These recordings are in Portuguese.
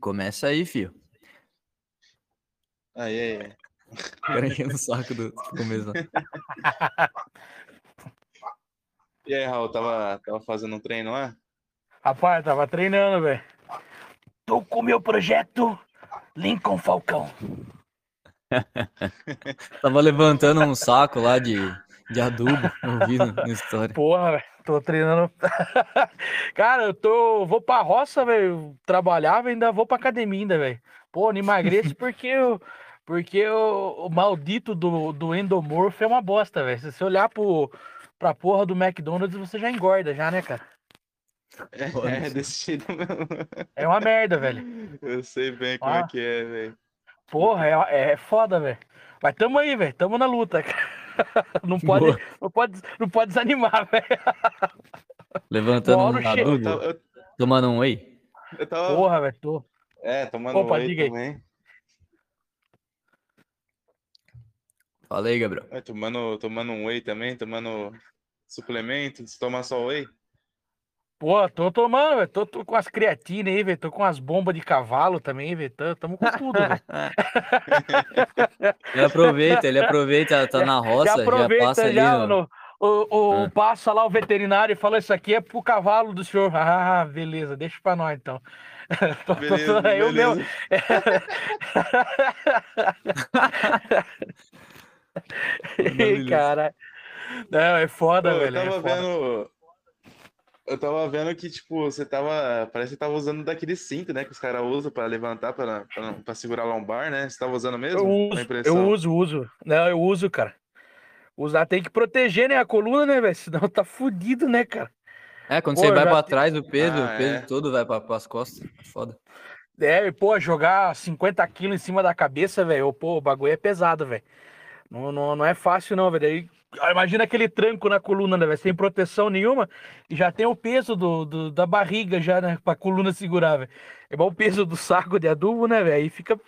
Começa aí, filho. Aí, aí, aí. Cara enchendo o saco do do começo. E aí, Raul, tava, tava fazendo um treino lá? Rapaz, tava treinando, velho. Tô com o meu projeto Lincoln Falcão. Tava levantando um saco lá de, de adubo, ouvindo na história. Porra, velho. Tô treinando. Cara, eu tô. Vou pra roça, velho. Trabalhava e ainda vou pra academia ainda, velho. Pô, não emagreço porque eu. Porque o, o maldito do, do endomorfo é uma bosta, velho. Se você olhar pro, pra porra do McDonald's, você já engorda, já, né, cara? É, é desse jeito mesmo. É uma merda, velho. Eu sei bem como Ah. é que é, velho. Porra, é, é foda, velho. Mas tamo aí, velho. Tamo na luta. Não pode, Boa. não pode, não pode desanimar, velho. Levantando um tava, tomando um whey. eu tava- Porra, velho. Tô. é, tomando Opa, whey diga aí. também. Fala aí, Gabriel. É, tomando, tomando um whey também, tomando suplemento. Você toma só whey? Pô, tô tomando, velho. Tô, tô com as creatinas aí, velho. Tô com as bombas de cavalo também, velho. Tamo- Tamo com tudo, velho. Ele aproveita, ele aproveita, tá na roça, Já já, aproveita passa ali já, no... no- o, o, Ah. passa lá o veterinário e fala, isso aqui é pro cavalo do senhor. Ah, beleza, deixa pra nós então. Tô- tô- Beleza, eu beleza. mesmo. Ih, beleza. cara. Não, é foda, Pô, eu velho. é tava foda. vendo. Eu tava vendo que, tipo, você tava. Parece que tava usando daquele cinto, né? Que os caras usam pra levantar, pra, pra, pra segurar a lombar, né? Você tava usando mesmo? Eu uso, eu impressão. uso, uso. Não, eu uso, cara. Usar tem que proteger, né? A coluna, né, velho? Senão tá fudido, né, cara? É, quando Pô, você vai pra te- trás, o peso, Ah, o peso é. todo vai pra, pras costas. Foda. É, e, pô, jogar 50 quilos em cima da cabeça, velho. Pô, o bagulho é pesado, velho. Não, não, não é fácil, não, velho. Daí, ah, Imagina aquele tranco na coluna, né, velho? Sem proteção nenhuma e já tem o peso do, do- da barriga já, né? Pra coluna segurar, velho. É igual o peso do saco de adubo, né, velho? Aí fica,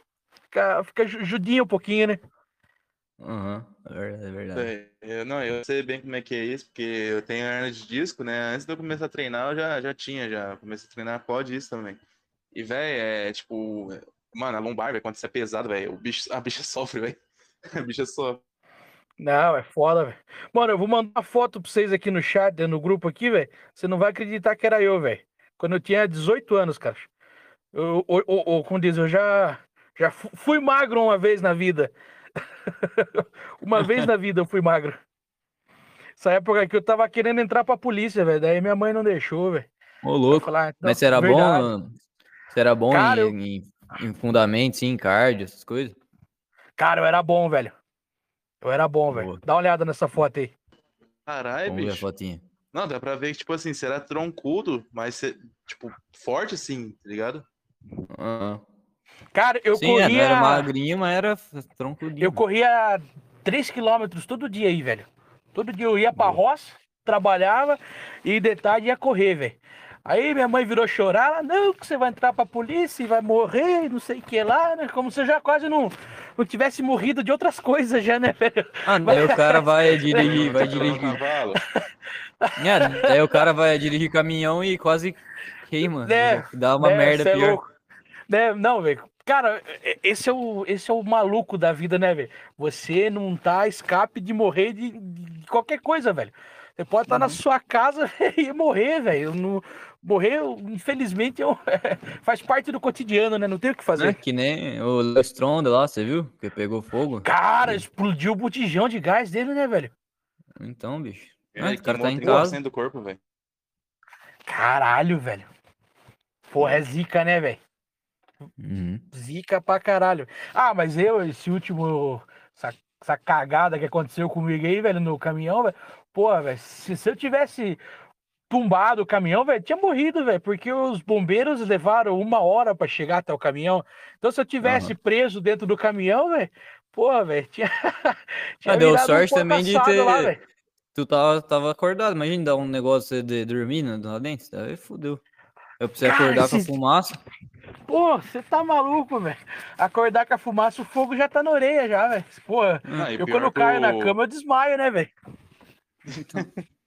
fica, fica ju- judinho um pouquinho, né? Aham, é verdade, é verdade. É, eu, não, eu sei bem como é que é isso, porque eu tenho hernia de disco, né? Antes de eu começar a treinar, eu já, já tinha, já comecei a treinar, pode isso também. E, velho, é tipo, mano, a lombar, velho, quando você é pesado, velho, o bicho, a bicha sofre, velho. A bicha sofre. Não, é foda, velho. Mano, eu vou mandar uma foto pra vocês aqui no chat, no grupo aqui, velho. Você não vai acreditar que era eu, velho. Quando eu tinha 18 anos, cara. Eu, eu, eu- como diz, eu já, já fu- fui magro uma vez na vida. uma vez na vida eu fui magro. Essa época que eu tava querendo entrar pra polícia, velho. Daí minha mãe não deixou, velho. Ô, louco. falei, ah, então, Mas verdade. bom? Era bom Cara, em, eu- em fundamento, sim, em cardio, essas coisas? Cara, eu era bom, velho. Eu era bom, velho. Dá uma olhada nessa foto aí. Caralho, Vamos ver a bicho. fotinha. Não, dá pra ver que, tipo assim, você era troncudo, mas você, tipo, forte assim, tá ligado? Aham. Cara, eu Sim, é, não corria. era magrinho, mas era troncudinho. Eu corria 3 quilômetros todo dia aí, velho. Todo dia eu ia pra Boa. roça, trabalhava e de tarde ia correr, velho. Aí minha mãe virou chorar, ela, não, que você vai entrar pra polícia e vai morrer, não sei o que lá, né? Como se eu já quase não, não tivesse morrido de outras coisas já, né, velho? Ah, daí o cara vai dirigir, vai dirigir. É, daí o cara vai dirigir caminhão e quase queima. É, Dá uma né, merda é pior. louco. Né, Não, velho. Cara, esse é, o, esse é o maluco da vida, né, velho? Você não tá a escape de morrer de, de qualquer coisa, velho. Você pode estar na Uhum. sua casa e morrer, velho. Não- Morrer, infelizmente, é um- faz parte do cotidiano, né? Não tem o que fazer. Que nem o Léo Stronda lá, você viu? Que pegou fogo. Cara, explodiu o botijão de gás dele, né, velho? Então, bicho. É, Ah, o cara tá em 30% casa. do corpo, velho. Caralho, velho. Porra, é zica, né, velho? Uhum. Zica pra caralho. Ah, mas eu, esse último. Essa, essa cagada que aconteceu comigo aí, velho, no caminhão, velho. Pô, velho, se, se eu tivesse tumbado o caminhão, velho, tinha morrido, velho, porque os bombeiros levaram uma hora pra chegar até o caminhão. Então, se eu tivesse preso dentro do caminhão, velho, pô, velho, tinha. tinha Ah, deu virado um sorte porco também de lá, ter- velho. Tu tava, tava acordado, imagina dar um negócio de dormir né, lá dentro. Daí fudeu. Eu precisei Cara, acordar com a fumaça. Pô, você tá maluco, velho. Acordar com a fumaça, o fogo já tá na orelha já, velho. Pô, Ah, eu quando caio na cama, eu desmaio, né, velho?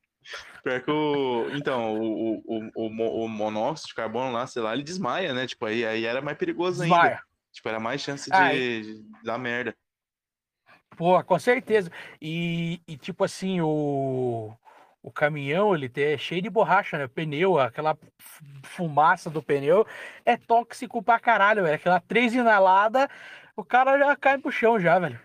Pior que o. Então, o, o, o, o monóxido de carbono lá, sei lá, ele desmaia, né? Tipo, aí, aí era mais perigoso ainda. Desmaia. Tipo, era mais chance Ah, de, de dar merda. Pô, com certeza. E, e, tipo assim, o, o caminhão, ele é cheio de borracha, né? O pneu, aquela fu- fumaça do pneu é tóxico pra caralho, velho. Aquela três inalada, o cara já cai pro chão já, velho.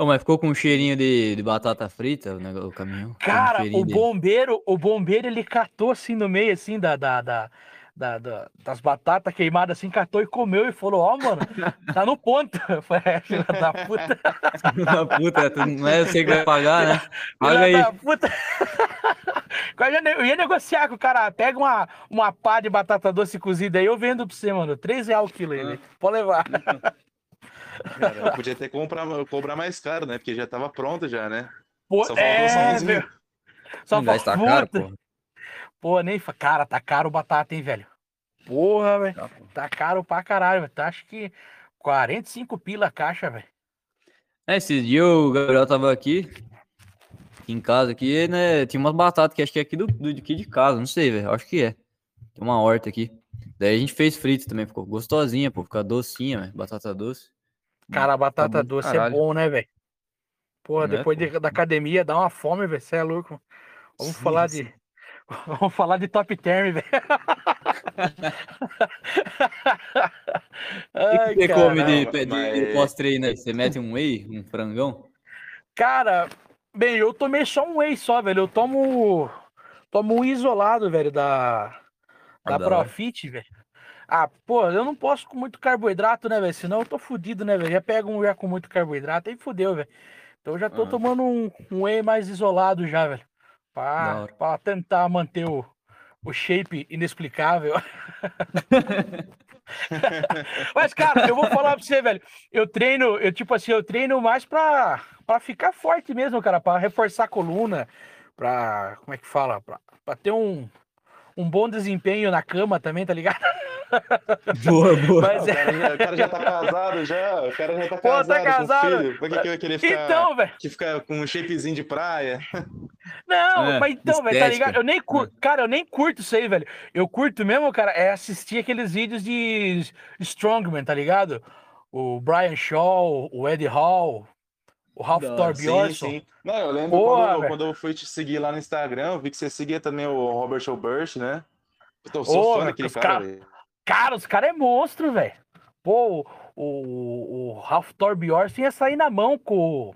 Ô, mas ficou com um cheirinho de, de batata frita o, negócio, o caminhão? Um Cara, cheirinho o bombeiro, o bombeiro, ele catou assim no meio, assim, da, da, da- da- da- das batatas queimadas, assim, catou e comeu e falou, ó, mano, tá no ponto. Eu falei, é, filha da puta. da puta, tu- não é você que vai pagar, né? Paga aí. da puta. Eu ia, negociar com o cara, pega uma, uma pá de batata doce cozida aí, eu vendo pra você, mano. 3 reais o quilo Ah. velho. Pode levar. Cara, podia ter que comprar, cobrar mais caro, né? Porque já tava pronto já, né? Pô, Só faltou é, somzinho. velho. Só Não vai estar falta- caro, pô. Pô, nem. Cara, tá caro batata, hein, velho? Porra, velho. Tá. Tá caro pra caralho, velho. Tá, acho que 45 pila a caixa, velho. É, esse dia o Gabriel tava aqui, aqui em casa, aqui, né? Tinha umas batatas que acho que é aqui do, do aqui de casa, não sei, velho. Acho que é. Tem uma horta aqui. Daí a gente fez frito também, ficou gostosinha, pô. Fica docinha, velho. Batata doce. Cara, a batata do doce é caralho. bom, né, velho? Porra, Né, depois de- da academia dá uma fome, velho. Você é louco. Vamos Sim, falar sim. de. Vamos falar de top term, velho. O que você come de, de, de pós-treino aí? Você mete um whey, um frangão? Cara, bem, eu tomei só um whey só, velho. Eu tomo. Tomo um isolado, velho, da. Ah, Da. Profit, velho. Ah, pô, eu não posso com muito carboidrato, né, velho? Senão eu tô fudido, né, velho? Já pego um já com muito carboidrato, aí fudeu, velho. Então eu já tô Ah. tomando um, um whey mais isolado já, velho. Pra, pra tentar manter o, o shape inexplicável. Mas, cara, eu vou falar pra você, velho. Eu treino, eu tipo assim, eu treino mais pra, pra ficar forte mesmo, cara, pra reforçar a coluna, pra. Como é que fala? Pra, pra ter um, um bom desempenho na cama também, tá ligado? Boa, boa. Mas O é. cara, já, o cara já tá casado já. O cara já tá Pô, tá casado, casado. filho. Que, que eu ia querer ficar, Então, velho. que ficar com um shapezinho de praia? Não, É, mas então, velho, tá ligado? Eu nem curto, cara, eu nem curto isso aí, velho. Eu curto mesmo, cara, é assistir aqueles vídeos de Strongman, tá ligado? O Brian Shaw, o Eddie Hall, o Ralph. Sim, Torbjornsson. Não, eu lembro Porra, quando, eu- quando eu fui te seguir lá no Instagram, eu vi que você seguia também o Robert Schulberch, né? Eu sou Ô, fã daquele cara, cara-. Cara, os caras é monstro, velho. Pô, o, o, o Ralph Torbjornsson ia sair na mão com,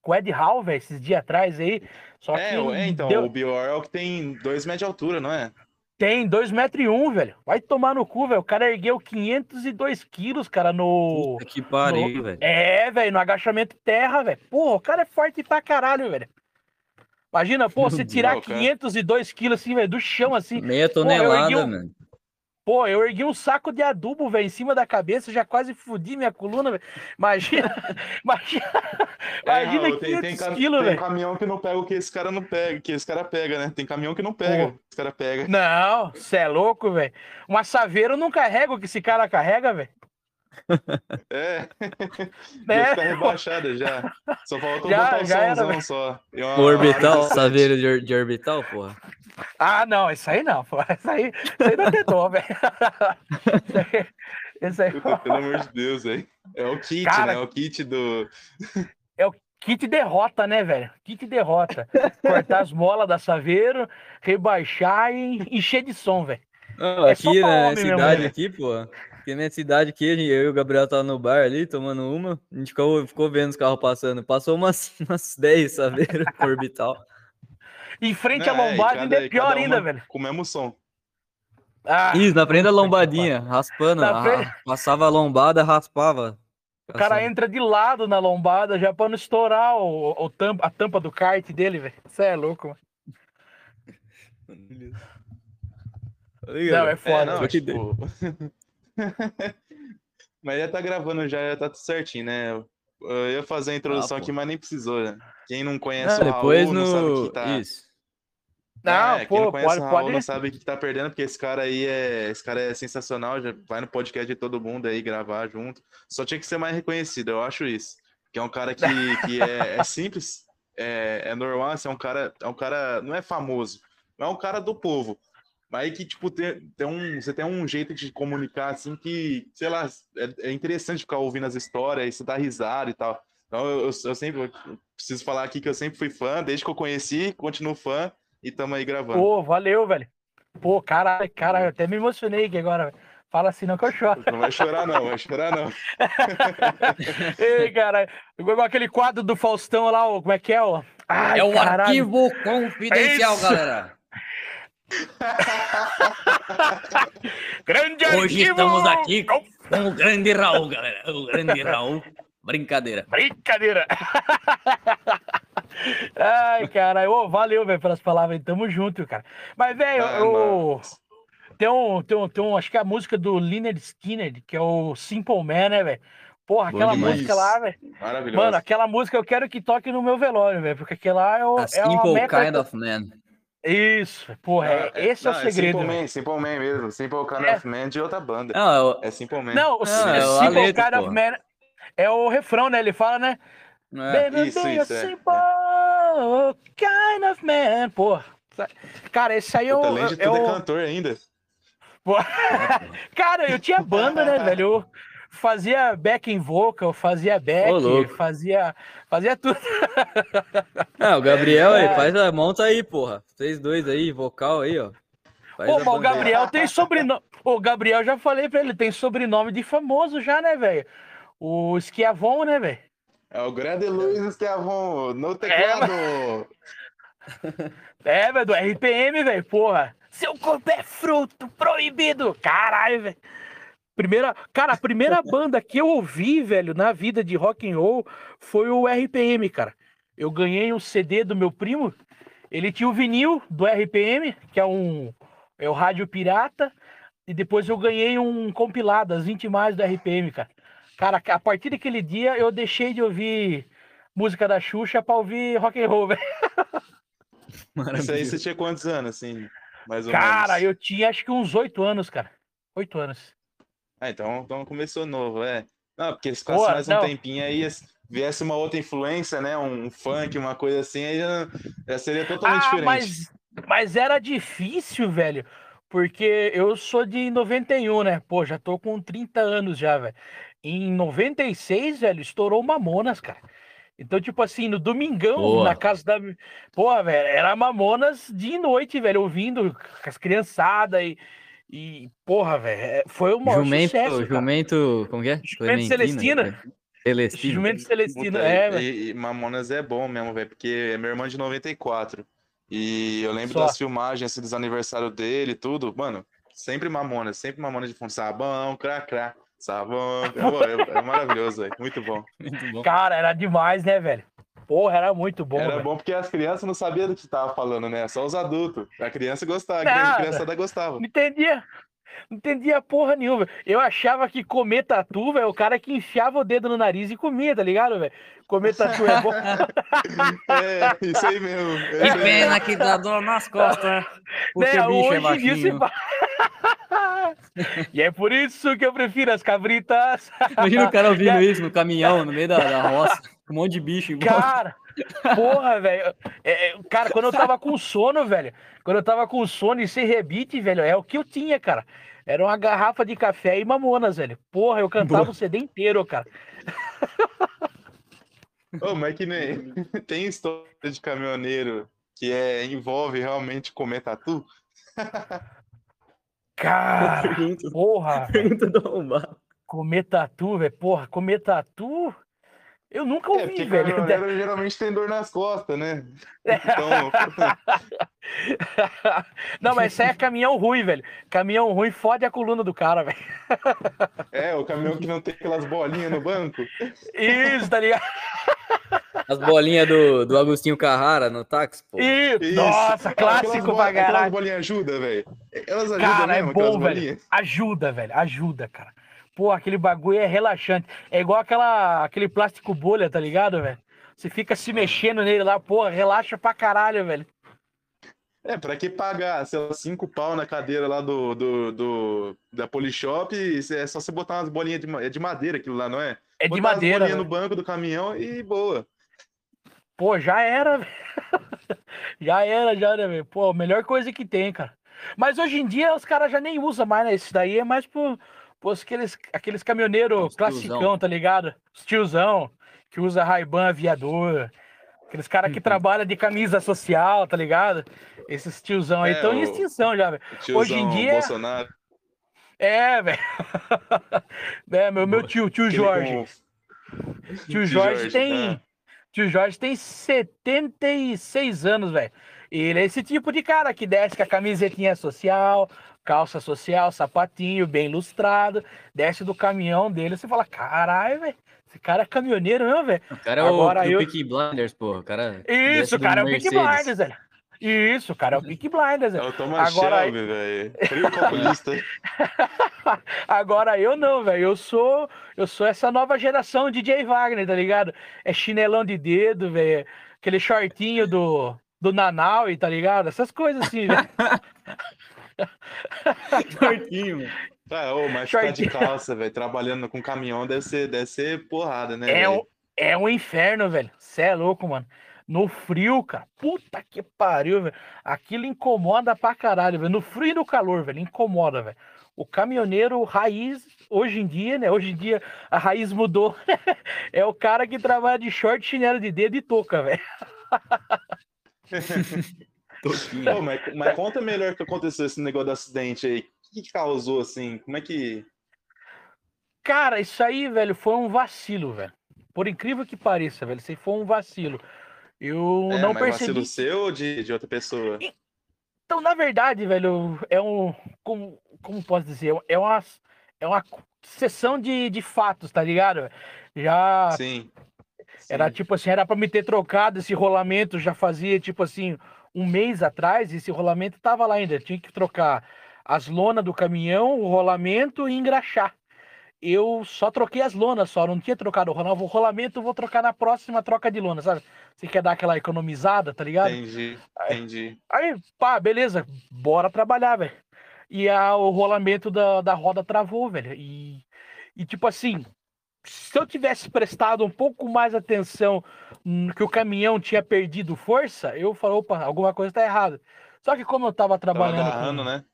com o Eddie Hall, velho, esses dias atrás aí. Só É, que é, então, deu- o Bior é o que tem dois metros de altura, não é? tem 2,1 metros, e um, velho. Vai tomar no cu, velho. O cara ergueu 502 quilos, cara, no... Puta que pariu, velho. É, velho, no agachamento terra, velho. Porra, o cara é forte pra caralho, velho. Imagina, pô, você tirar Não, cara. 502 quilos assim, velho, do chão, assim. Meia tonelada, mano. Pô, eu ergui um saco de adubo, velho, em cima da cabeça, já quase fudi minha coluna, velho. Imagina, imagina, imagina É, tem, 500 tem, cam- quilos, tem caminhão que não pega o que esse cara não pega, que esse cara pega, né? Tem caminhão que não pega, Pô. esse cara pega. Não, você é louco, velho. Uma saveira não carrega o que esse cara carrega, velho. É, Né? já rebaixada já. Só falta Já- botar o já era, somzão velho. só. Uma- O orbital, uma saveira de, de orbital, porra. Ah, não, isso aí não, pô. Isso aí, isso aí não tentou, velho. Isso aí- Isso aí, Puta, pelo amor de Deus, velho. É o kit, Cara- né? É o kit do. Kit derrota, né, velho? Kit derrota. Cortar as molas da Saveiro, rebaixar e encher de som, velho. Não, É aqui mesmo, cidade né? aqui, pô. Na minha cidade aqui, eu e o Gabriel tava no bar ali, tomando uma. A gente ficou, ficou vendo os carros passando. Passou umas, umas 10 saveiros com orbital. Em frente Não, à é, lombada ainda é pior ainda, velho. Com o mesmo som. Ah, Isso, na frente da lombadinha, raspando. A- frente- Passava a lombada, raspava. o cara Passando. entra de lado na lombada já pra não estourar o, o tampa, a tampa do kart dele, velho. Você é louco, mano. Aí, Não, ó. é foda. É, não, tipo... mas já tá gravando já, já tá tudo certinho, né? Eu ia fazer a introdução Ah, aqui, mas nem precisou, né? Quem não conhece Não, o depois Raul não sabe no. que tá... Isso. Não, é, quem pô, não conhece pode, o Raul pode. não sabe o que tá perdendo, porque esse cara aí é. Esse cara é sensacional, já vai no podcast de todo mundo aí gravar junto. Só tinha que ser mais reconhecido, eu acho isso. Que é um cara que, que é, é simples, é, é normal, assim, é um cara. É um cara. Não é famoso, é um cara do povo. Mas que, tipo, tem, tem um, você tem um jeito de comunicar, assim, que, sei lá, é, é interessante ficar ouvindo as histórias, e se dar risada e tal. Então, eu, eu sempre eu preciso falar aqui que eu sempre fui fã, desde que eu conheci, continuo fã e tamo aí gravando. Pô, valeu, velho. Pô, caralho, cara, eu até me emocionei aqui agora. Fala assim, não que eu choro. Não vai chorar, não, vai chorar, não. Ei, cara, igual aquele quadro do Faustão lá, ó, como é que é, ó? Ai, é o caralho. arquivo confidencial, É isso. galera. Grande Hoje estamos aqui com o grande Raul, galera. O grande Raul. Brincadeira. Brincadeira! Ai, cara, ô, valeu, velho, pelas palavras. Tamo junto, cara. Mas, velho, Ah, eu. Tem um, tem, um, tem um, acho que é a música do Leonard Skinner, que é o Simple Man, né, velho? Porra, Bom aquela demais. música lá, velho. Maravilhoso. Mano, aquela música eu quero que toque no meu velório, velho, porque aquela lá é, o, A é uma simple meta... kind of man. Isso, porra, é- Não, esse é, não, o segredo. Simple. Man, Simple Man mesmo. Simple Kind É. of Man de outra banda. Não, eu- É Simple Man. Não, o Não, é a Simple letra, Kind of porra. Man é o refrão, né? Ele fala, né? é. Baby, isso, é, simple kind of man. Pô, cara, esse aí é Puta, o. além de é tudo, é o- cantor ainda. Pô, Cara, eu tinha banda, né, velho? Eu fazia backing vocal, fazia back, Ô, fazia, fazia tudo. Ah, o Gabriel aí, É. faz a monta aí, porra. Vocês dois aí, vocal aí, ó. Faz Pô, mas o aí. Gabriel tem sobrenome. O Gabriel já falei pra ele, tem sobrenome de famoso já, né, velho? O Esquiavon, né, velho? É o grande Luiz Estevão, no teclado. É, velho, do RPM, velho, porra. Seu corpo é fruto proibido. Caralho, velho. Primeira, cara, a primeira banda que eu ouvi, velho, na vida de rock and roll foi o RPM, cara. Eu ganhei um CD do meu primo. Ele tinha o vinil do RPM, que é um é o rádio pirata, e depois eu ganhei um compilado, as 20 mais do RPM, cara. Cara, a partir daquele dia eu deixei de ouvir música da Xuxa pra ouvir rock and roll, velho. Isso aí você tinha quantos anos, assim? Mais ou Cara, menos. eu tinha acho que uns oito anos, cara. Oito anos. Ah, então, então começou novo, é. Não, porque se ficasse Pô, mais um não. tempinho aí, viesse uma outra influência, né? Um funk, uma coisa assim, aí já, já seria totalmente ah, diferente. mas, mas era difícil, velho. Porque eu sou de 91, né? Pô, já tô com 30 anos já, velho. Em 96, velho, estourou Mamonas, cara. Então, tipo assim, no domingão, Boa. na casa da. Pô, velho, era Mamonas dia e noite, velho, ouvindo com as criançadas e. E, porra, velho, é- foi o maior Jumento, sucesso. cara. jumento, como que é? Jumento Celestina. Celestina. Jumento Celestino, Puta, é, e- velho. e, e Mamonas é bom mesmo, velho, porque é meu irmão de 94. E eu lembro Só. das filmagens assim, dos aniversários dele e tudo. Mano, sempre Mamonas, sempre Mamonas de fundo. Sabão, cracrá, sabão. É, é maravilhoso, velho. Muito bom. Muito bom. Cara, era demais, né, velho? Porra, era muito bom, Era velho. bom porque as crianças não sabiam do que tava falando, né? Só os adultos. A criança gostava, a Nada. criançada gostava. Não entendia. Não entendia porra nenhuma. Eu achava que comer tatu, velho, é o cara que enfiava o dedo no nariz e comia, tá ligado, velho? Comer tatu é bom. É, isso aí mesmo. é Que pena que dá dor nas costas, né? Porque Né, o bicho é hoje se fa- E é por isso que eu prefiro as cabritas. Imagina o cara ouvindo isso no caminhão, no meio da, da roça, um monte de bicho em. Cara, porra, velho. É, é, cara, quando eu tava com sono, velho, quando eu tava com sono e sem rebite, velho, é o que eu tinha, cara. Era uma garrafa de café e mamonas, velho. Porra, eu cantava Boa. o CD inteiro, cara. Ô, mas que nem tem história de caminhoneiro que é, envolve realmente comer tatu? Cara, Pergunta, porra, pergunta do comer tatu, velho. Porra, comer tatu. Eu nunca É, ouvi, porque velho. caminhoneiro geralmente tem dor nas costas, né? Então, Não, mas isso aí é caminhão ruim, velho. Caminhão ruim fode a coluna do cara, velho. é, o caminhão que não tem aquelas bolinhas no banco. Isso, tá ligado? As bolinhas do, do Agostinho Carrara no táxi, pô. Isso. Isso. Nossa, Aquelas clássico bo- pra Aquelas bolinhas ajudam, velho. Elas ajudam Cara, é mesmo, aquelas bom, velho. bolinhas. Ajuda, velho. Ajuda, cara. Pô, aquele bagulho é relaxante. É igual aquela, aquele plástico bolha, tá ligado, velho? Você fica se mexendo nele lá, porra, relaxa pra caralho, velho. É, pra que pagar, sei lá, cinco pau na cadeira lá do, do, do- da Polishop, é só você botar umas bolinhas de, é de madeira aquilo lá, não é? É de Botar umas madeira. bolinhas no velho. banco do caminhão e boa. Pô, já era, velho. Já era, já era, velho. Pô, melhor coisa que tem, cara. Mas hoje em dia os caras já nem usam mais, né? Isso daí é mais pro, pro aqueles, aqueles caminhoneiros Os classicão, tá ligado? Os tiozão, que usa Ray-Ban aviador. Aqueles caras que Uhum. trabalham de camisa social, tá ligado? Esses tiozão aí É, estão em o- extinção já, velho. Hoje em dia- Bolsonaro. É, velho. é, meu, meu tio, tio Jorge. Tio Tio Jorge Jorge, tem. é. Tio Jorge tem 76 anos, velho. Ele é esse tipo de cara que desce com a camisetinha social, calça social, sapatinho bem lustrado, desce do caminhão dele. Você fala, caralho, velho. Esse cara é caminhoneiro mesmo, velho. O cara é o, Agora do eu- Peaky Blinders, pô. O cara Isso, o cara é o Peaky. Blinders, velho. Isso, o cara é o Peaky Blinders, É velho. o Thomas Agora- Shelby, velho. Frio. Agora eu não, velho. Eu sou, eu sou essa nova geração de Jay Wagner, tá ligado? É chinelão de dedo, velho. Aquele shortinho do do Nanaui, tá ligado? Essas coisas assim, velho. Shortinho. Ah, ô, mas ficar de calça, velho, trabalhando com caminhão deve ser, deve ser porrada, né, É um, é um inferno, velho. Cê é louco, mano. No frio, cara. Puta que pariu, velho. Aquilo incomoda pra caralho, velho. No frio e no calor, velho. Incomoda, velho. O caminhoneiro raiz, hoje em dia, né? Hoje em dia a raiz mudou. é o cara que trabalha de short, chinelo de dedo e touca, velho. Toquinho. Pô, mas, mas conta melhor o que aconteceu esse negócio do acidente aí. O que, que causou, assim? Como é que. Cara, isso aí, velho, foi um vacilo, velho. Por incrível que pareça, velho. Isso aí foi um vacilo. Eu É, não mas percebi. vacilo seu ou de, de outra pessoa? Então, na verdade, velho, é um. Como, como posso dizer? É uma, é uma sessão de, de fatos, tá ligado? Já Sim. era Sim. tipo assim, era pra me ter trocado esse rolamento, já fazia tipo assim, um mês atrás, esse rolamento tava lá ainda. Tinha que trocar as lonas do caminhão, o rolamento e engraxar. Eu só troquei as lonas só, não tinha trocado o rolamento. O rolamento eu vou trocar na próxima troca de lona, sabe? Você quer dar aquela economizada, tá ligado? Entendi, entendi. Aí, pá, beleza, bora trabalhar, velho. E a, o rolamento da, da roda travou, velho. E, e, tipo assim, se eu tivesse prestado um pouco mais atenção que o caminhão tinha perdido força, eu falei, opa, alguma coisa tá errada. Só que como eu tava Tava trabalhando. agarrando, com... né?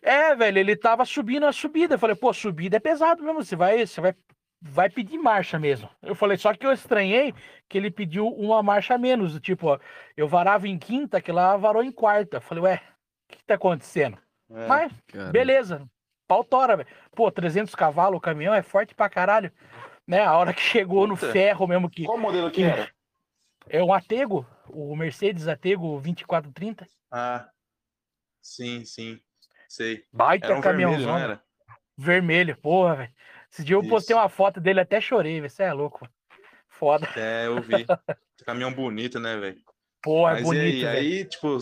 É, velho, ele tava subindo a subida. Eu falei, pô, subida é pesado mesmo, você vai, você vai, vai pedir marcha mesmo. Eu falei, só que eu estranhei que ele pediu uma marcha a menos. Tipo, ó, eu varava em quinta, que lá varou em quarta. Eu falei, ué, o que, que tá acontecendo? É. Mas, Cara, beleza, pau tora, velho. Pô, 300 cavalos o caminhão é forte pra caralho. Né? A hora que chegou no ferro mesmo que Qual modelo que era? é um Atego, o Mercedes Atego 2430. Ah, sim, sim. Sei. Baita Era um vermelho, caminhãozão. não velho. era? Vermelho, porra, velho. Esse dia eu postei Isso. uma foto dele, até chorei, velho. Você é louco, mano. Foda. É, eu vi. Caminhão bonito, né, velho? Porra, é Mas bonito, e aí, aí, tipo,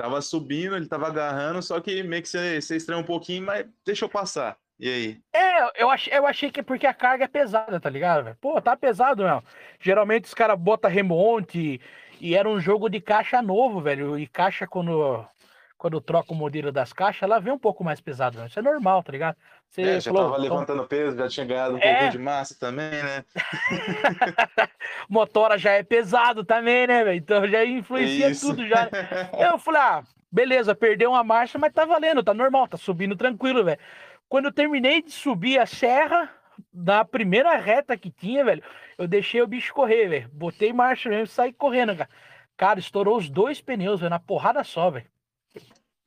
tava subindo, ele tava agarrando, só que meio que você, você estranha um pouquinho, mas deixou passar. E aí? É, eu achei, eu achei que é porque a carga é pesada, tá ligado? Pô, tá pesado, mesmo. Geralmente os caras botam remonte e era um jogo de caixa novo, velho. E caixa, quando, quando troca o modelo das caixas, ela vem um pouco mais pesada, velho. Isso é normal, tá ligado? Você É, já falou, tava então, levantando peso, já tinha ganhado um É. pouquinho de massa também, né? motora já é pesado também, né, velho? Então já influencia Isso. tudo já. Eu falei, ah, beleza, perdeu uma marcha, mas tá valendo, tá normal, tá subindo tranquilo, velho. Quando eu terminei de subir a serra, na primeira reta que tinha, velho, eu deixei o bicho correr, velho. Botei marcha mesmo e saí correndo, cara. Cara, estourou os dois pneus, velho, na porrada só, velho.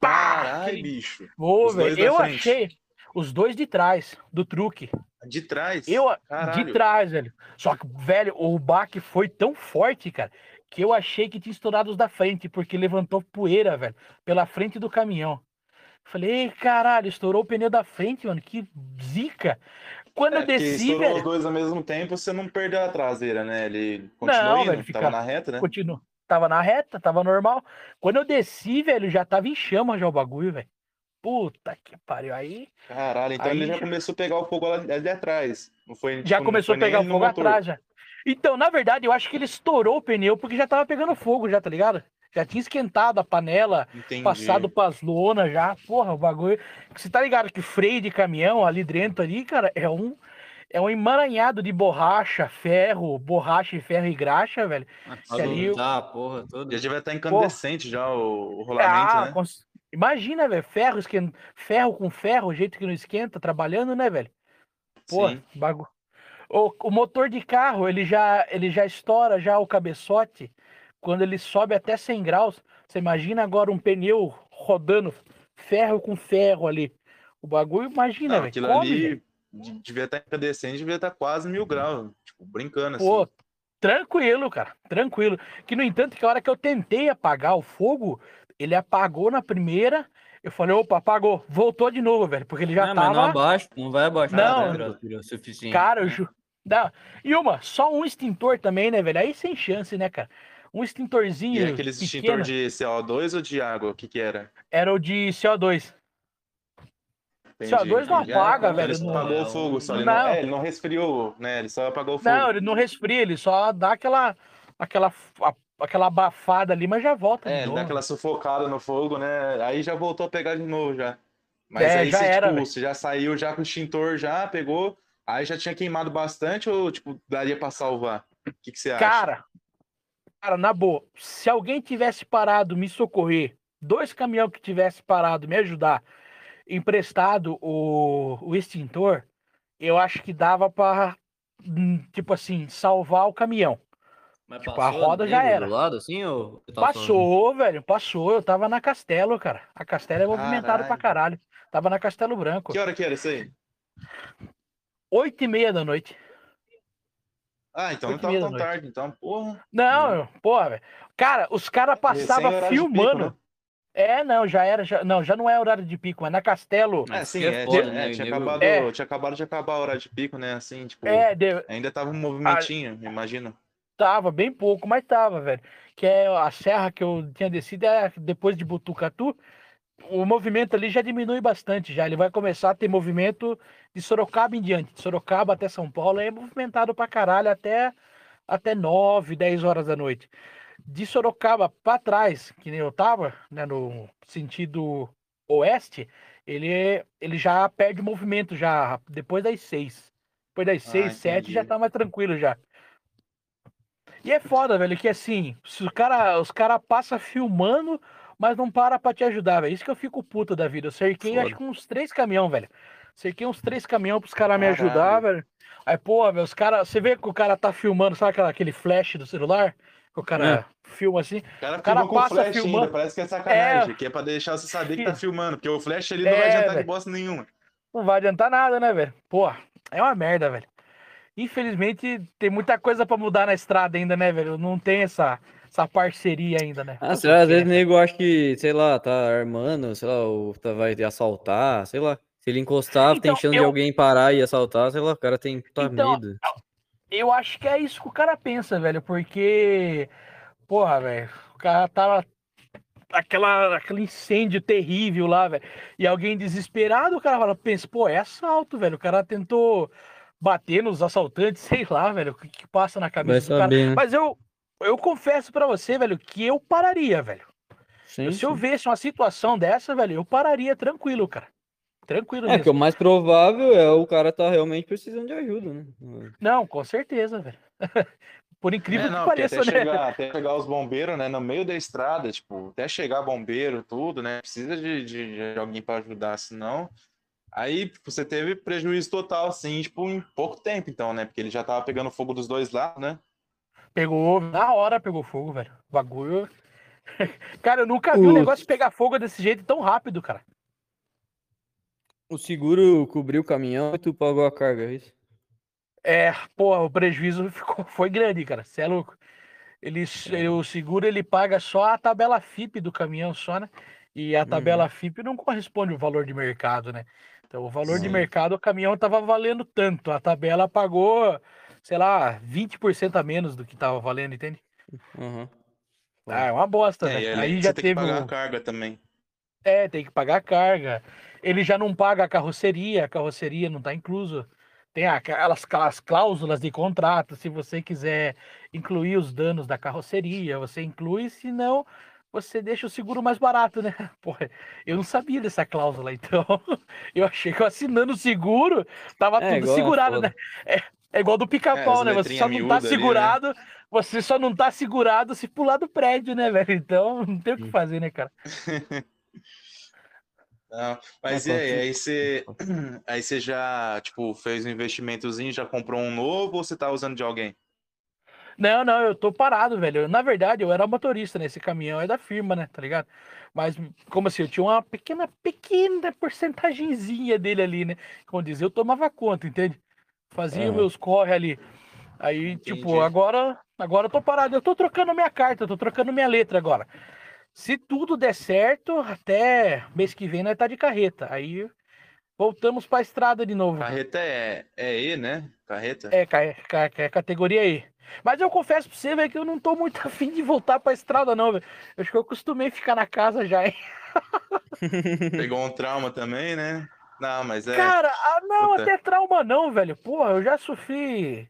Pá! Caralho, bicho. Os dois velho, eu frente. achei os dois de trás, do truque. De trás? Eu, de trás, velho. Só que, velho, o baque foi tão forte, cara, que eu achei que tinha estourado os da frente, porque levantou poeira, velho, pela frente do caminhão. Falei, "Ei, caralho, estourou o pneu da frente, mano, que zica. Quando É, eu desci, estourou os velho, dois ao mesmo tempo, você não perdeu a traseira, né? Ele continuou Não, indo, velho, fica- tava na reta, né? continuo. Tava na reta, tava normal. Quando eu desci, velho, já tava em chama já o bagulho, velho. Puta que pariu. Aí Caralho, então Aí ele já começou a pegar o fogo ali, atrás. Não foi, já tipo, começou foi a pegar no fogo atrás já. Então, na verdade, eu acho que ele estourou o pneu porque já tava pegando fogo já, tá ligado? Já tinha esquentado a panela, Entendi. passado pras lonas já. Porra, o bagulho. Você tá ligado que freio de caminhão ali dentro ali, cara, é um é um emaranhado de borracha, ferro, borracha e ferro e graxa, velho. Se ali- Tá, porra, toda. Já devia estar incandescente já o, o rolamento, Ah, né? cons- Imagina, velho, ferro, esquen... ferro com ferro, o jeito que não esquenta, trabalhando, né, velho? Pô, Sim. bagu... o, o motor de carro, ele já, ele já estoura já o cabeçote quando ele sobe até 100 graus. Você imagina agora um pneu rodando ferro com ferro ali. O bagulho, imagina, Não, velho. aquilo come, ali velho. De- devia estar incandescente, devia estar quase mil graus. Tipo, brincando assim. Pô, tranquilo, cara, tranquilo. Que, no entanto, que a hora que eu tentei apagar o fogo, ele apagou na primeira. Eu falei, opa, apagou. Voltou de novo, velho, porque ele já Ah, mas não tava... abaixa, não vai abaixar Não. a temperatura o suficiente. Cara, eu ju... Não. E uma, só um extintor também, né, velho? Aí sem chance, né, cara? Um extintorzinho. E aqueles pequeno, extintor de CO2 ou de água? O que que era? Era o de CO2. Entendi, CO2 não apaga, Ah, velho, Ele só não- apagou o fogo, só. Ele Não. não, é, ele não resfriou, né? Ele só apagou o fogo. Não, ele não resfria, ele só dá aquela. aquela. a- aquela abafada ali, mas já volta. É, ele novo. dá aquela sufocada no fogo, né? Aí já voltou a pegar de novo já. Mas É, aí já você, era, tipo, você já saiu já com o extintor, já pegou, aí já tinha queimado bastante ou, tipo, daria pra salvar? O que, que você acha? Cara, cara, na boa, se alguém tivesse parado me socorrer, dois caminhões que tivesse parado me ajudar, emprestado o, o extintor, eu acho que dava pra, hum, tipo assim, salvar o caminhão. Mas tipo, passou a roda já era. Do lado, assim, ou tava falando? Passou, velho, passou. Eu tava na Castelo, cara. A Castelo é movimentado pra caralho. Tava na Castelo Branco. Que hora que era isso aí? Oito e meia da noite. Ah, então não tava tão tarde, então, porra. Não, porra, velho. Cara, os caras passavam de pico, filmando. né? É, não, já era. Já, não, já não é horário de pico, mas na Castelo. É, sim, é é, foda, tinha, né, é, tinha acabado, É. tinha acabado de acabar a hora de pico, né? Assim, tipo, É, deu- ainda tava um movimentinho, imagina. tava bem pouco, mas tava, velho. Que é a serra que eu tinha descido, é depois de Butucatu. O movimento ali já diminui bastante, já. Ele vai começar a ter movimento de Sorocaba em diante. De Sorocaba até São Paulo é movimentado pra caralho até, até 9, 10 horas da noite. De Sorocaba pra trás, que nem eu tava, né, no sentido oeste, ele, ele já perde movimento já depois das 6. Depois das Ah, 6, 7 já entendi. tá mais tranquilo já. E é foda, velho, que assim, se o cara, os caras passam filmando, mas não para pra te ajudar, velho. Isso que eu fico puto da vida. Eu cerquei, Foda. acho que uns três caminhão, velho. Cerquei uns três caminhão pros caras me ajudar, velho. Aí, pô, velho, os caras. Você vê que o cara tá filmando, sabe aquela, aquele flash do celular? O cara filma assim. O cara, cara filmou com passa flash filmando. ainda, parece que é sacanagem, que é pra deixar você saber que tá filmando, porque o flash ali não vai É, adiantar de velho. bosta nenhuma. Não vai adiantar nada, né, velho? Pô, é uma merda, velho. Infelizmente, tem muita coisa pra mudar na estrada ainda, né, velho? Não tem essa, essa parceria ainda, né? Ah, Puta será? Às vezes o é. nego acha que, sei lá, tá armando, sei lá, ou tá, vai assaltar, sei lá. Se ele encostar, tem Então, chance de eu- alguém parar e assaltar, sei lá, o cara tem puta Então, medo. Eu acho que é isso que o cara pensa, velho, porque, porra, velho, o cara tava aquela, aquele incêndio terrível lá, velho, e alguém desesperado, o cara fala, pensa, pô, é assalto, velho, o cara tentou bater nos assaltantes, sei lá, velho, o que, que passa na cabeça do cara. né? Mas eu, eu confesso pra você, velho, que eu pararia, velho. Sim, Se eu sim. visse uma situação dessa, velho, eu pararia tranquilo, cara. Tranquilo É, que o mesmo. mais provável é o cara tá realmente precisando de ajuda, né? Não, com certeza, velho. Por incrível É, que não, porque pareça, até né? chegar, até chegar os bombeiros, né, no meio da estrada, tipo, até chegar bombeiro, tudo, né, precisa de, de, de alguém para ajudar, senão, aí tipo, você teve prejuízo total, assim, tipo, em pouco tempo, então, né, porque ele já tava pegando fogo dos dois lados, né, Pegou, na hora pegou fogo, velho. O bagulho. cara, eu nunca vi um negócio pegar fogo desse jeito tão rápido, cara. O seguro cobriu o caminhão e tu pagou a carga, é isso? É, pô, o prejuízo ficou, foi grande, cara. Você é louco. Ele, ele- o seguro ele paga só a tabela FIP do caminhão, só, né? E a tabela FIP não corresponde ao valor de mercado, né? Então, o valor de Sim. mercado, o caminhão tava valendo tanto. A tabela pagou, sei lá, 20% a menos do que tava valendo, entende? Aham. Ah, é uma bosta, é, além Aí de já você ter que teve pagar o... a carga também. É, tem que pagar a carga. Ele já não paga a carroceria, a carroceria não está incluso. Tem aquelas aquelas cláusulas de contrato, se você quiser incluir os danos da carroceria, você inclui, se não, você deixa o seguro mais barato, né? Porra, eu não sabia dessa cláusula, então eu achei que eu assinando o seguro tava É, tudo segurado, né? É, é igual do É, pica-pau, as né? Você só não tá miúdas ali, né? segurado, você só não tá segurado se pular do prédio, né, velho? Então não tem o que Hum. fazer, né, cara? Não, mas É, e aí, aí você, aí você já, tipo, fez um investimentozinho, já comprou um novo ou você tá usando de alguém? Não, não, eu tô parado, velho. Na verdade, eu era motorista nesse caminhão, é da firma, né? Tá ligado? Mas, como assim, eu tinha uma pequena, pequena porcentagemzinha dele ali, né? Como diz, eu tomava conta, entende? Fazia meus corre ali. Aí, tipo, Entendi. agora, agora eu tô parado. Eu tô trocando minha carta, eu tô trocando minha letra agora. Se tudo der certo, até mês que vem nós tá de carreta. Aí voltamos pra estrada de novo. Carreta é, é E, né? Carreta? É, ca- ca- categoria aí. Mas eu confesso pra você, velho, que eu não tô muito afim de voltar pra estrada, não, velho. Eu acho que eu acostumei ficar na casa já, hein? Pegou um trauma também, né? Não, mas é. Cara, ah, não, Puta. até trauma não, velho. Porra, eu já sofri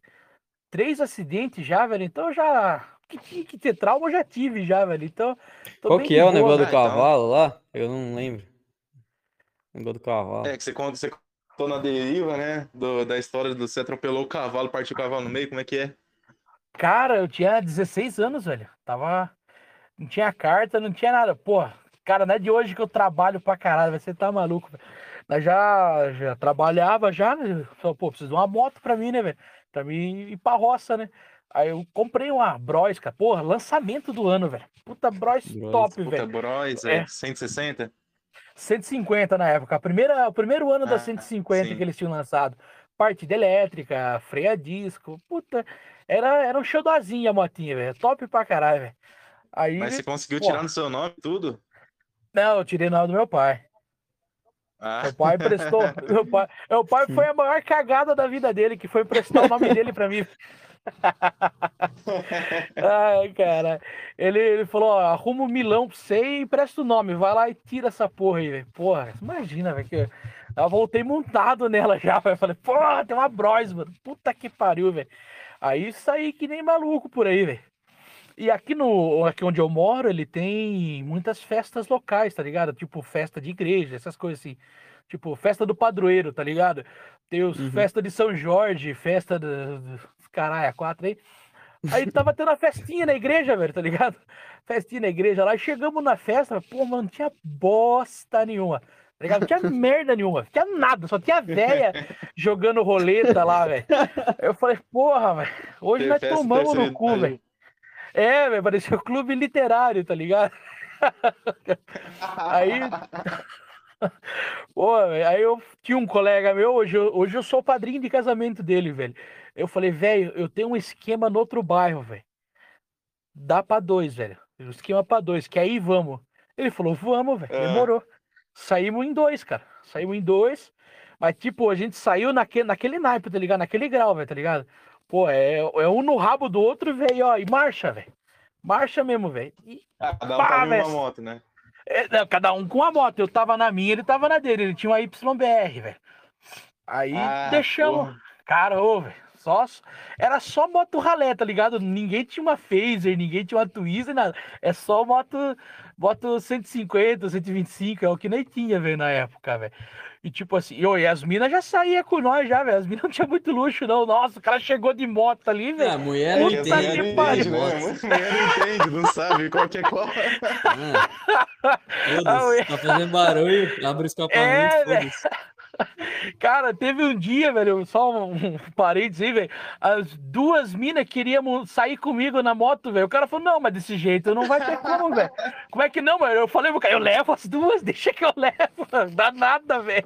três acidentes já, velho. Então eu já. Que tinha que ter trauma, eu já tive já, velho. Então. tô Qual bem que é o boa, negócio do Ah, então. cavalo lá? Eu não lembro. O negócio do cavalo. É que você conta, você contou na deriva, né? Do, da história do você atropelou o cavalo, partiu o cavalo no meio, como é que é? Cara, eu tinha 16 anos, velho. Tava. Não tinha carta, não tinha nada. Pô, cara, não é de hoje que eu trabalho pra caralho, você tá maluco, velho. Mas já, já trabalhava já, né? Falei, pô, preciso de uma moto pra mim, né, velho? Pra mim ir pra roça, né? Aí eu comprei uma Bros, cara. Porra, lançamento do ano, velho. Puta Bros Bros, top, Puta, velho. Bros, É. é 160? 150 na época. A primeira, o primeiro ano da Ah, 150 sim. que eles tinham lançado. Partida elétrica, freio a disco. Puta, era, era um showzinho a motinha, velho. Top pra caralho, velho. Aí, Mas você conseguiu Pô. tirar no seu nome tudo? não, eu tirei nome do meu pai. Ah, Meu pai emprestou. meu, pai, meu pai foi a maior cagada da vida dele, que foi emprestar o nome dele pra mim. Ai, cara. Ele, ele falou: ó, arruma um milão pra você e empresta o nome. Vai lá e tira essa porra aí, velho. Porra, imagina, velho. Que eu voltei montado nela já, velho. Falei, porra, tem uma Bros, mano. Puta que pariu, velho. Aí saí que nem maluco por aí, velho. E aqui no aqui onde eu moro, ele tem muitas festas locais, tá ligado? Tipo festa de igreja, essas coisas assim. Tipo, festa do padroeiro, tá ligado? Tem os Uhum. festa de São Jorge, festa do, do caralho, a quatro aí. Aí tava tendo uma festinha na igreja, velho, tá ligado? Festinha na igreja lá, chegamos na festa, pô, mano, não tinha bosta nenhuma. Tá ligado? Não tinha merda nenhuma, não tinha nada, só tinha véia jogando roleta lá, velho. Eu falei, porra, velho, hoje Teve nós festa tomamos no cu, velho. É, velho, parecia um clube literário, tá ligado? Aí, pô, velho, aí eu tinha um colega meu, hoje eu, hoje eu sou o padrinho de casamento dele, velho. Eu falei, velho, eu tenho um esquema no outro bairro, velho. Dá pra dois, velho. Um esquema pra dois, que aí vamos. Ele falou, vamos, velho. Ah. Demorou. Saímos em dois, cara. Saímos em dois. Mas, tipo, a gente saiu naquele, naquele naipe, tá ligado? Naquele grau, velho, tá ligado? Pô, é, é um no rabo do outro, velho, ó, e marcha, velho. Marcha mesmo, velho. E Ah, um Pá, uma moto, né? É, cada um com a moto. Eu tava na minha, ele tava na dele. Ele tinha uma YBR, velho. Aí Ah, deixamos. porra. Cara, ô, velho. Só, era só moto ralé, tá ligado? Ninguém tinha uma Phaser, ninguém tinha uma Twizy, nada. É só moto, moto 150, 125, é o que nem tinha, velho, na época, velho. E tipo assim, e, ô, e as minas já saíam com nós já, velho. As minas não tinha muito luxo, não. Nossa, o cara chegou de moto ali, Ah, velho. mulher É Puta a entende. que mulher não pariu. entende, né? A mulher não entende, não sabe qual que é qual. Ah, Ah, Foda-se, tá fazendo barulho, abre o escapamento, É, foda-se. Cara, teve um dia, velho, só um, um parênteses aí, velho. As duas minas queriam sair comigo na moto, velho. O cara falou, não, mas desse jeito não vai ter como, velho. Como é que não, mano? Eu falei, cara, eu levo as duas, deixa que eu levo. Não dá nada, velho.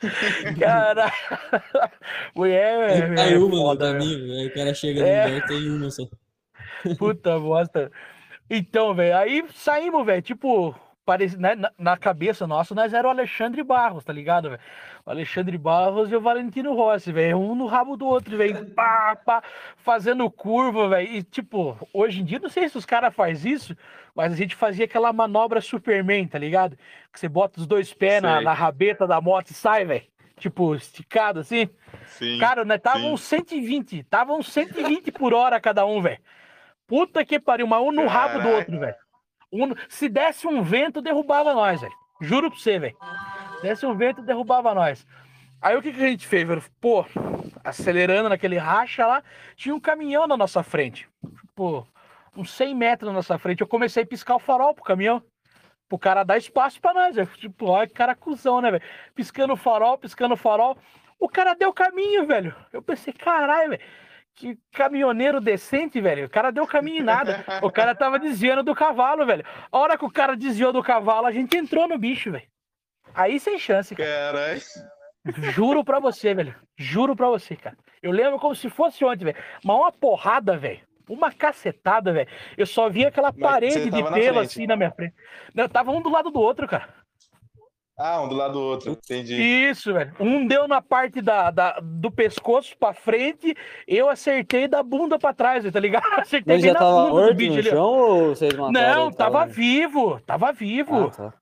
Cara, mulher, velho. cai é uma foda, velho. caminho, aí o cara chega É. no lugar e tem uma só. Puta bosta. Então, velho, aí saímos, velho, tipo, parece, né, na, na cabeça nossa, nós era o Alexandre Barros, tá ligado, velho? O Alexandre Barros e o Valentino Rossi, velho, um no rabo do outro, velho, pá, pá, fazendo curva, velho. E, tipo, hoje em dia, não sei se os caras fazem isso, mas a gente fazia aquela manobra Superman, tá ligado? Que você bota os dois pés na, na rabeta da moto e sai, velho. Tipo, esticado assim. Sim. Cara, né, uns 120, tava uns 120 por hora cada um, velho. Puta que pariu, mas um no rabo do outro, velho. Um- se desse um vento, derrubava nós, velho. Juro pra você, velho. Desse um vento, derrubava nós. Aí o que, que a gente fez, velho? Pô, acelerando naquele racha lá, tinha um caminhão na nossa frente. Pô, uns 100 metros na nossa frente. Eu comecei a piscar o farol pro caminhão. Pro cara dar espaço pra nós, velho. Tipo, olha que cara cuzão, né, velho? Piscando o farol, piscando o farol. O cara deu caminho, velho. Eu pensei, caralho, velho. Que caminhoneiro decente, velho. O cara deu caminho em nada. O cara tava desviando do cavalo, velho. A hora que o cara desviou do cavalo, a gente entrou no bicho, velho. Aí sem chance, cara. Caralho. Juro pra você, velho. Juro pra você, cara. Eu lembro como se fosse ontem, velho. Mas uma porrada, velho. Uma cacetada, velho. Eu só vi aquela Mas parede de pelo frente. assim na minha frente. Não, tava um do lado do outro, cara. Ah, um do lado do outro. Entendi. Isso, velho. Um deu na parte da, da- do pescoço pra frente, eu acertei da bunda pra trás, tá ligado? Acertei Mas bem já na tava bunda do morto bicho no chão ou vocês mataram? Não, tava vivo. Tava vivo. Ah,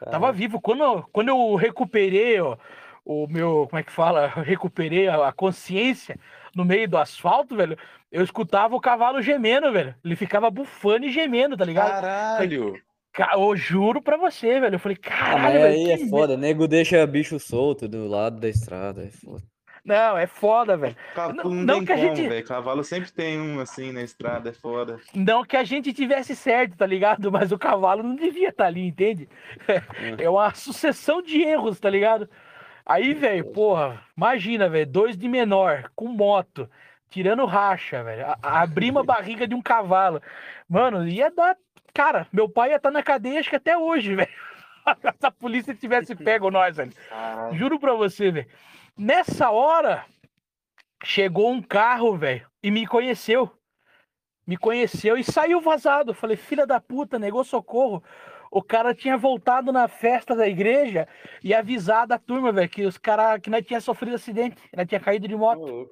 tá. Tava vivo. Quando, quando eu recuperei ó, o meu, como é que fala? Eu recuperei a, a consciência no meio do asfalto, velho. Eu escutava o cavalo gemendo, velho. Ele ficava bufando e gemendo, tá ligado? Caralho. Eu juro pra você, velho. Eu falei, Ah, caralho, velho. aí é foda, nego deixa bicho solto do lado da estrada, é foda. Não, é foda, velho. Cavalo Não- não, que a como, gente- velho. Cavalo sempre tem um assim na estrada, é foda. Não que a gente tivesse certo, tá ligado? Mas o cavalo não devia estar ali, entende? É uma sucessão de erros, tá ligado? Aí, velho, porra, imagina, velho, dois de menor, com moto, tirando racha, velho. a- Abrir uma barriga de um cavalo. Mano, ia dar. Cara, meu pai ia estar na cadeia, acho que até hoje, velho. Se a polícia tivesse pego nós, velho. Caralho. Juro pra você, velho. Nessa hora, chegou um carro, velho, e me conheceu. Me conheceu e saiu vazado. Eu Falei, filha da puta, negou socorro. O cara tinha voltado na festa da igreja e avisado a turma, velho, que os caras que nós tinha sofrido acidente, nós tinha caído de moto.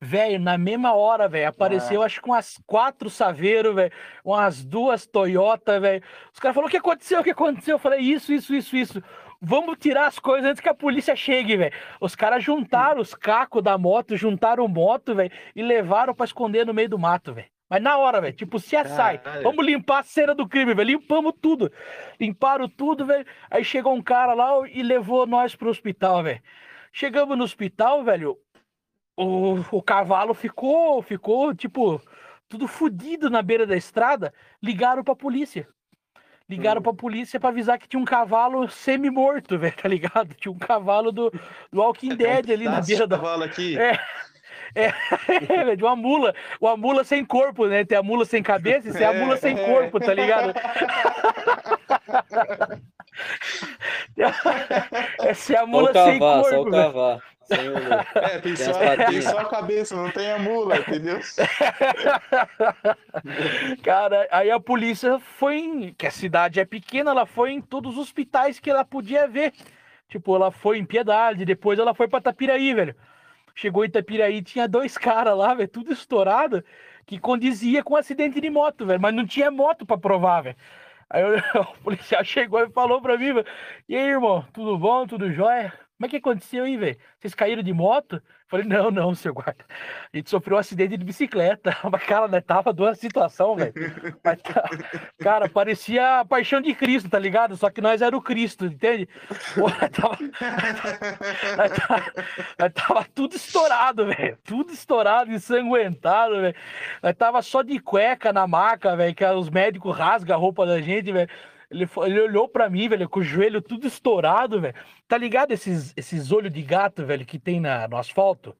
Velho, na mesma hora, velho, apareceu acho que umas quatro saveiros, velho, umas duas Toyota, velho. Os caras falaram: o que aconteceu? O que aconteceu? Eu falei: isso, isso, isso, isso. Vamos tirar as coisas antes que a polícia chegue, velho. Os caras juntaram os cacos da moto, juntaram moto, velho, e levaram pra esconder no meio do mato, velho. Mas na hora, velho, tipo, se sai. Vamos limpar a cena do crime, velho. Limpamos tudo. Limparam tudo, velho. Aí chegou um cara lá e levou nós pro hospital, velho. Chegamos no hospital, velho. O, o cavalo ficou, ficou, tipo, tudo fudido na beira da estrada. Ligaram pra polícia. Ligaram pra polícia pra avisar que tinha um cavalo semi-morto, velho, tá ligado? Tinha um cavalo do, do Walking Dead ali na beira da. cavalo aqui. É. É, velho, de uma mula. Uma mula sem corpo, né? Tem a mula sem cabeça e tem a mula sem É. corpo, tá ligado? Essa é a mula o sem cavar, só o corpo, cavar. Sem o- É, tem Tem só, tem só a cabeça, não tem a mula, entendeu? Cara, aí a polícia foi em. Que a cidade é pequena, ela foi em todos os hospitais que ela podia ver. Tipo, ela foi em Piedade, depois ela foi pra Tapiraí, velho. Chegou em Tapiraí, tinha dois caras lá, velho, tudo estourado, que condizia com um acidente de moto, velho, mas não tinha moto pra provar, velho. Aí o policial chegou e falou pra mim, velho, e aí, irmão, tudo bom, tudo jóia? Como é que aconteceu aí, velho? Vocês caíram de moto? Eu Falei, não, não, seu guarda. A gente sofreu um acidente de bicicleta. Mas, cara, nós tava numa situação, velho. Tá- Cara, parecia a paixão de Cristo, tá ligado? Só que nós era o Cristo, entende? Nós tava, nós tava, nós tava tudo estourado, velho. Tudo estourado, ensanguentado, velho. Nós tava só de cueca na maca, velho, que os médicos rasgam a roupa da gente, velho. Ele, ele olhou pra mim, velho, com o joelho tudo estourado, velho. Tá ligado esses, esses olhos de gato, velho, que tem na, no asfalto?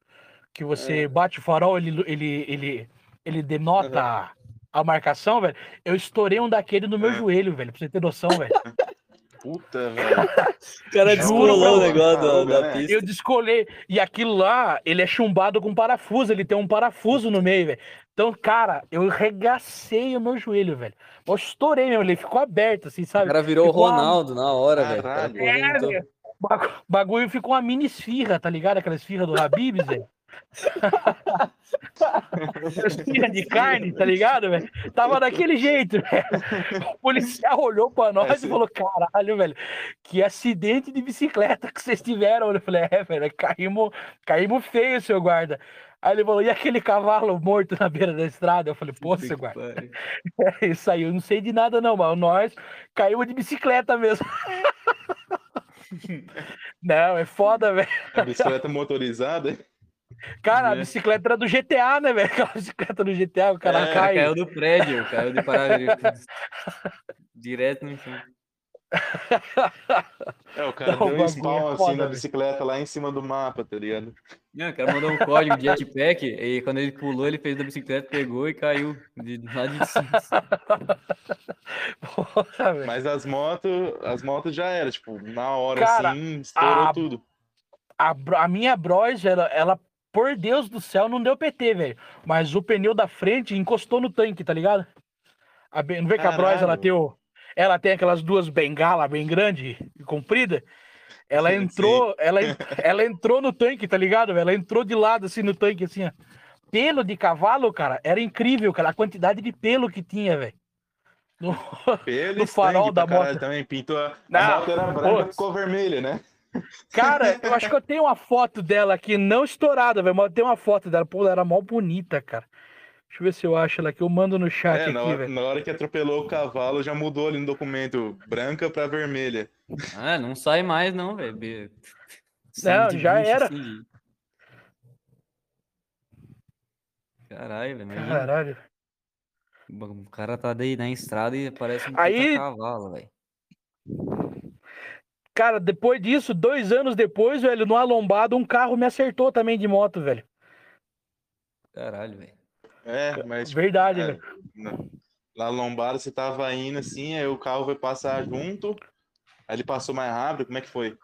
Que você bate o farol, ele, ele, ele, ele denota a, a marcação, velho. Eu estourei um daquele no meu É. joelho, velho, pra você ter noção, velho. Puta, velho. O cara descolou o mano. negócio da, da Né? pista. Eu descolei. E aquilo lá, ele é chumbado com parafuso, ele tem um parafuso no meio, velho. Então, cara, eu regacei o meu joelho, velho. Eu estourei mesmo, ele ficou aberto, assim, O sabe? cara virou o Ficou uma- Ronaldo na hora, velho. O cara Caralho. correndo, É, então. velho. O bagu- bagulho ficou uma mini esfirra, tá ligado? Aquela esfirra do Habibs, velho. esfirra de carne, tá ligado, velho? Tava daquele jeito, velho. O policial olhou pra nós Esse- e falou: caralho, velho, que acidente de bicicleta que vocês tiveram. Eu falei: é, velho, caímos, caímos feio, seu guarda. Aí ele falou, e aquele cavalo morto na beira da estrada? Eu falei, pô, que guarda. pariu. Ele saiu, não sei de nada não, mas nós caímos de bicicleta mesmo. Não, é foda, velho. A bicicleta motorizada. Cara, a É. bicicleta era do GTA, né, velho? Aquela bicicleta do GTA, o cara É, cai. caiu do prédio, caiu de parada direto no chão. É, o cara deu um spawn assim foda, na bicicleta lá em cima do mapa, tá ligado? Não, o cara mandou um código de jetpack e quando ele pulou, ele fez da bicicleta, pegou e caiu de lá de cima. Mas as motos, as motos já era, tipo, na hora Cara, assim, estourou a- tudo. A, a minha Bros, ela, ela, por Deus do céu, não deu PT, velho. Mas o pneu da frente encostou no tanque, tá ligado? A não vê que a Bros, ela tem, o, ela tem aquelas duas bengalas bem grandes e comprida? Ela Sim. entrou, ela, ela entrou no tanque, tá ligado? Ela entrou de lado, assim, no tanque, assim, ó. Pelo de cavalo, cara, era incrível, cara, a quantidade de pelo que tinha, velho. No- Pelo no farol da caralho moto. também, pintou a, a Não, moto era branca, putz. ficou vermelha, né? Cara, eu acho que eu tenho uma foto dela aqui, não estourada, velho, mas eu tenho uma foto dela. Pô, ela era mó bonita, cara. Deixa eu ver se eu acho ela aqui. Eu mando no chat É, na aqui, hora, velho. na hora que atropelou o cavalo, já mudou ali no documento, branca pra vermelha. Ah, não sai mais não, velho. Não, já bicho, era. assim, Caralho, velho. Caralho. O cara tá daí na estrada e parece um Aí- cavalo, velho. Cara, depois disso, dois anos depois, velho, no alombado, um carro me acertou também de moto, velho. Caralho, velho. É, mas tipo, Verdade, é, velho. na- lombada você tava indo assim, aí o carro foi passar junto, aí ele passou mais rápido, como é que foi?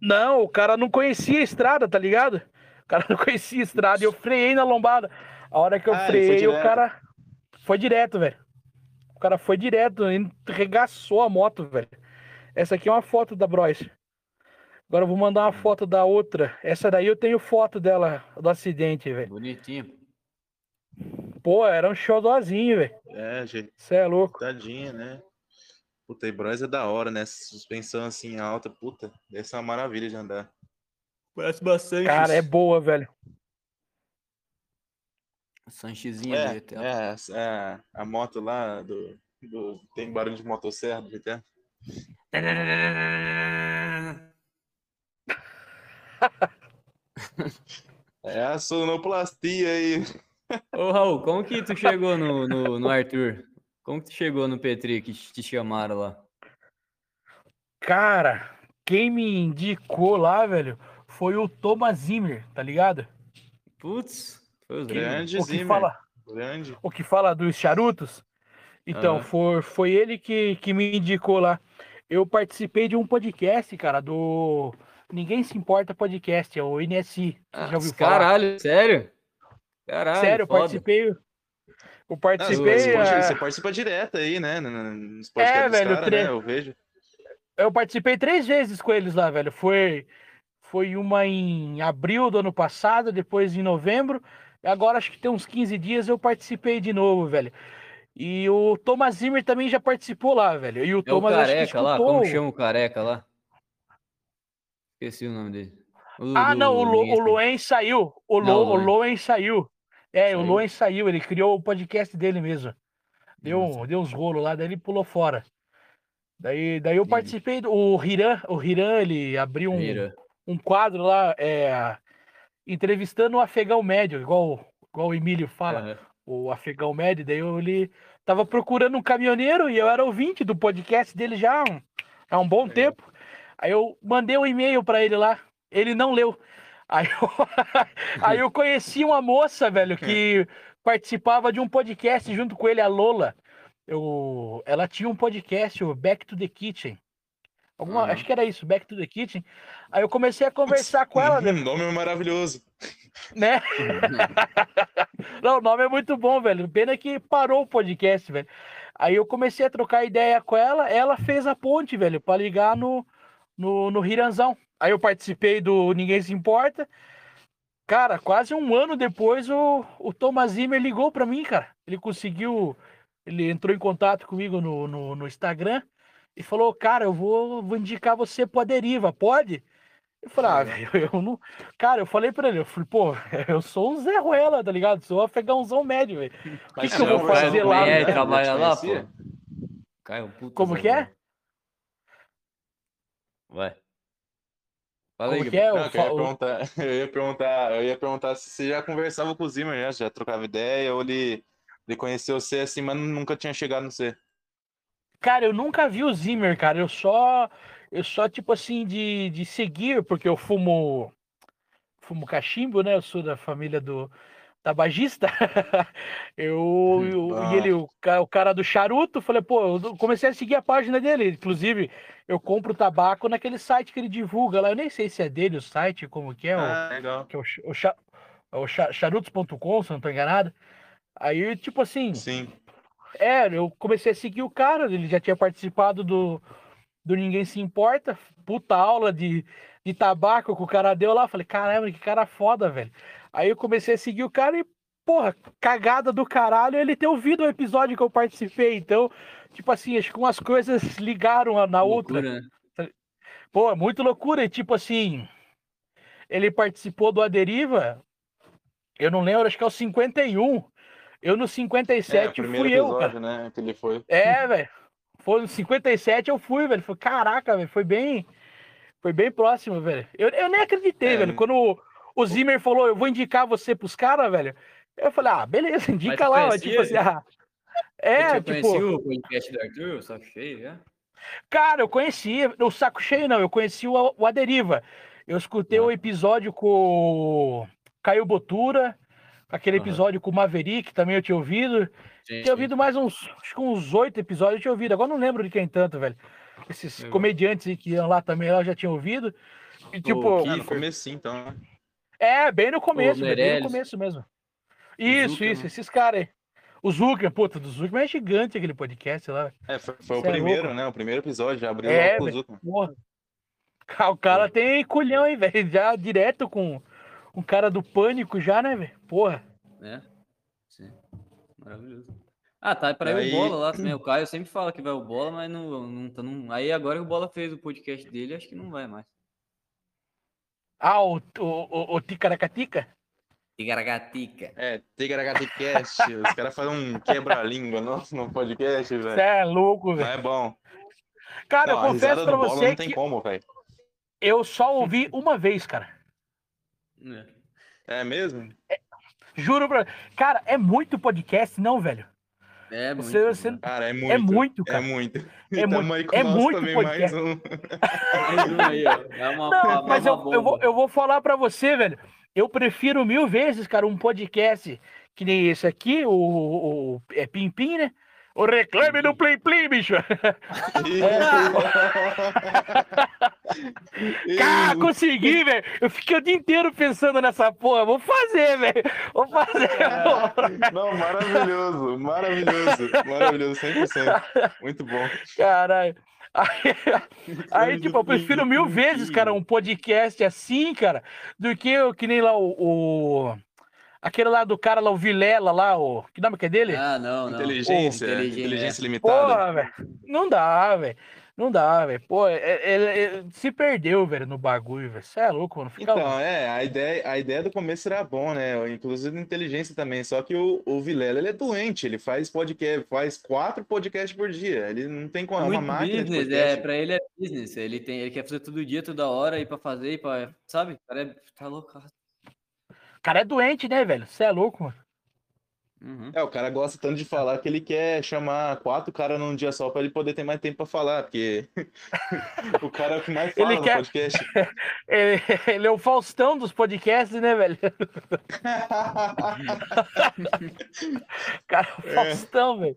Não, o cara não conhecia a estrada, tá ligado? O cara não conhecia a estrada e eu freiei na lombada. A hora que eu Ah, freiei, o cara foi direto, velho. O cara foi direto, regaçou a moto, velho. Essa aqui é uma foto da Bros. Agora eu vou mandar uma foto da outra. Essa daí eu tenho foto dela, do acidente, velho. Bonitinho. Pô, era um xodózinho, velho. É, gente, Você é louco. tadinha, né? Puta, e Bros é da hora, né? Suspensão assim alta, puta, deve ser uma maravilha de andar. Parece bastante. Cara, é boa, velho. Sanchezinha É, do GTA. é, é, a moto lá do, do- Tem barulho de motosserra do GTA. É a sonoplastia aí. Ô, Raul, como que tu chegou no, no, no Arthur? Como que tu chegou no Petri que te chamaram lá? Cara, quem me indicou lá, velho, foi o Thomas Zimmer, tá ligado? Putz, foi os Grande O que Zimmer. fala, Grande. o que fala dos charutos. Então, Aham. foi, foi ele que, que me indicou lá. Eu participei de um podcast, cara, do Ninguém Se Importa Podcast, é o NSI. Você já ouviu falar? Caralho, sério? Caralho, Sério, eu participei. Eu Não, participei. você, é, você participa direto aí, né? no- no- Nos podcasts É, velho, caras, tre- né? Eu vejo. Eu participei três vezes com eles lá, velho. Foi, foi uma em abril do ano passado, depois em novembro. e Agora acho que tem uns 15 dias eu participei de novo, velho. E o Thomas Zimmer também já participou lá, velho. E o É o Thomas acho que careca lá? Como chama o careca lá? Esqueci o nome dele. O Ah, do- não, o, Lu, o saiu. O, Não, Lu, o o. Luen saiu. É, o. Luen saiu, ele criou o podcast dele mesmo. Deu, Nossa. deu uns rolos lá, daí ele pulou fora. Daí, daí eu participei do o Hiran, o Hiran, ele abriu um, um quadro lá, é, entrevistando o afegão médio, igual, igual o Emílio fala, Aham. o afegão médio, daí eu, ele tava procurando um caminhoneiro e eu era ouvinte do podcast dele já há um, há um bom tempo. Aí eu mandei um e-mail para ele lá, ele não leu. Aí eu, aí eu conheci uma moça, velho, que participava de um podcast junto com ele, a Lola. Eu, ela tinha um podcast, o Back to the Kitchen. Alguma, Aham. Acho que era isso, Back to the Kitchen. Aí eu comecei a conversar com ela, né? Hum, nome maravilhoso. né? Não, o nome é muito bom, velho. Pena que parou o podcast, velho. Aí eu comecei a trocar ideia com ela, ela fez a ponte, velho, pra ligar no, no, no Riranzão. Aí eu participei do Ninguém Se Importa. Cara, quase um ano depois o, o Thomas Zimmer ligou pra mim, cara. Ele conseguiu, ele entrou em contato comigo no, no, no Instagram e falou, cara, eu vou, vou indicar você pra Deriva, pode? Eu falei, ah, velho, eu não. Cara, eu falei pra ele, eu falei, pô, eu sou um Zé Ruela, tá ligado? Sou um afegãozão médio, velho. O que, Mas que eu vou fazer lá? É, velho? trabalha lá, pô. conhecia? Caio, puta. Como que é? Ruela. Fala aí, que é? Não, o eu, ia perguntar, eu ia perguntar, eu ia perguntar se você já conversava com o Zimmer, já, já trocava ideia, ou ele, ele conheceu você assim, mas nunca tinha chegado no você. Cara, eu nunca vi o Zimmer, cara. Eu só, eu só tipo assim de, de seguir, porque eu fumo, fumo cachimbo, né? Eu sou da família do tabagista. eu, eu- Ah. e ele, o, o cara do charuto, falei, pô, eu comecei a seguir a página dele. Inclusive, eu compro tabaco naquele site que ele divulga lá. Eu nem sei se é dele o site, como que é, o, Ah, legal. que é o, o, é o cha- charutos.com, se eu não tô enganado. Aí, tipo assim, Sim. é, eu comecei a seguir o cara, ele já tinha participado do, do Ninguém Se Importa, puta aula de, de tabaco que o cara deu lá, falei, caramba, que cara foda, velho. Aí eu comecei a seguir o cara e, porra, cagada do caralho ele ter ouvido o episódio que eu participei, então, tipo assim, acho que umas coisas ligaram a- na outra. Loucura? Pô, é muito loucura. E tipo assim, ele participou do A Deriva, eu não lembro, acho que é o 51. Eu no É, 57 o primeiro fui eu, cara. episódio, né, que ele foi. É, velho. Foi no 57 eu fui, velho. Foi, caraca, velho. Foi bem. Foi bem próximo, velho. Eu, eu nem acreditei, É, velho. Quando o, o Zimmer falou, eu vou indicar você pros caras, velho. Eu falei, ah, beleza, indica lá. conhecia Tipo assim, ah. É, eu tipo. conheci o podcast do Arthur, só cheio, já. Cara, eu conhecia, o saco cheio não, eu conheci o, o A Deriva. Eu escutei Ah. o episódio com o Caio Botura, aquele episódio com o Maverick, também eu tinha ouvido. Sim, Tinha ouvido mais uns, acho que uns oito episódios eu tinha ouvido. Agora não lembro de quem tanto, velho. Esses comediantes aí que iam lá também, eu já tinha ouvido. E tipo, Keith. Ah, no começo, então. né? É, bem no começo, bem no começo mesmo. Isso, Zuckerman. isso, esses caras aí. O Zucker, puta, do Zucker é gigante aquele podcast lá. É, foi, foi o é primeiro, louco. né? O primeiro episódio, já abriu É, com o. Porra. Ca- O cara tem culhão, hein, velho? Já direto com um cara do pânico já, né, velho? Porra. né? Sim. Maravilhoso. Ah, tá para Aí- o Bola lá também. O Caio sempre fala que vai o Bola, mas não, não, tá, não... Aí agora que o Bola fez o podcast dele, acho que não vai mais. Ah, o, o, o, o Ticaracatica? Tigaragatica. É, Tigaragaticast, os caras fazem um quebra-língua nosso no podcast, Você velho. é louco, velho. é bom. Cara, Não, eu confesso pra você não tem que como, velho. eu só ouvi uma vez, cara. É mesmo? Juro pra. Cara, é muito podcast, não, velho. É, muito. Você- você- né? Cara, é muito. É muito, É cara. muito. É muito- tamo aí com é nós muito também, podcast. mais um. Mais um aí, ó. É uma, Não, uma- mas uma eu, eu, vou, eu vou falar pra você, velho. Eu prefiro mil vezes, cara, um podcast que nem esse aqui, o, o, o- é Pim Pim, né? O reclame do Plim Plim, bicho. Cara, consegui, velho. Eu fiquei o dia inteiro pensando nessa porra. Vou fazer, velho. Vou fazer. Não, maravilhoso, maravilhoso, maravilhoso, 100%. Muito bom. Caralho. Aí, aí, tipo, eu prefiro mil vezes, cara, um podcast assim, cara, do que o que nem lá o, o- Aquele lá do cara lá, o Vilela lá, o. Que nome que é dele? Ah, não, não. Inteligência, inteligência, inteligência é. limitada. Porra, velho. Não dá, velho. Não dá, velho. Pô, é- é- é- se perdeu, velho, no bagulho, velho. Você é louco, mano. Fica Então, é, a ideia, a ideia do começo era bom, né? Inclusive inteligência também. Só que o, o Vilela, ele é doente, ele faz podcast, faz quatro podcasts por dia. Ele não tem como, é uma máquina de business, é, pra ele é business. Ele, tem, ele quer fazer todo dia, toda hora, ir pra fazer, ir pra, sabe? O cara é, tá louco. O cara é doente, né, velho? Você é louco, mano. Uhum. É, o cara gosta tanto de falar que ele quer chamar quatro caras num dia só pra ele poder ter mais tempo pra falar, porque o cara é o que mais fala Ele no quer- podcast. Ele, ele é o Faustão dos podcasts, né, velho? Cara, é o Faustão, velho.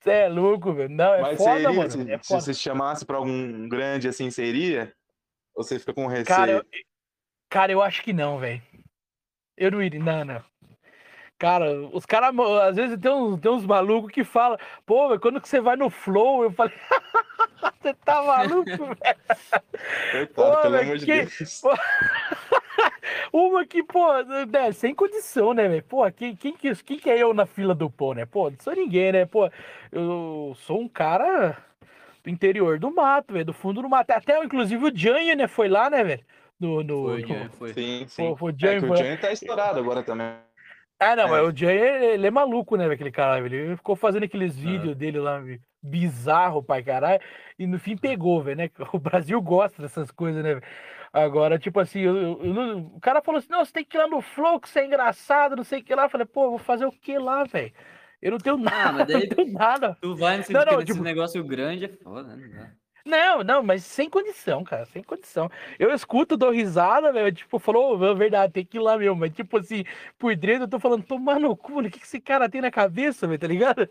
Você é louco, velho. Não, é Mas foda, seria, mano. se, É se foda. você chamasse pra algum grande assim, seria? Ou você fica com receio? Cara, eu, cara, eu acho que não, velho. Eu não iria. Não, não. Cara, os caras, às vezes tem uns, tem uns malucos que falam, pô, velho, quando que você vai no Flow? Eu falei, você tá maluco, velho? Coitado, Pô, pelo amor de Deus. Uma que, pô, né, sem condição, né, velho? Pô, quem, quem, que, quem que é eu na fila do pão, né? Pô, não sou ninguém, né? Pô, eu sou um cara do interior do mato, velho, do fundo do mato. Até, inclusive, o Janho, né, foi lá, né, velho? No, no, Foi, no- foi. Sim, sim. Foi o É Johnny, que o Johnny tá estourado agora também. Ah, não, É. mas o Jay, ele é maluco, né, aquele cara. Ele ficou fazendo aqueles vídeos dele lá, bizarro, pai, caralho. E no fim pegou, velho, né? O Brasil gosta dessas coisas, né, velho? Agora, tipo assim, eu- eu- eu o cara falou assim: não, você tem que ir lá no Flow, que você é engraçado, não sei o que lá. Eu falei, pô, vou fazer o que lá, velho? Eu não tenho nada, Ah, mas daí não tenho nada. tu vai nesse, Não, não, tipo- negócio grande, é foda, né? Não. Não, não, mas sem condição, cara, sem condição. Eu escuto, dou risada, velho, tipo, falou, "Ô, é verdade, tem que ir lá mesmo, mas tipo assim, por dentro eu tô falando, tomar no cu, o que que esse cara tem na cabeça, velho, tá ligado?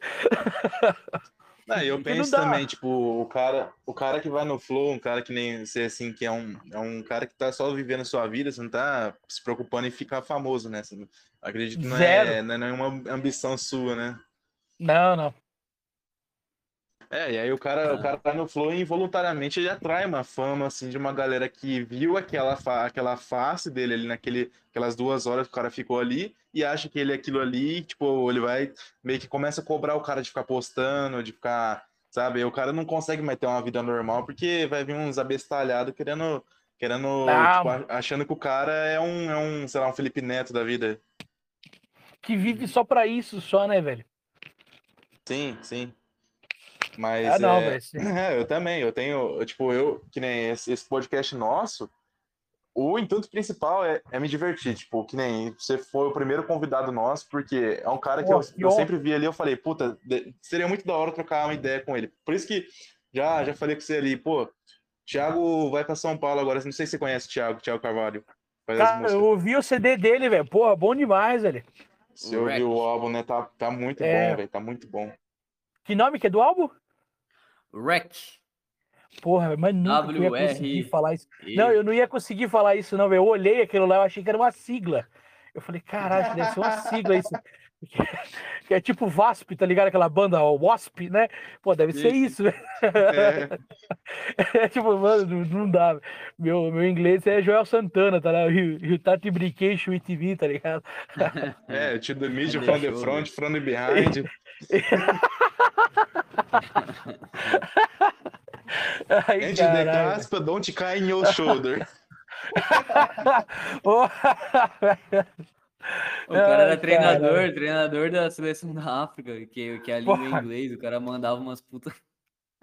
Não, eu Porque não penso dá. também, tipo, o cara, o cara que vai no flow, um cara que nem você, assim, que é um, é um cara que tá só vivendo a sua vida, você não tá se preocupando em ficar famoso, né? Não- acredito que não é, Zero. não é nenhuma ambição sua, né? Não, não. É, e aí o cara, Ah. o cara tá no flow e involuntariamente ele atrai uma fama, assim, de uma galera que viu aquela, fa aquela face dele ali naquele, aquelas duas horas que o cara ficou ali e acha que ele é aquilo ali, e, tipo, ele vai meio que começa a cobrar o cara de ficar postando, de ficar, sabe? O cara não consegue mais ter uma vida normal porque vai vir uns abestalhados querendo, querendo, tipo, achando que o cara é um, é um, sei lá, um Felipe Neto da vida. Que vive só pra isso, só, né, velho? Sim, sim. Mas Ah, não, é, sim. É, eu também, eu tenho, tipo, eu, que nem esse, esse podcast nosso, o intuito principal é, é me divertir, tipo, que nem você foi o primeiro convidado nosso, porque é um cara que eu, eu sempre vi ali, eu falei, puta, seria muito da hora trocar uma ideia com ele. Por isso que já, já falei com você ali, pô, Thiago vai pra São Paulo agora, não sei se você conhece o Thiago, Thiago Carvalho, Cara, eu ouvi o CD dele, velho. Porra, bom demais, velho. Você ouviu o álbum, né, tá, tá muito É. bom, velho, tá muito bom. Que nome que é do álbum? Rec. Porra, mas nunca que eu ia conseguir falar isso. E- Não, eu não ia conseguir falar isso, não, velho. Eu olhei aquilo lá, eu achei que era uma sigla. Eu falei, caralho, deve ser uma sigla isso. Que é tipo VASP, tá ligado? Aquela banda ó, Wasp, né? Pô, deve ser isso. É, É tipo, mano, não, dá. Meu, meu inglês é Joel Santana, tá ligado? You, you touch brincation with me, tá ligado? é, to the mid, from the front, from the behind. Ai, And the caspa don't cry in your shoulder. O cara era Ai, treinador, caralho. treinador da seleção da África, que, que a língua é inglês, o cara mandava umas putas.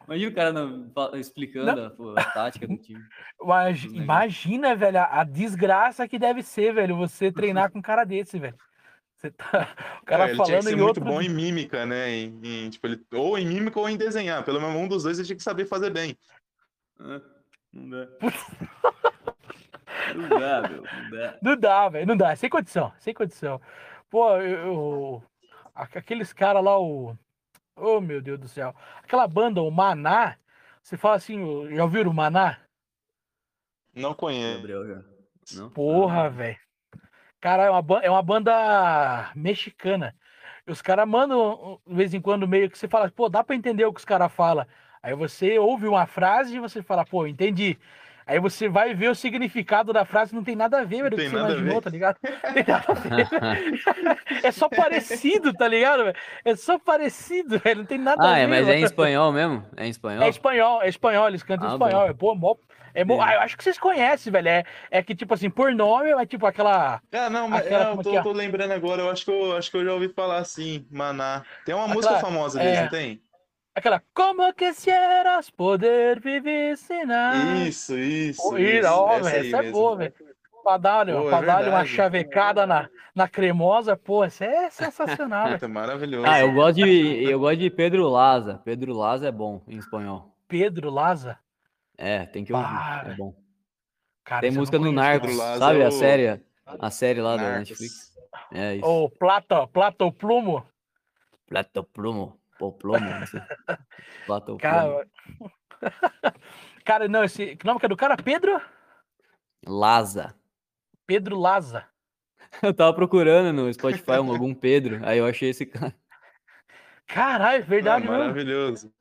Imagina o cara não- explicando a, pô, a tática do time. Imagina, velho, a, a desgraça que deve ser, velho, você treinar com um cara desse, velho. Você tá, o cara É, ele tinha que falando ser em muito outro. bom em mímica, né? Em, em, tipo, ele, ou em mímica ou em desenhar. Pelo menos um dos dois ele tinha que saber fazer bem. Ah, Não dá. Não dá, meu, não dá. Não dá, velho, não dá, sem condição, sem condição. Pô, eu, aqueles caras lá, o. Oh, meu Deus do céu. Aquela banda, o Maná, você fala assim, já ouviram o Maná? Não conheço. Gabriel já. Não? Porra, Ah, velho. Cara, é uma, é uma banda mexicana. Os caras mandam, de vez em quando, meio que você fala, pô, dá pra entender o que os caras falam. Aí você ouve uma frase e você fala, pô, entendi. Aí você vai ver o significado da frase, não tem nada a ver, velho, que você nada a imaginou, ver. tá ligado? Não tem nada a ver. É só parecido, tá ligado? velho? É só parecido, velho, não tem nada a Ah, ver. é, mas é em espanhol mesmo? É em espanhol? É espanhol, é espanhol, eles cantam em Ah, espanhol. bom. É, pô, mó, é mó- Beleza. ah, eu acho que vocês conhecem, velho. É, é que, tipo assim, por nome, é tipo aquela. Ah, não, mas Aquela, é, eu tô, que é? tô lembrando agora. Eu acho que eu, acho que eu já ouvi falar assim, Maná. Tem uma música Aquela- famosa deles, é. não tem? Aquela. Como quisieras poder viver sem nada. Isso, isso. Pô, isso, ó, essa aí essa é mesmo. boa, velho. Pra dar, Pô, é pra dar uma chavecada na, na cremosa, pô, isso é sensacional. Puta, maravilhoso. Ah, eu gosto de eu gosto de Pedro Laza. Pedro Laza é bom em espanhol. Pedro Laza. É, tem que ouvir. Ah, é bom. Cara, Tem música no Narcos, sabe é a o- série, a série lá da Narcos. Netflix. É isso. Ô, Plata, Plata ou Plumo. Plato plumo, pô plumo, não sei. Plato plumo. Cara. cara, não, esse. Que nome que é do cara? Pedro? Laza. Pedro Laza. Eu tava procurando no Spotify um- algum Pedro, aí eu achei esse cara. Caralho, é Ah, verdade, mesmo. maravilhoso.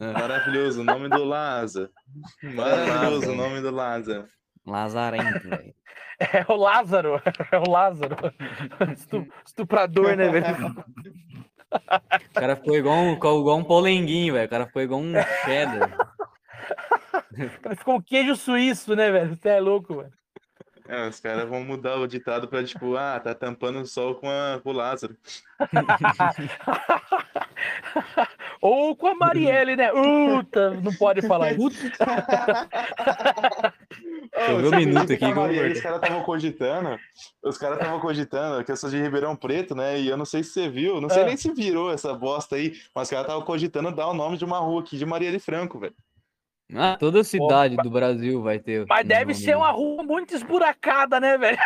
É. Maravilhoso, o nome do Laza. Maravilhoso o nome do Laza. Lazarento, velho. É o Lázaro. É o Lázaro. Estu- Estuprador, né, velho? O cara ficou igual um, igual um polenguinho, velho. O cara ficou igual um cheddar. Ficou um queijo suíço, né, velho? Você é louco, velho. É, os caras vão mudar o ditado pra, tipo, ah, tá tampando o sol com, a, com o Lázaro. Ou com a Marielle, né? Uta, não pode falar isso. Choveu um minuto aqui, gordo. Os caras estavam cogitando, os caras estavam cogitando, que eu sou de Ribeirão Preto, né? E eu não sei se você viu, não sei Ah. nem se virou essa bosta aí, mas os caras estavam cogitando dar o nome de uma rua aqui de Maria de Franco, velho. Ah, toda cidade do Brasil vai ter. Mas deve ser uma rua muito esburacada, né, velho?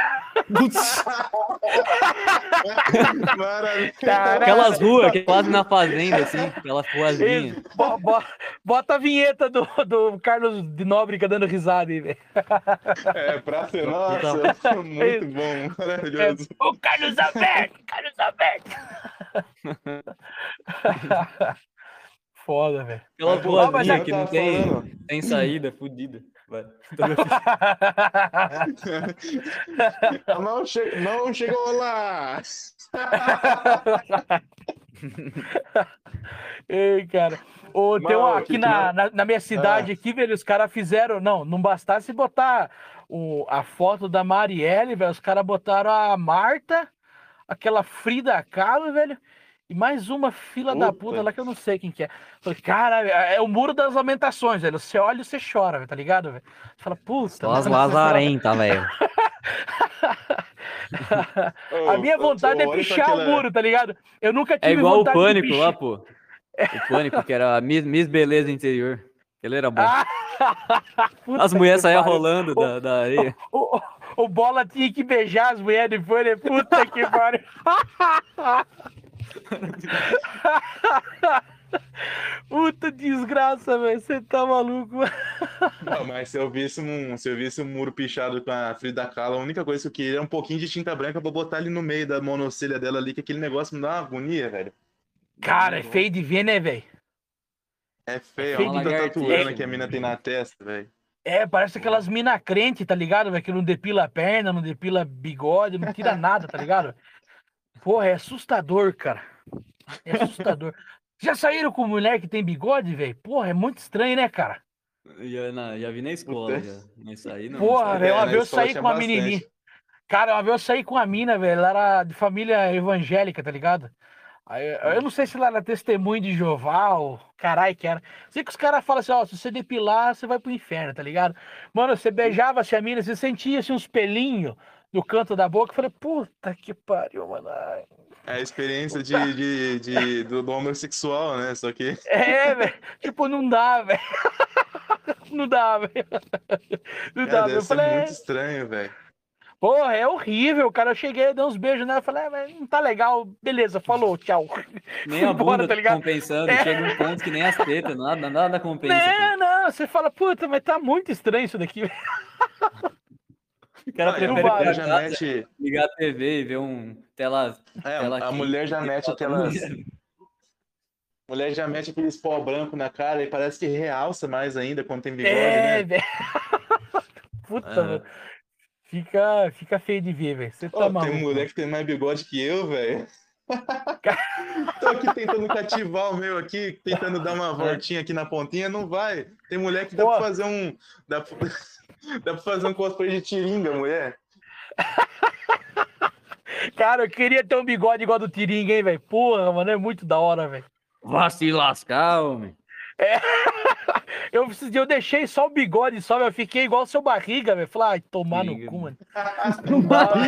Aquelas ruas que é quase na fazenda, assim, aquelas ruazinhas. Bota a vinheta do, do Carlos de Nóbrega dando risada aí, velho. É, pra ser, nossa, muito bom, maravilhoso. Ô, Carlos Alberto! Carlos Alberto! Foda, velho. Ruazinhas é- que não tem, falando. tem saída, fudida. Vai. Não, che não chegou lá! Ei, cara. Ô, tem Mano, uma, aqui na, na, na minha cidade, aqui, velho, os caras fizeram. Não, não bastasse botar o, a foto da Marielle, velho. Os caras botaram a Marta, aquela Frida Kahlo, velho. E mais uma fila da Puta. lá que eu não sei quem que é. Falei, cara, é é o muro das lamentações, velho. Você olha e você chora, velho, tá ligado, velho? Você fala, puta. Só as lazarentas, velho. A minha vontade é pichar o muro, tá ligado? Eu nunca tive É igual o de Pânico lá, pô. O Pânico, que era a Miss, Miss Beleza Interior. Ele era bom. Ah, As mulheres pariu. rolando da, da areia. O, o- o Bola tinha que beijar as mulheres depois, né? Puta que pariu. Puta desgraça, velho. Você tá maluco. Não, mas se eu visse um, se eu visse um muro pichado com a Frida Kahlo, a única coisa que eu queria era um pouquinho de tinta branca pra botar ali no meio da monocelha dela ali, que aquele negócio me dá uma agonia, velho. Cara, é feio de ver, né, velho? É feio, feio olha de a tatuana É. que a mina tem na testa, velho. É, parece aquelas mina crente, tá ligado, velho? Que não depila a perna, não depila bigode, não tira nada, tá ligado? Porra, é assustador, cara. É assustador. Já saíram com mulher que tem bigode, velho? Porra, é muito estranho, né, cara? Já, na- já vi na escola, já. Mas aí não. Porra, não velho, uma vez eu saí com uma bastante. menininha. Cara, uma vez eu saí com uma mina, velho. Ela era de família evangélica, tá ligado? Aí, eu não sei se ela era testemunho de Jeová ou caralho que era. Sei que os caras falam assim, ó, se você depilar, você vai pro inferno, tá ligado? Mano, você beijava assim, a mina, você sentia assim, uns pelinhos no canto da boca. Eu falei, puta que pariu, mano. Ai. É a experiência de, de, de- do, do homossexual, né? Só que. É, velho. Tipo, não dá, velho. Não dá, velho. Não É, dá, velho. deve Eu ser falei, muito estranho, velho. Porra, é horrível, cara. Eu cheguei, dei uns beijos nela, falei, ah, mas não tá legal, beleza, falou, tchau. Nem a bunda tá tá ligado? compensando, É. chega um ponto que nem as tetas, nada, nada compensa. Não, não, você fala, puta, mas tá muito estranho isso daqui. Cara a não prefere pegar já casa, mete. ligar a TV e ver um tela. É, tela a quente, mulher já mete aquelas. A mulher já mete aqueles pó branco na cara e parece que realça mais ainda quando tem bigode, É, né? velho. Puta, Ah. mano. Fica, fica feio de ver, velho. Você tá tem maluco. mulher que tem mais bigode que eu, velho. Tô aqui tentando cativar o meu aqui, tentando dar uma voltinha aqui na pontinha, não vai. Tem mulher que dá Pô. pra fazer um. Dá dá pra fazer um cosplay de tiringa, mulher. Cara, eu queria ter um bigode igual do Tiringa, hein, velho. Porra, mano, é muito da hora, velho. Vá se lascar, homem. Eu, esses dias eu deixei só o bigode só, velho. Eu fiquei igual o seu barriga, velho. Falei, ai, tomar no Barriga. cu, mano.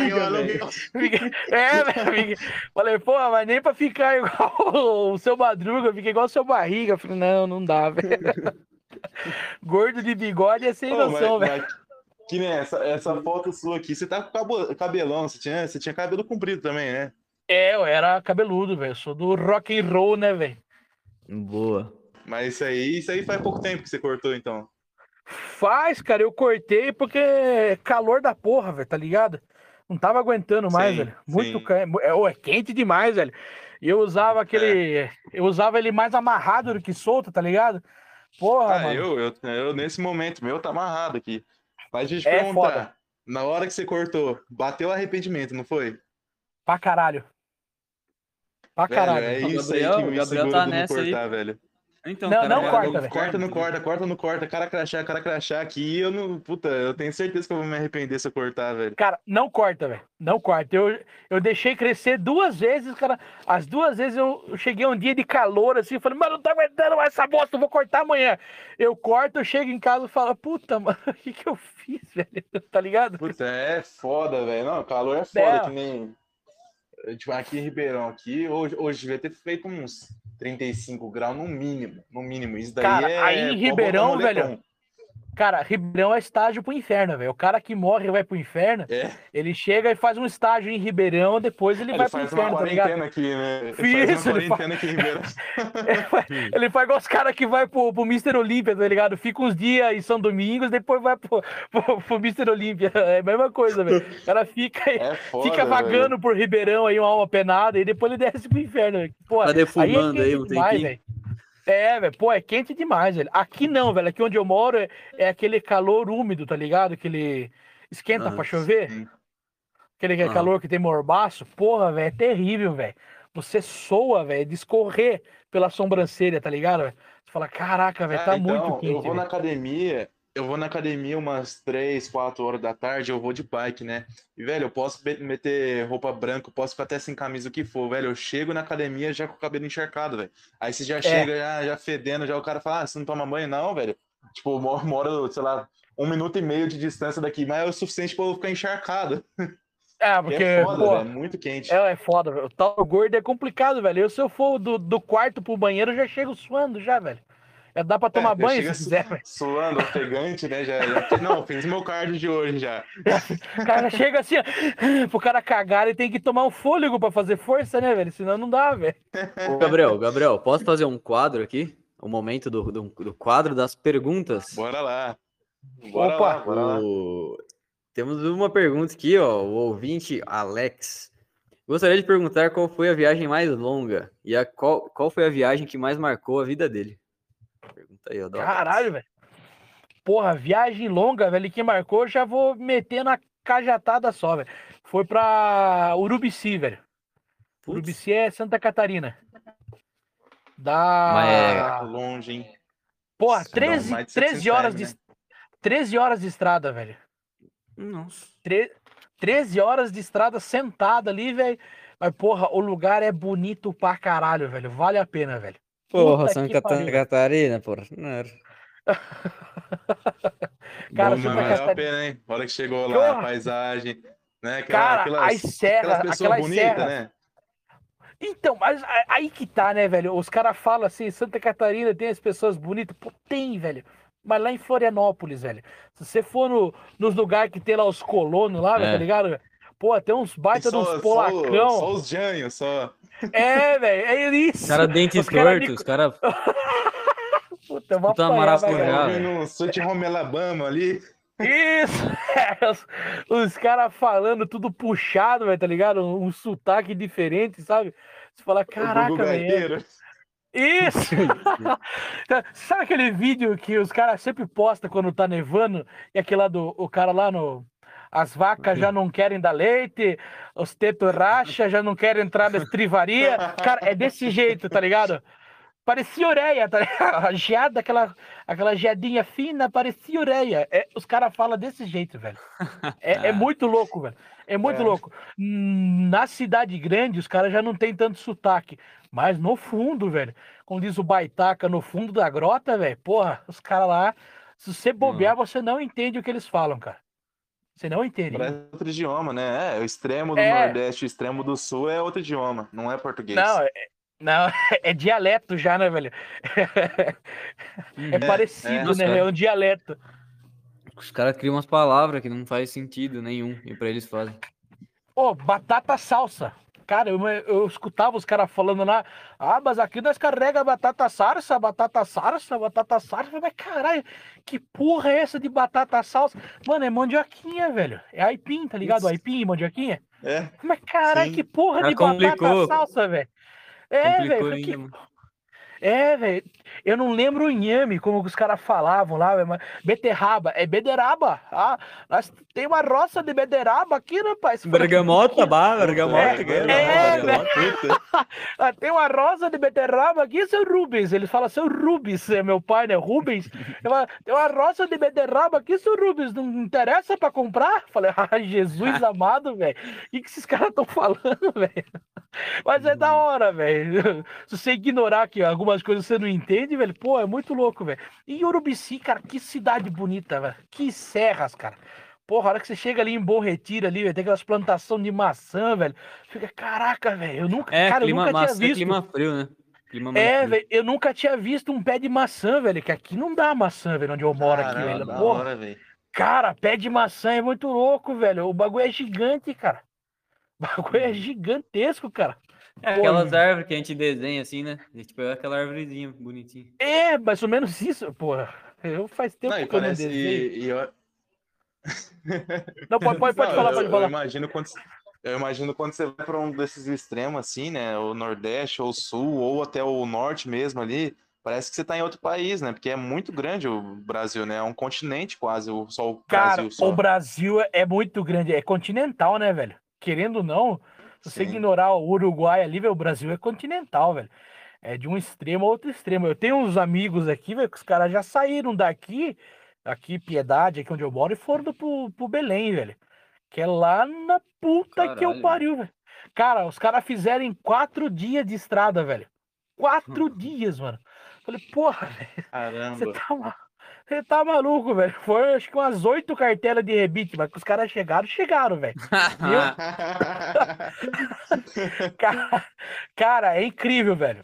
Eu aluguei- Fiquei- É, velho. Falei, pô, mas nem pra ficar igual o seu madruga, eu fiquei igual o seu barriga. Falei, não, não dá, velho. Gordo de bigode é sem Ô, noção, velho. Que nem essa, essa foto sua aqui. Você tá com cabelão, você tinha, você tinha cabelo comprido também, né? É, eu era cabeludo, velho. Eu sou do rock and roll, né, velho? Boa. Mas isso aí, isso aí faz pouco tempo que você cortou, então. Faz, cara, eu cortei porque é calor da porra, velho, tá ligado? Não tava aguentando mais, Sim, velho. Muito ca- é, é, é quente demais, velho. E eu usava aquele. Eu usava ele mais amarrado do que solto, tá ligado? Porra, Ah, mano. eu, eu, eu, nesse momento, meu tá amarrado aqui. Mas deixa eu te É perguntar, foda. na hora que você cortou, bateu arrependimento, não foi? Pra caralho. Pra Velho, caralho. é O isso Gabriel- aí que o me Gabriel segura tá nessa aí. cortar, velho. Então, Não, cara, não já- corta, velho. Corta, não corta, corta, não corta. Cara crachá, cara crachá aqui. Eu não. Puta, eu tenho certeza que eu vou me arrepender se eu cortar, velho. Cara, não corta, velho. Não corta. Eu, eu deixei crescer duas vezes, cara. As duas vezes eu cheguei um dia de calor, assim, eu falei, mano, não tô aguentando mais essa bosta, eu vou cortar amanhã. Eu corto, eu chego em casa e falo, puta, mano, o que que eu fiz, velho? Tá ligado? Puta, é foda, velho. Não, calor é foda, É. que nem. Tipo, aqui em Ribeirão, aqui, hoje, hoje devia ter feito uns 35 graus no mínimo. No mínimo. Isso daí Cara, é. aí em pode Ribeirão, velho, Cara, Ribeirão é estágio pro inferno, velho. O cara que morre e vai pro inferno, É, ele chega e faz um estágio em Ribeirão, depois ele, ele vai pro faz inferno, tá ligado? quarentena aqui, né? Ele Isso, faz uma ele fa- quarentena aqui em Ribeirão. Ele faz igual os caras que vai pro, pro Mr. Olímpia, tá ligado? Fica uns dias em São Domingos, depois vai pro, pro, pro Mr. Olímpia. É a mesma coisa, velho. O cara fica, É foda, fica vagando por Ribeirão aí, uma alma penada, e depois ele desce pro inferno. velho. Tá defumando é aí quente um demais, tempinho. velho. É, velho, pô, é quente demais, velho. Aqui não, velho. Aqui onde eu moro é, é aquele calor úmido, tá ligado? Aquele. Esquenta Ah, pra chover. sim. Aquele Ah. calor que tem morbaço. Porra, velho, é terrível, velho. Você soa, velho, de escorrer pela sobrancelha, tá ligado? velho? Você fala, caraca, velho, tá então, muito quente. Eu vou na velho. academia, eu vou na academia umas 3, 4 horas da tarde, eu vou de bike, né? E, velho, eu posso meter roupa branca, eu posso ficar até sem camisa, o que for, velho. Eu chego na academia já com o cabelo encharcado, velho. Aí você É. já chega, já, já fedendo, já o cara fala, ah, você não toma banho? Não, velho. Tipo, eu moro, sei lá, um minuto e meio de distância daqui, mas é o suficiente pra eu ficar encharcado. É, porque, é foda, pô, velho, é muito quente. é, é foda, velho. O tal gordo é complicado, velho. Eu, se eu for do, do quarto pro banheiro, eu já chego suando já, velho. É, dá pra tomar já banho chega se quiser. Suando, ofegante, né? Já, já- Não, fiz meu cardio de hoje já. O cara chega assim, ó, pro cara cagar, ele tem que tomar um fôlego pra fazer força, né, velho? Senão não dá, velho. Ô, Gabriel, Gabriel, posso fazer um quadro aqui? O momento do, do, do quadro das perguntas. Bora lá. Bora Opa. lá, bora lá. O- Temos uma pergunta aqui, ó. O ouvinte Alex. Gostaria de perguntar qual foi a viagem mais longa e a qual, qual foi a viagem que mais marcou a vida dele. Aí, Alex. Caralho, velho. Porra, viagem longa, velho, que marcou, já vou meter na cajatada só, velho. Foi pra Urubici, velho. Putz, Urubici é Santa Catarina. Dá. Mas é- longe, hein? Porra, Não, 13, mais de 13 700 horas km, de. 13 horas de estrada, velho. Nossa. Tre- 13 horas de estrada sentada ali, velho. Mas, porra, o lugar é bonito pra caralho, velho. Vale a pena, velho. Porra, Puta Santa Cata-. Catarina, porra. Não era. Cara, Bom, Santa mas valeu a Catarina- pena, hein? A hora que chegou lá, Porra. a paisagem, né? Aquela- Cara, aquelas, as serras, aquelas pessoas aquelas bonitas, serras. né? Então, mas aí que tá, né, velho? Os caras falam assim, Santa Catarina tem as pessoas bonitas. Pô, tem, velho. Mas lá em Florianópolis, velho. Se você for no, nos lugares que tem lá os colonos lá, velho, É. tá ligado? Pô, tem uns baita de Só, uns só, polacão. só os janhos, só. É, velho, é isso. Os caras dentes Os cara tortos, os caras. Puta, eu vou puta apanhar, maracujá. Ouvindo um Sweet Home Alabama ali. Isso! Os os caras falando tudo puxado, velho, tá ligado? Um, um sotaque diferente, sabe? Você fala, caraca, velho. Isso! Sabe aquele vídeo que os caras sempre postam quando tá nevando? E aquele lá do o cara lá no. As vacas já não querem dar leite, os tetos racha, já não querem entrar na estrivaria. Cara, é desse jeito, tá ligado? Parecia ureia, tá ligado? A geada, aquela, aquela geadinha fina, parecia ureia. É, os caras falam desse jeito, velho. É, é muito louco, velho. É muito É. louco. Hum, Na cidade grande, os caras já não tem tanto sotaque. Mas no fundo, velho, como diz o Baitaca, no fundo da grota, velho, porra, os caras lá, se você bobear, você não entende o que eles falam, cara. Você não entende. Parece outro idioma, né? É, o extremo do É. Nordeste e o extremo do Sul é outro idioma, não é português. Não, é, não, é dialeto já, né, velho? É, É, parecido, é. né? É um dialeto. Os caras criam umas palavras que não faz sentido nenhum. E pra eles fazem. Ô, batata salsa. Cara, eu, eu escutava os caras falando lá, ah, mas aqui nós carrega batata salsa, batata salsa, batata falei, Mas caralho, que porra é essa de batata salsa? Mano, é mandioquinha, velho. É aipim, tá ligado? Isso. Aipim e mandioquinha. É, Mas caralho, Sim. que porra Cara, de batata complicou. salsa, velho. É, velho. que-. É, velho. Eu não lembro o inhame, como os caras falavam lá, mas beterraba. É bederaba. Ah, nós tem uma roça de bederaba aqui, rapaz. Bergamota, bah, bergamota. É, que é, bergamota. Ah, tem uma roça de beterraba aqui, seu Rubens. Ele fala, seu Rubens, é meu pai, né? Rubens. Falo, tem uma roça de beterraba aqui, seu Rubens. Não interessa pra comprar? Falei, ai, Jesus amado, velho. O que, que esses caras estão falando, velho? Mas é da hora, velho. Se você ignorar que algumas coisas você não entende, velho, pô, é muito louco, velho. E Urubici, cara, que cidade bonita, velho. Que serras, cara. Porra, a hora que você chega ali em Bom Retiro ali, velho, tem aquelas plantações de maçã, velho. Fica, caraca, velho, eu nunca, É, cara, eu clima nunca massa, tinha visto. clima frio, né? Clima É, velho, eu nunca tinha visto um pé de maçã, velho, que aqui não dá maçã, velho, onde eu moro aqui, Caramba, velho. da Porra, hora, velho. cara, pé de maçã é muito louco, velho. O bagulho é gigante, cara. O bagulho é gigantesco, cara. É, Pô, aquelas árvores que a gente desenha assim, né? A gente pega aquela árvorezinha bonitinha. É, mais ou menos isso, porra. Eu faz tempo Não, que eu não desenho. E, e eu- Não, pode, pode, pode Não, falar, eu, pode eu falar. imagino quando, eu imagino quando você vai para um desses extremos, assim, né? O Nordeste, ou o Sul, ou até o Norte mesmo ali. Parece que você tá em outro país, né? Porque é muito grande o Brasil, né? É um continente quase, o- só o Cara, Brasil só. o Brasil é- é muito grande, é continental, né, velho? Querendo ou não, se você ignorar o Uruguai ali, velho, o Brasil é continental, velho. É de um extremo a outro extremo. Eu tenho uns amigos aqui, velho, que os caras já saíram daqui, aqui, Piedade, aqui onde eu moro, e foram pro, pro Belém, velho. Que é lá na puta que eu Caralho. pariu, velho. Cara, os caras fizeram quatro dias de estrada, velho. Quatro dias, mano. Falei, porra, velho. Você Caramba. tá, ma- você tá maluco, velho. Foi acho que umas oito cartelas de rebite, mas que os caras chegaram, chegaram, velho. Cara, cara, é incrível, velho.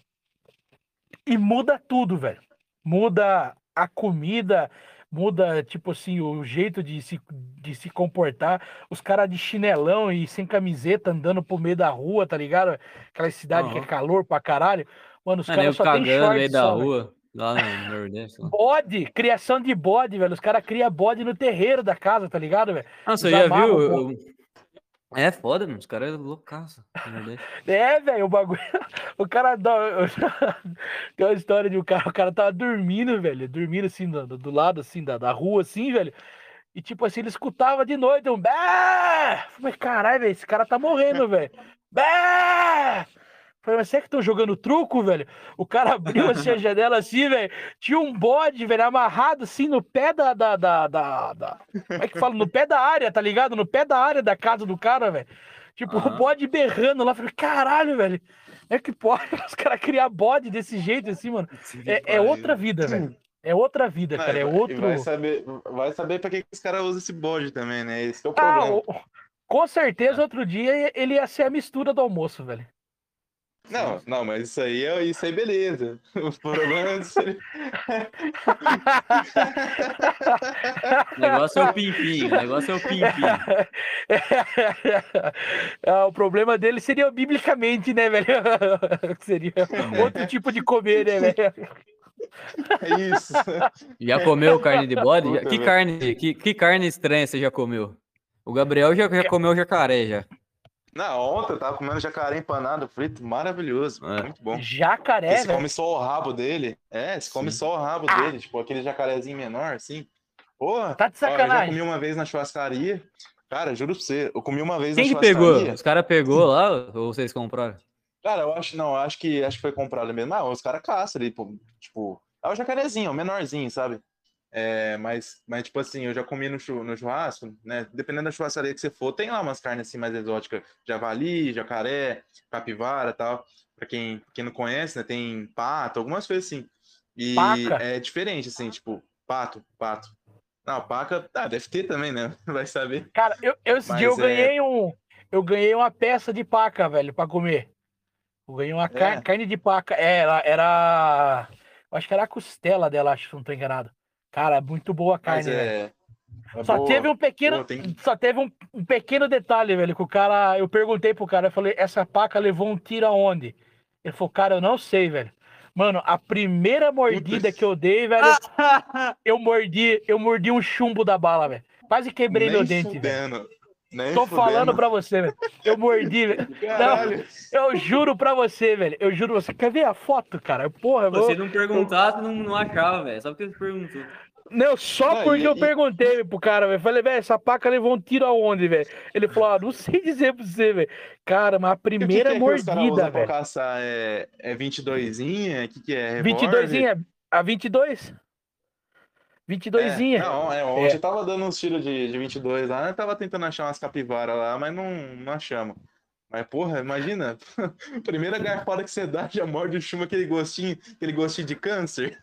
E muda tudo, velho. Muda a comida, muda, tipo assim, o jeito de se, de se comportar. Os caras de chinelão e sem camiseta andando pro meio da rua, tá ligado? Aquela cidade que é calor pra caralho. Mano, os caras só tem cagando no short meio da só, velho. rua, lá no Nordeste. lá. Bode, criação de bode, velho. Os caras criam bode no terreiro da casa, tá ligado, velho? Ah, você Eles já amarram viu? É foda, mano. Os caras é loucaço. É, velho, o bagulho. O cara. Tem uma história de um cara, o cara tava dormindo, velho. Dormindo assim, do, do lado assim, da, da rua, assim, velho. E tipo assim, ele escutava de noite um bé! Falei, caralho, velho, esse cara tá morrendo, velho. Bé! Falei, mas será que estão jogando truco, velho? O cara abriu assim a janela assim, velho. Tinha um bode, velho, amarrado assim no pé da, da, da, da, Como é que fala? No pé da área, tá ligado? No pé da área da casa do cara, velho. Tipo, o Aham. bode berrando lá. Falei, caralho, velho. É que pode os caras criar bode desse jeito assim, mano. É, é outra vida, velho. É outra vida, cara. É outro. Vai saber, vai saber pra que que os caras usam esse bode também, né? Esse é o Ah, problema. o- com certeza outro dia ele ia ser a mistura do almoço, velho. Não, não, mas isso aí é isso aí, beleza. O problema é se ele- O negócio é o pimpim. O negócio é o pimpim. Ah, o problema dele seria biblicamente, né, velho? seria outro tipo de comer, né, velho? É isso. Já comeu carne de bode? Puta, Que velho. carne, que, que carne estranha você já comeu? O Gabriel já, já comeu jacaré já. Na ontem eu tava comendo jacaré empanado frito, maravilhoso, É. muito bom. Jacaré, velho. come só o rabo dele. É, se come Sim. só o rabo Ah. dele, tipo aquele jacarezinho menor, assim. Porra, Tá de ó, eu já sacanagem. comi uma vez na churrascaria. Cara, juro pra você, eu comi uma vez Quem na que pegou? churrascaria. Os caras pegou lá ou vocês compraram? Cara, eu acho, não, acho que acho que foi comprado mesmo. Ah, os caras caçam ali, tipo, é o jacarezinho, o menorzinho, sabe? É, mas, mas, tipo assim, eu já comi no, chu- no churrasco, né? Dependendo da churrascaria que você for, tem lá umas carnes assim mais exóticas, javali, jacaré, capivara e tal. Pra quem, quem não conhece, né? Tem pato, algumas coisas assim. E Paca? é diferente, assim, tipo, pato, pato. Não, paca, ah, deve ter também, né? Vai saber. Cara, eu, eu, esse dia Mas eu é- ganhei um. Eu ganhei uma peça de paca, velho, pra comer. Eu ganhei uma É? carne de paca. É, ela era. Acho que era a costela dela, acho que não tô enganado. Cara, muito boa a carne, velho. é. é Só boa. teve um pequeno, Pô, tem- só teve um, um pequeno detalhe, velho, que o cara, eu perguntei pro cara, eu falei, essa paca levou um tiro aonde? Ele falou, cara, eu não sei, velho. Mano, a primeira mordida que eu dei, velho, eu mordi, eu mordi um chumbo da bala, velho. Quase quebrei Nem meu dente, velho. Nem Tô fudendo. falando pra você, velho. Eu mordi, velho. Caralho. Eu juro pra você, velho. Eu juro, você quer ver a foto, cara? Porra, eu Se vou... você não perguntasse, não, não achava, velho. Só porque você perguntou. Não, só Não, porque e- eu e- perguntei pro cara, velho. Falei, velho, essa paca levou um tiro aonde, velho? Ele falou, ah, não sei dizer pra você, velho. Cara, mas a E o que que primeira é que caras mordida, velho. caçar? É, é 22zinha? O que, que é? 22 Revólver? a 22? 22 É, não, é, ontem eu tava dando uns tiros de, de 22 lá, eu tava tentando achar umas capivaras lá, mas não, não achamos. Mas, porra, imagina, primeira garfada que você dá, já morde o chumbo, aquele gostinho, aquele gostinho de câncer.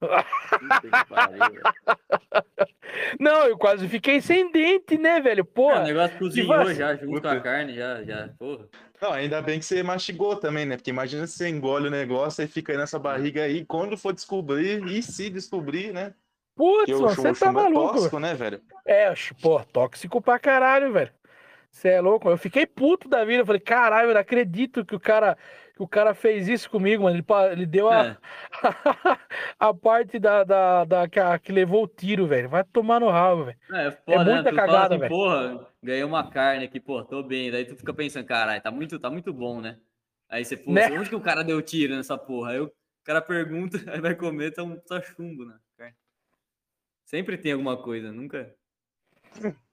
Não, eu quase fiquei sem dente, né, velho? É, o Porra. negócio cozinhou vac- já, junto com a carne, já, já. Porra. Não, ainda bem que você mastigou também, né? Porque imagina se você engole o negócio e fica aí nessa barriga aí, quando for descobrir, e se descobrir, né? Putz, você tá é maluco. tóxico, né, velho? É, pô, tóxico pra caralho, velho. Você é louco? Eu fiquei puto da vida. Eu falei, caralho, eu não acredito que o cara, que o cara fez isso comigo, mano. Ele, ele deu a, É. a parte da, da, da que, a- que levou o tiro, velho. Vai tomar no rabo, velho. É, foda, né? muita fala cagada, assim, velho. Porra, ganhei uma carne aqui, pô, tô bem. Daí tu fica pensando, caralho, tá muito, tá muito bom, né? Aí você, pô, Né? onde que o cara deu tiro nessa porra? Aí o cara pergunta, aí vai comer, tá, um, tá chumbo, né? Sempre tem alguma coisa, nunca.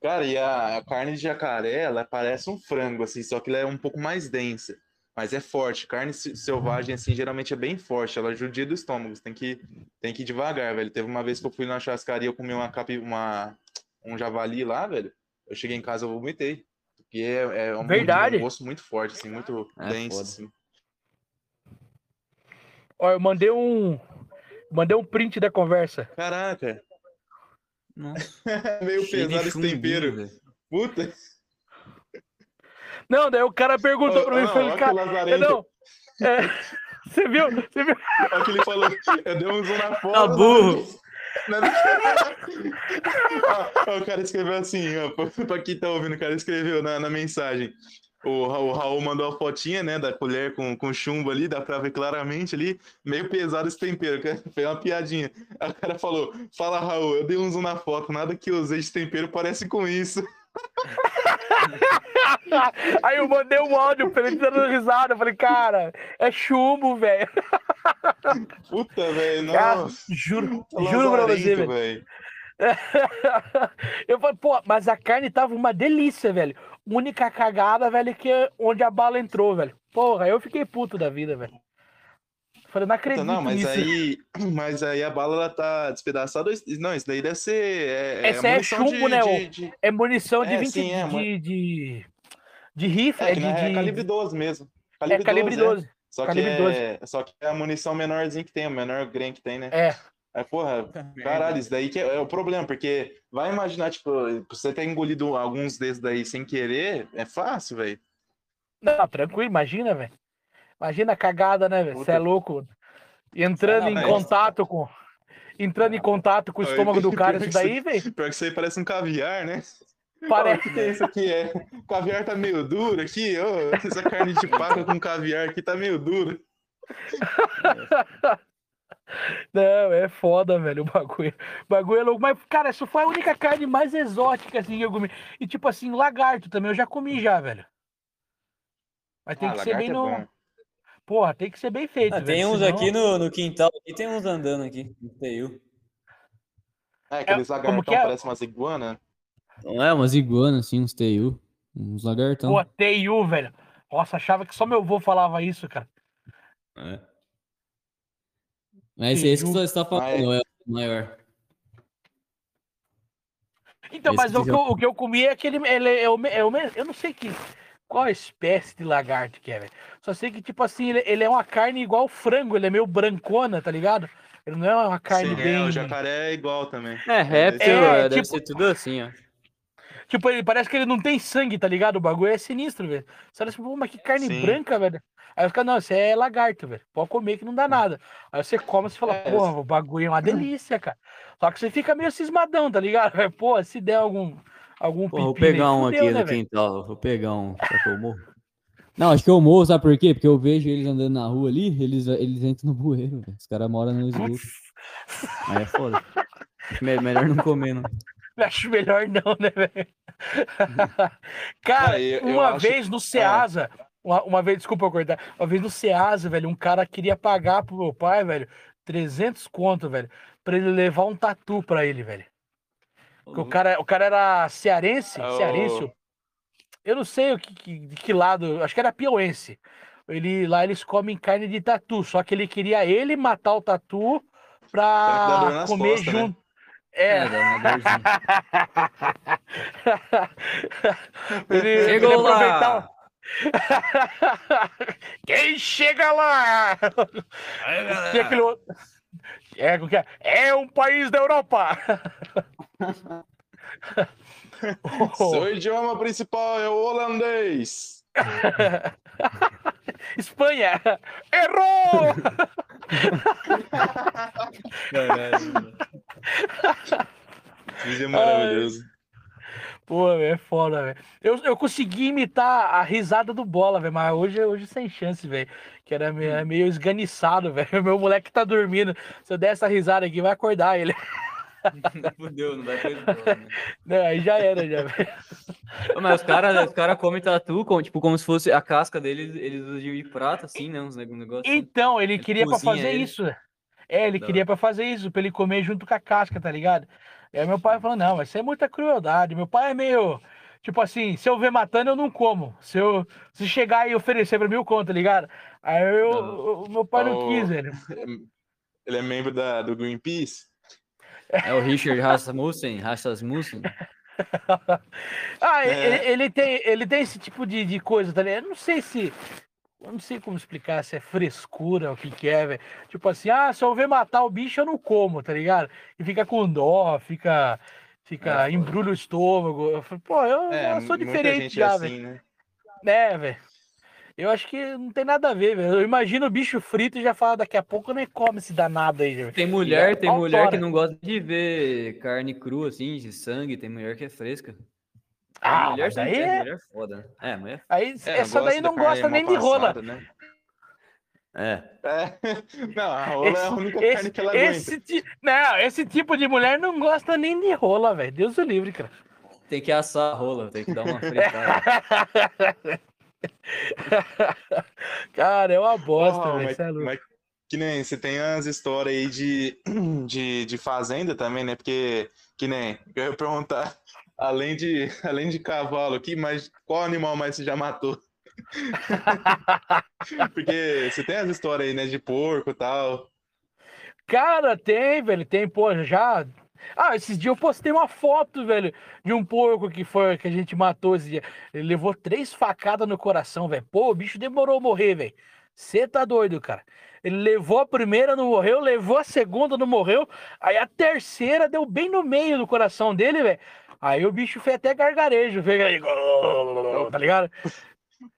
Cara, e a, a carne de jacaré, ela parece um frango, assim, só que ela é um pouco mais densa. Mas é forte. Carne se- selvagem, assim, geralmente é bem forte. Ela judia do estômago. Você tem que, tem que ir devagar, velho. Teve uma vez que eu fui na churrascaria, eu comi uma, capi, uma um javali lá, velho. Eu cheguei em casa, eu vomitei. Porque é, é um, Verdade. um gosto muito forte, assim, muito É, denso, foda. assim. Ó, eu mandei um. Mandei um print da conversa. Caraca, meio cheio pesado esse tempero. velho. Puta. Não, daí o cara perguntou pra mim, Não, falei, cara, não. É, você viu? Você viu? Olha o que ele falou. Eu dei um zoom na foto. Tá burro. Ó, o cara escreveu assim, ó, pra, pra quem tá ouvindo, o cara escreveu na, na mensagem. O, o Raul mandou a fotinha, né, da colher com, com chumbo ali, dá pra ver claramente ali, meio pesado esse tempero, foi uma piadinha. Aí o cara falou, fala Raul, eu dei um zoom na foto, nada que eu usei de tempero parece com isso. Aí eu mandei um áudio pra ele dando risada. Eu falei, cara, é chumbo, velho. Puta, velho, Cara, nossa. juro, Tá juro pra você, velho. Eu falei, pô, mas a carne tava uma delícia, velho. Única cagada, velho, que é onde a bala entrou, velho. Porra, eu fiquei puto da vida, velho. Falei, não acredito Não, mas nisso. aí, mas aí a bala ela tá despedaçada. Não, isso daí deve ser. É, Esse é munição chumbo, né, De, de- É munição de É, 20 sim, é, de, de, de rifle, É, é, que de, é de- calibre 12 mesmo. é calibre 12. Só que calibre é, só que é a munição menorzinha que tem, o menor grain que tem, né? É, Aí, porra, caralho, isso daí que é, é o problema, porque vai imaginar, tipo, você ter engolido alguns desses daí sem querer, é fácil, velho. não, tranquilo, imagina, velho. Imagina a cagada, né, velho? Você é louco. Entrando Ah, em contato com. Entrando em contato com o estômago do cara, isso daí, velho. Pior que isso aí parece um caviar, né? Parece. que, que é isso aqui? É, o caviar tá meio duro aqui, ô, essa carne de paca com caviar aqui tá meio dura. Não, é foda, velho, o bagulho. O bagulho é louco. Mas, cara, isso foi a única carne mais exótica, assim, que eu comi. E, tipo assim, lagarto também, eu já comi já, velho. Mas tem Ah, que ser bem é no. bom. Porra, tem que ser bem feito, Ah, velho. tem uns senão- aqui no, no quintal, aqui tem uns andando aqui, no TU. É, aqueles como lagartão que é? parecem umas iguanas. Não é, umas iguanas, assim, uns TU. Uns lagartão. Pô, TU, velho. Nossa, achava que só meu avô falava isso, cara. É. Mas esse que você tá falando, é o maior. Então, Esse mas que o que, eu, o que eu comi é aquele. Ele é o, é o eu não sei que. Qual espécie de lagarto que é, velho? Só sei que, tipo assim, ele, ele é uma carne igual frango, ele é meio brancona, tá ligado? Ele não é uma carne Sim, bem. é, o jacaré é igual também. É, réptil, É, é, deve tipo- ser tudo assim, ó. Tipo, ele parece que ele não tem sangue, tá ligado? O bagulho é sinistro, velho. Você olha assim, pô, mas que carne Sim. branca, velho. Aí caras, não, isso é lagarto, velho. Pode comer que não dá nada. Aí você come e você fala, É, porra, o bagulho é uma delícia, cara. Só que você fica meio cismadão, tá ligado? Pô, se der algum. algum Pô, vou pegar um aqui né, no velho? quintal, vou pegar um, só que eu morro. Não, acho que eu morro, sabe por quê? Porque eu vejo eles andando na rua ali, eles, eles entram no bueiro, velho. Os caras moram no esgoto. Aí é foda. Me- melhor não comer, não. Acho melhor não, né, velho? Cara, Ah, eu- eu uma acho- vez no Ceasa, uma, uma vez, desculpa eu cortar, uma vez no Ceasa, velho, um cara queria pagar pro meu pai, velho, 300 conto, velho, pra ele levar um tatu pra ele, velho. O cara, o cara era cearense, Ah, o- cearense, eu não sei o que, que- de que lado, acho que era piauense. Ele, lá eles comem carne de tatu, só que ele queria ele matar o tatu pra comer costas, né? junto. É, É, dorzinha. ele, ele Chegou aproveitar lá! Quem chega lá? Tem aquele outro- É, é? é um país da Europa. Seu idioma principal é o holandês. Espanha. Errou! Caralho. Vídeo é maravilhoso. Pô, velho, é foda, velho. Eu, eu consegui imitar a risada do bola, velho, mas hoje, hoje sem chance, velho. Que era meio, é meio esganiçado, velho. Meu moleque tá dormindo. Se eu der essa risada aqui, vai acordar ele. Fudeu, não vai escola, né? Não, aí já era, já, Mas os caras os cara comem tatu, como, tipo, como se fosse a casca deles, eles usam de prata, assim, né? Uns neg- negócios. assim. Então, ele Ele queria pra fazer ele. isso. É, ele queria pra fazer isso, pra ele comer junto com a casca, tá ligado? E aí meu pai falou, não, mas isso é muita crueldade. Meu pai é meio, tipo assim, se eu ver matando, eu não como. Se eu se chegar e oferecer pra mim, eu conto, tá ligado? Aí eu, Não. o meu pai não Oh. quis, velho. Ele é membro da, do Greenpeace. É o Richard Rasmussen, Rasmussen. Ah, É. ele, ele tem, ele tem esse tipo de, de coisa, tá ligado? Eu não sei se. Eu não sei como explicar se é frescura ou o que, que é, velho. Tipo assim, ah, se eu ver matar o bicho, eu não como, tá ligado? E fica com dó, fica. Fica, É, embrulha o estômago. Eu falei, pô, eu, É, eu sou muita diferente gente já, é velho. assim, né? É, velho. Eu acho que não tem nada a ver, velho. Eu imagino o bicho frito e já fala, daqui a pouco nem come esse danado aí, velho. Tem mulher, tem Qual mulher que não gosta de ver carne crua, assim, de sangue, tem mulher que é fresca. Ah, mulher mas sempre aí é, é- mulher foda, né? É, mulher. Aí, É, essa daí não da carne gosta nem de rola. Né? É. É. Não, a rola é a única carne Esse, que ela esse, ti- não, esse tipo de mulher não gosta nem de rola, velho. Deus o livre, cara. Tem que assar a rola, tem que dar uma fritada. cara, é uma bosta, Oh, velho. mas, é mas que nem você tem as histórias aí de, de, de fazenda também, né? Porque, que nem, eu ia perguntar, além de, além de cavalo aqui, mas qual animal mais você já matou? Porque você tem as histórias aí, né? De porco e tal. Cara, tem, velho, tem, pô, já. Ah, esses dias eu postei uma foto, velho, de um porco que foi que a gente matou esse dia. Ele levou três facadas no coração, velho. Pô, o bicho demorou a morrer, velho. Você tá doido, cara. Ele levou a primeira, não morreu, levou a segunda, não morreu. Aí a terceira deu bem no meio do coração dele, velho. Aí o bicho fez até gargarejo, fez aí, tá ligado?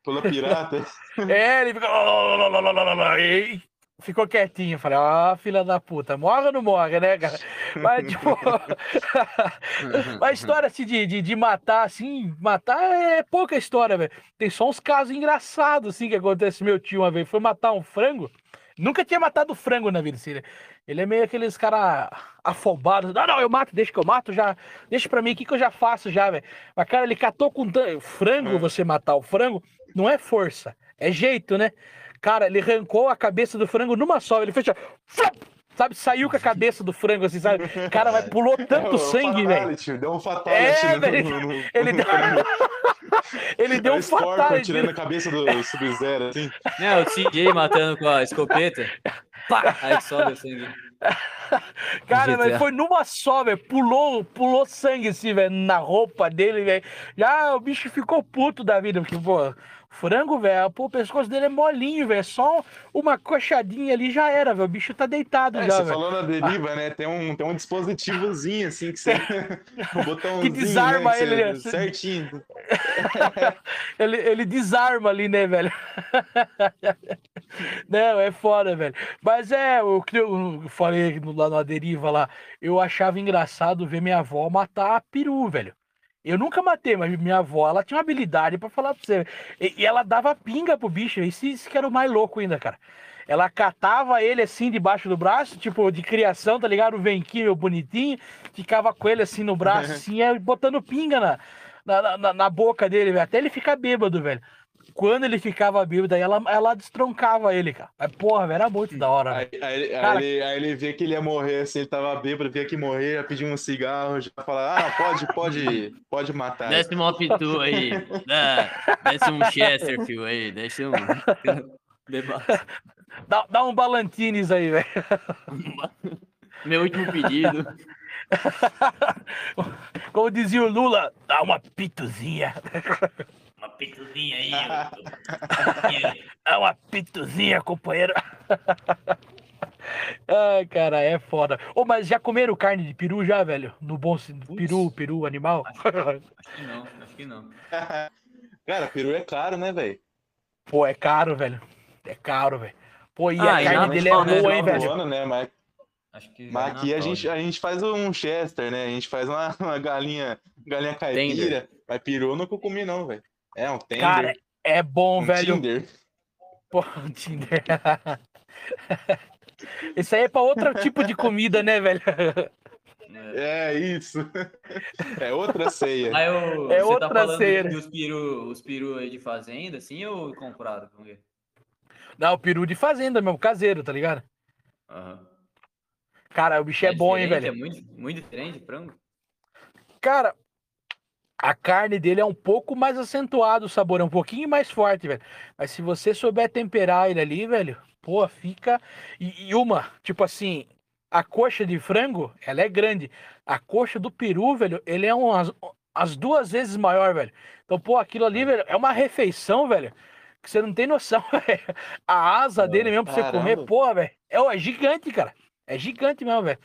Pula pirata. É, ele ficou. Ficou quietinho. Falei, ó, filha da puta, morre ou não morre, né, cara? Mas, tipo. a história assim de, de, de matar, assim, matar é pouca história, velho. Tem só uns casos engraçados, assim, que acontece. Meu tio uma vez foi matar um frango. Nunca tinha matado frango na vida, assim, né? Ele é meio aqueles cara afobados. Não, não, eu mato, deixa que eu mato, já. Deixa pra mim aqui que eu já faço já, velho. Mas, cara, ele catou com frango, É. você matar o frango, não é força, é jeito, né? Cara, ele arrancou a cabeça do frango numa só, ele fez sabe, saiu com a cabeça do frango, assim, sabe? Cara, vai, pulou tanto É, sangue, velho. fatality, Deu um fatality É, no, no, Ele deu, ele deu É um fatality. tirando a cabeça do Sub-Zero, assim. Né, o CJ matando com a escopeta. Pá! Aí sobe o sangue. Cara, mas foi numa só, velho. Pulou, pulou sangue assim, velho, na roupa dele, velho. Já o bicho ficou puto da vida, porque, pô, frango, velho, pô, o pescoço dele é molinho, velho. Só uma coxadinha ali já era, velho. O bicho tá deitado É, já, você velho. falou na deriva, né? Tem um, tem um dispositivozinho assim que você. um botãozinho. desarma né, que ele, você- né? Certinho. Ele, ele desarma ali, né, velho? Não, é foda, velho. Mas é, o que eu falei lá na deriva lá, eu achava engraçado ver minha avó matar peru, velho. Eu nunca matei, mas minha avó, ela tinha uma habilidade pra falar pra você. E, e ela dava pinga pro bicho, isso, isso que era o mais louco ainda, cara. Ela catava ele assim debaixo do braço, tipo de criação, tá ligado? O venquinho bonitinho, ficava com ele assim no braço, assim, botando pinga na, na, na, na boca dele, velho, até ele ficar bêbado, velho. Quando ele ficava bêbado, aí ela, ela destroncava ele, cara. Mas, porra, velho, era muito da hora. Aí, aí, ele- aí Cara- ele, aí ele via que ele ia morrer, assim, ele tava bêbado, via que morrer, ia pedir um cigarro, já falar, ah, pode, pode, pode matar. Desce uma pitu aí. Desce um Chesterfield aí. Desce um. Dá, dá um Ballantines aí, velho. Meu último pedido. Como dizia o Lula, dá uma pituzinha. Uma pituzinha aí. Dá uma pituzinha, companheiro. Ai, cara, é foda. Ô, mas já comeram carne de peru já, velho? No bom peru, peru animal? Acho que não, acho que não. Cara, peru é caro, né, velho? Pô, é caro, velho. É caro, velho. Pô, e Ah, a e carne dele é né, boa, hein, velho? Ano, né? Mas, Acho que mas é aqui a gente, a gente faz um chester, né? A gente faz uma, uma galinha, galinha caipira. Tender. Mas peru eu nunca comi, não, velho. É um tender, Cara, é bom, um velho. Tinder. Pô, um Tinder. Isso aí é pra outro tipo de comida, né, velho? É. É isso. É outra ceia. Aí o, É você outra tá falando cena. dos peru, os peru aí de fazenda, assim, ou comprado? Vamos ver. Não, peru de fazenda mesmo, caseiro, tá ligado? Aham. Cara, o bicho é, bom, hein, velho? É muito, muito diferente, frango? Cara, a carne dele é um pouco mais acentuado o sabor, é um pouquinho mais forte, velho. Mas se você souber temperar ele ali, velho, pô, fica. E, e uma, tipo assim, a coxa de frango, ela é grande. A coxa do peru, velho, ele é umas as duas vezes maior, velho. Então, pô, aquilo ali, velho, é uma refeição, velho, que você não tem noção. A asa dele mesmo pra você comer, Caramba. pô, velho, é, é gigante, cara. É gigante mesmo, velho.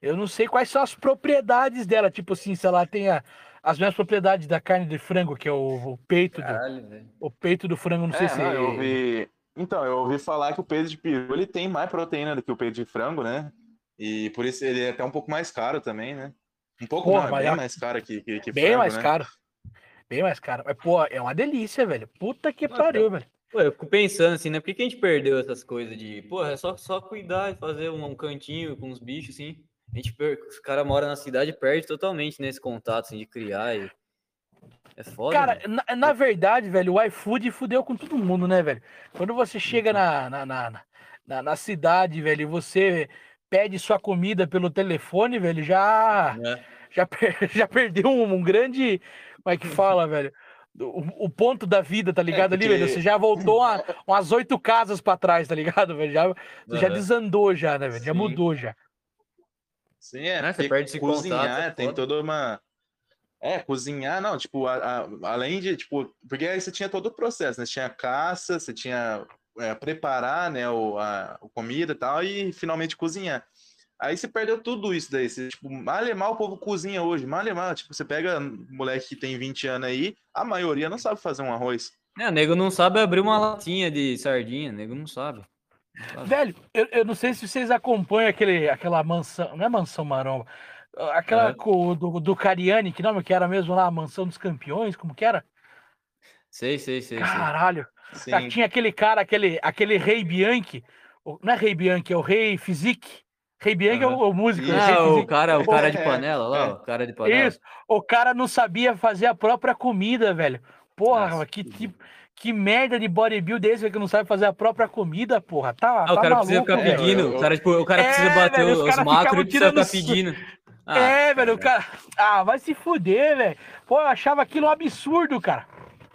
Eu não sei quais são as propriedades dela, tipo assim, se ela tem a- as mesmas propriedades da carne de frango, que é o, o peito do, Caralho, velho. o peito do frango, não sei É, se não, eu ouvi. Então, eu ouvi falar que o peito de peru ele tem mais proteína do que o peito de frango, né? E por isso ele é até um pouco mais caro também, né? Um pouco Porra, não, é mas bem é- mais caro que, que, que bem frango, mais né? caro. Bem mais caro. Mas, pô, é uma delícia, velho. Puta que Nossa. pariu, velho. Pô, eu fico pensando assim, né? Por que, que a gente perdeu essas coisas de, pô, é só, só cuidar e fazer um, um cantinho com os bichos, assim. A gente. Os caras moram na cidade perde totalmente nesse contato, assim, de criar e. É foda. Cara, na, na verdade, velho, o iFood fudeu com todo mundo, né, velho? Quando você chega na, na, na, na, na cidade, velho, e você pede sua comida pelo telefone, velho, já. É. já, per- já perdeu um, um grande. Como é que fala, velho? O, o ponto da vida, tá ligado ali, velho? porque- Você já voltou uma- umas oito casas pra trás, tá ligado, velho? Já, você já desandou já, né, velho? Já Sim. mudou já. Sim, é, Né, você perde cozinhar contato, é tem toda uma. É, cozinhar, não, tipo, a- a- além de, tipo, porque aí você tinha todo o processo, né? Você tinha caça, você tinha é, preparar, né, o, a, a comida e tal, e finalmente cozinhar. Aí você perdeu tudo isso daí. Você, tipo, mal e mal o povo cozinha hoje, mal e mal. Tipo, você pega moleque que tem 20 anos aí, a maioria não sabe fazer um arroz. É, nego não sabe abrir uma latinha de sardinha, nego não sabe. Não. Velho, eu, eu não sei se vocês acompanham aquele, aquela mansão. Não é mansão maromba. Aquela Aham. co- do, do Cariani, que nome que era mesmo lá? A mansão dos campeões? Como que era? Sei, sei, sei, sei. Caralho. Sim. Ah, Tinha aquele cara, aquele, aquele Rei Bianchi. Não é Rei Bianchi, é o Rei Physique. Rei Bianchi é o, o músico. né? Rei Ah, o cara, o cara de É, panela lá, é. o cara de panela. Isso. O cara não sabia fazer a própria comida, velho. Porra, Nossa, que, que tipo, que merda de bodybuilder esse que não sabe fazer a própria comida, porra. Tá, Ah, o tá cara precisa maluco, ficar velho. pedindo. O cara, tipo, o cara É, precisa bater velho, os os, macros e precisa ficar tirando pedindo. Ah, é, velho, o cara. cara. Ah, vai se fuder, velho. Pô, eu achava aquilo um absurdo, cara.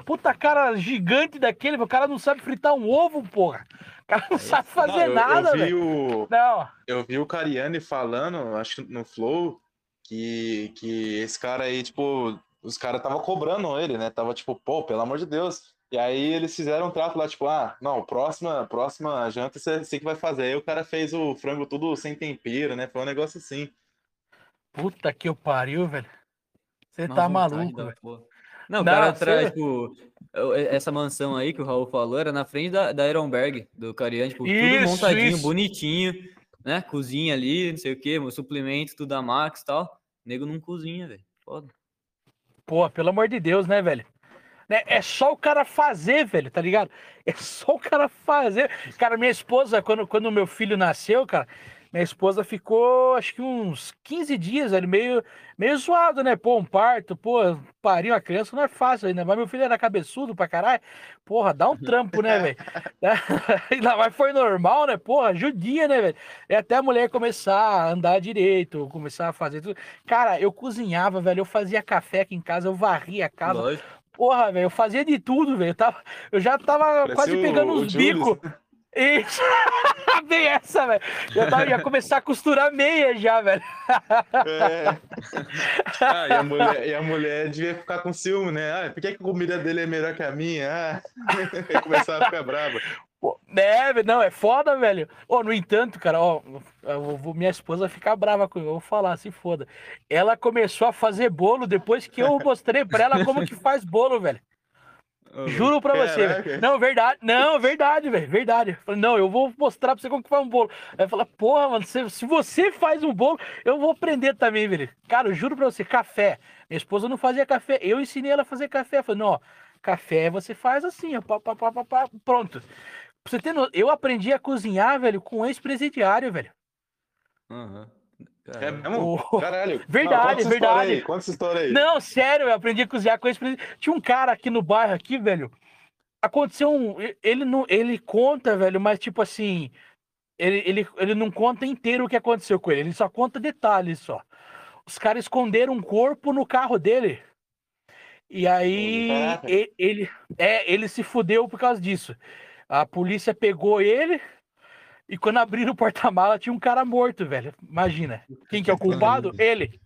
Puta cara gigante daquele, o cara não sabe fritar um ovo, porra. O cara não sabe Não, fazer eu, nada, eu vi velho. o, Não. eu vi o Cariani falando, acho que no Flow, que, que esse cara aí, tipo, os caras tava cobrando ele, né? Tava tipo, pô, pelo amor de Deus. E aí eles fizeram um trato lá, tipo, ah, não, próxima, próxima janta você, você que vai fazer. Aí o cara fez o frango tudo sem tempero, né? Foi um negócio assim. Puta que eu pariu, velho. Você tá maluco, velho. porra. Não, o cara traz, tipo, essa mansão aí que o Raul falou era na frente da, da Ironberg, do Cariani, tipo, tudo Isso, montadinho, isso. bonitinho, né? Cozinha ali, não sei o quê, suplemento, tudo da Max e tal. O nego não cozinha, velho. Foda. Pô, pelo amor de Deus, né, velho? Né? É só o cara fazer, velho, tá ligado? É só o cara fazer. Cara, minha esposa, quando, quando meu filho nasceu, cara, minha esposa ficou, acho que uns 15 dias ali, meio, meio zoado, né? Pô, um parto, pô, parir uma criança não é fácil ainda. Mas meu filho era cabeçudo pra caralho. Porra, dá um trampo, né, velho? ainda mais foi normal, né? Porra, judia, né, velho? É até a mulher começar a andar direito, começar a fazer tudo. Cara, eu cozinhava, velho, eu fazia café aqui em casa, eu varria a casa. Lógico. Porra, velho, eu fazia de tudo, velho. Eu, já tava Parecia quase pegando o uns Julius. bicos. Isso. Bem essa, velho. Eu tava, ia começar a costurar meia já, velho. É. Ah, e a, mulher, e a mulher devia ficar com ciúme, né? Ah, por que, a comida dele é melhor que a minha? Ah, começava a ficar brava. Pô, É, velho, não, é foda, velho. Ó, no entanto, cara, ó, eu vou- minha esposa ficar brava comigo, eu vou falar, se foda. Ela começou a fazer bolo depois que eu mostrei pra ela como que faz bolo, velho. Juro pra você, velho. Não, verdade. Não, verdade, velho. Verdade. Falei, não, eu vou mostrar pra você como que faz um bolo. Aí fala, porra, mano, se, se você faz um bolo, eu vou aprender também, velho. Cara, eu juro pra você, café. Minha esposa não fazia café. Eu ensinei ela a fazer café. Eu falei, não, ó, café você faz assim, ó. Pá, pá, pá, pá, pá, pronto. Pra você ter no... Eu aprendi a cozinhar, velho, com um ex-presidiário, velho. Aham. É mesmo? O- Caralho. Verdade, Não, verdade. aí, Conta essa história aí. Não, sério, eu aprendi a cozinhar com esse. Tinha um cara aqui no bairro, aqui, velho. Aconteceu um. Ele não. Ele conta, velho, mas tipo assim. Ele, ele, ele não conta inteiro o que aconteceu com ele, ele só conta detalhes só. Os caras esconderam um corpo no carro dele. E aí Caraca. e- ele, é, ele se fudeu por causa disso. A polícia pegou ele e quando abriram o porta-mala tinha um cara morto, velho. Imagina. Quem que é o culpado? Ele.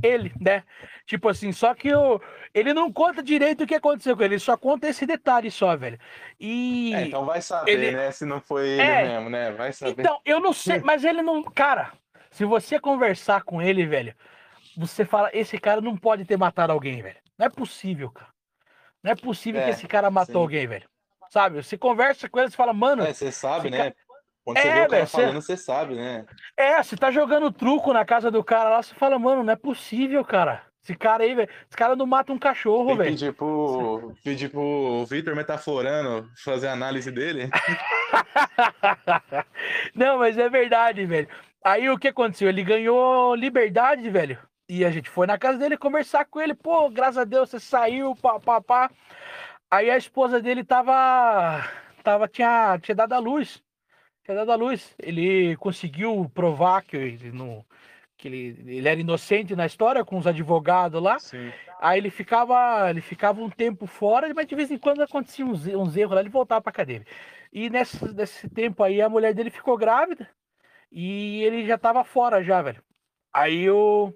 Ele, né? Tipo assim, só que o, ele não conta direito o que aconteceu com ele, ele só conta esse detalhe só, velho. E. É, então vai saber, Ele- né? Se não foi ele É. mesmo, né? Vai saber. Então, eu não sei, mas ele não. Cara, se você conversar com ele, velho, você fala: esse cara não pode ter matado alguém, velho. Não é possível, cara. Não é possível que É, esse cara matou sim. alguém, velho. Sabe? Você conversa com ele, você fala, mano, É, você sabe, né? Quando você É, vê o cara você- falando, você sabe, né? é, você tá jogando truco na casa do cara lá, você fala, mano, não é possível, cara. Esse cara aí, velho, esse cara não mata um cachorro, velho. pedir pro, pedir pro Victor Metaforano fazer a análise dele. Não, mas é verdade, velho. Aí o que aconteceu? Ele ganhou liberdade, velho. E a gente foi na casa dele conversar com ele. Pô, graças a Deus você saiu, pá, pá, pá. Aí a esposa dele tava. tava tinha, tinha dado a luz. Tinha dado a luz. Ele conseguiu provar que ele não. Que ele, ele era inocente na história com os advogados lá. Sim. Aí ele ficava, ele ficava um tempo fora, mas de vez em quando acontecia uns, uns erros lá, ele voltava pra cadeia. E nesse, nesse tempo aí a mulher dele ficou grávida e ele já tava fora já, velho. Aí eu,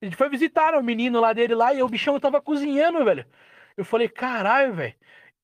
a gente foi visitar o menino lá dele lá e o bichão tava cozinhando, velho. Eu falei, caralho, velho,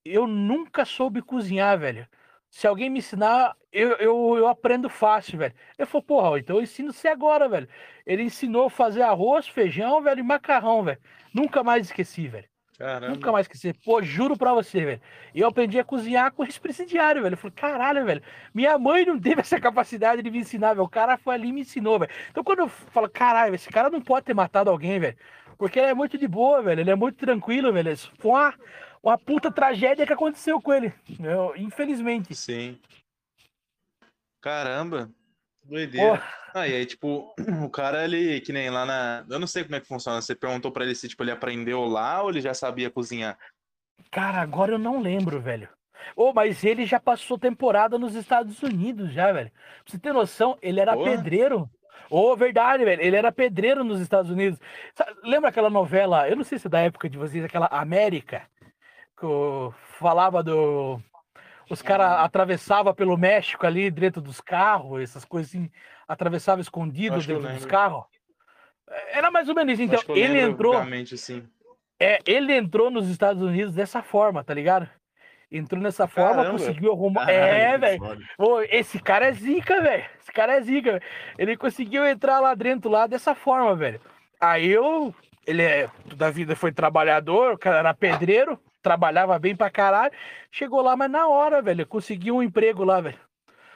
eu nunca soube cozinhar, velho. Se alguém me ensinar, eu, eu, eu aprendo fácil, velho. Eu falei, porra, então eu ensino você agora, velho. Ele ensinou a fazer arroz, feijão, velho, e macarrão, velho. Nunca mais esqueci, velho. Caramba. Nunca mais esqueci. Pô, juro pra você, velho. Eu aprendi a cozinhar com esse presidiário, velho. Eu falei, caralho, velho. Minha mãe não teve essa capacidade de me ensinar, velho. O cara foi ali e me ensinou, velho. Então quando eu falo, caralho, esse cara não pode ter matado alguém, velho. Porque ele é muito de boa, velho. Ele é muito tranquilo, velho. Foi uma, uma puta tragédia que aconteceu com ele. Eu- infelizmente. Sim. Caramba. Doideira. Pô, Ah, e aí, tipo, o cara, ele, que nem lá na. Eu não sei como é que funciona. Você perguntou pra ele se, tipo, ele aprendeu lá ou ele já sabia cozinhar? cara, agora eu não lembro, velho. Ô, mas ele já passou temporada nos Estados Unidos, já, velho. Pra você ter noção, ele era Porra. pedreiro. Ô, verdade, velho. Ele era pedreiro nos Estados Unidos. Sa- Lembra aquela novela? Eu não sei se é da época de vocês, aquela América, que eu falava do. Os caras atravessavam pelo México ali dentro dos carros, essas coisas assim, atravessavam escondido dentro dos carros. Era mais ou menos isso. Então, ele entrou. assim. É, ele entrou nos Estados Unidos dessa forma, tá ligado? Entrou nessa forma, Caramba. conseguiu arrumar. Caralho, É, velho. esse cara é zica, velho. Esse cara é zica. velho. Ele conseguiu entrar lá dentro lá dessa forma, velho. Aí eu. Ele é. Da vida foi trabalhador, o cara era pedreiro, trabalhava bem pra caralho. Chegou lá, mas na hora, velho, conseguiu um emprego lá, velho.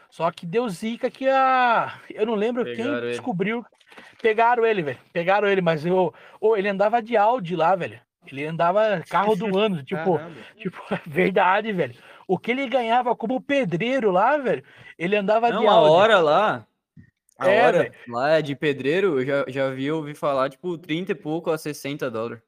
Só que deu zica que a. Eu não lembro Pegaram quem ele. descobriu. Pegaram ele, velho. Pegaram ele, mas eu. Ô, ele andava de Audi lá, velho. Ele andava carro do ano, tipo, Caramba. tipo, verdade, velho. O que ele ganhava como pedreiro lá, velho, ele andava Não, de a Audi. hora lá. A É, hora velho. lá é de pedreiro, eu já, já vi ouvi falar, tipo, 30 e pouco a 60 dólares.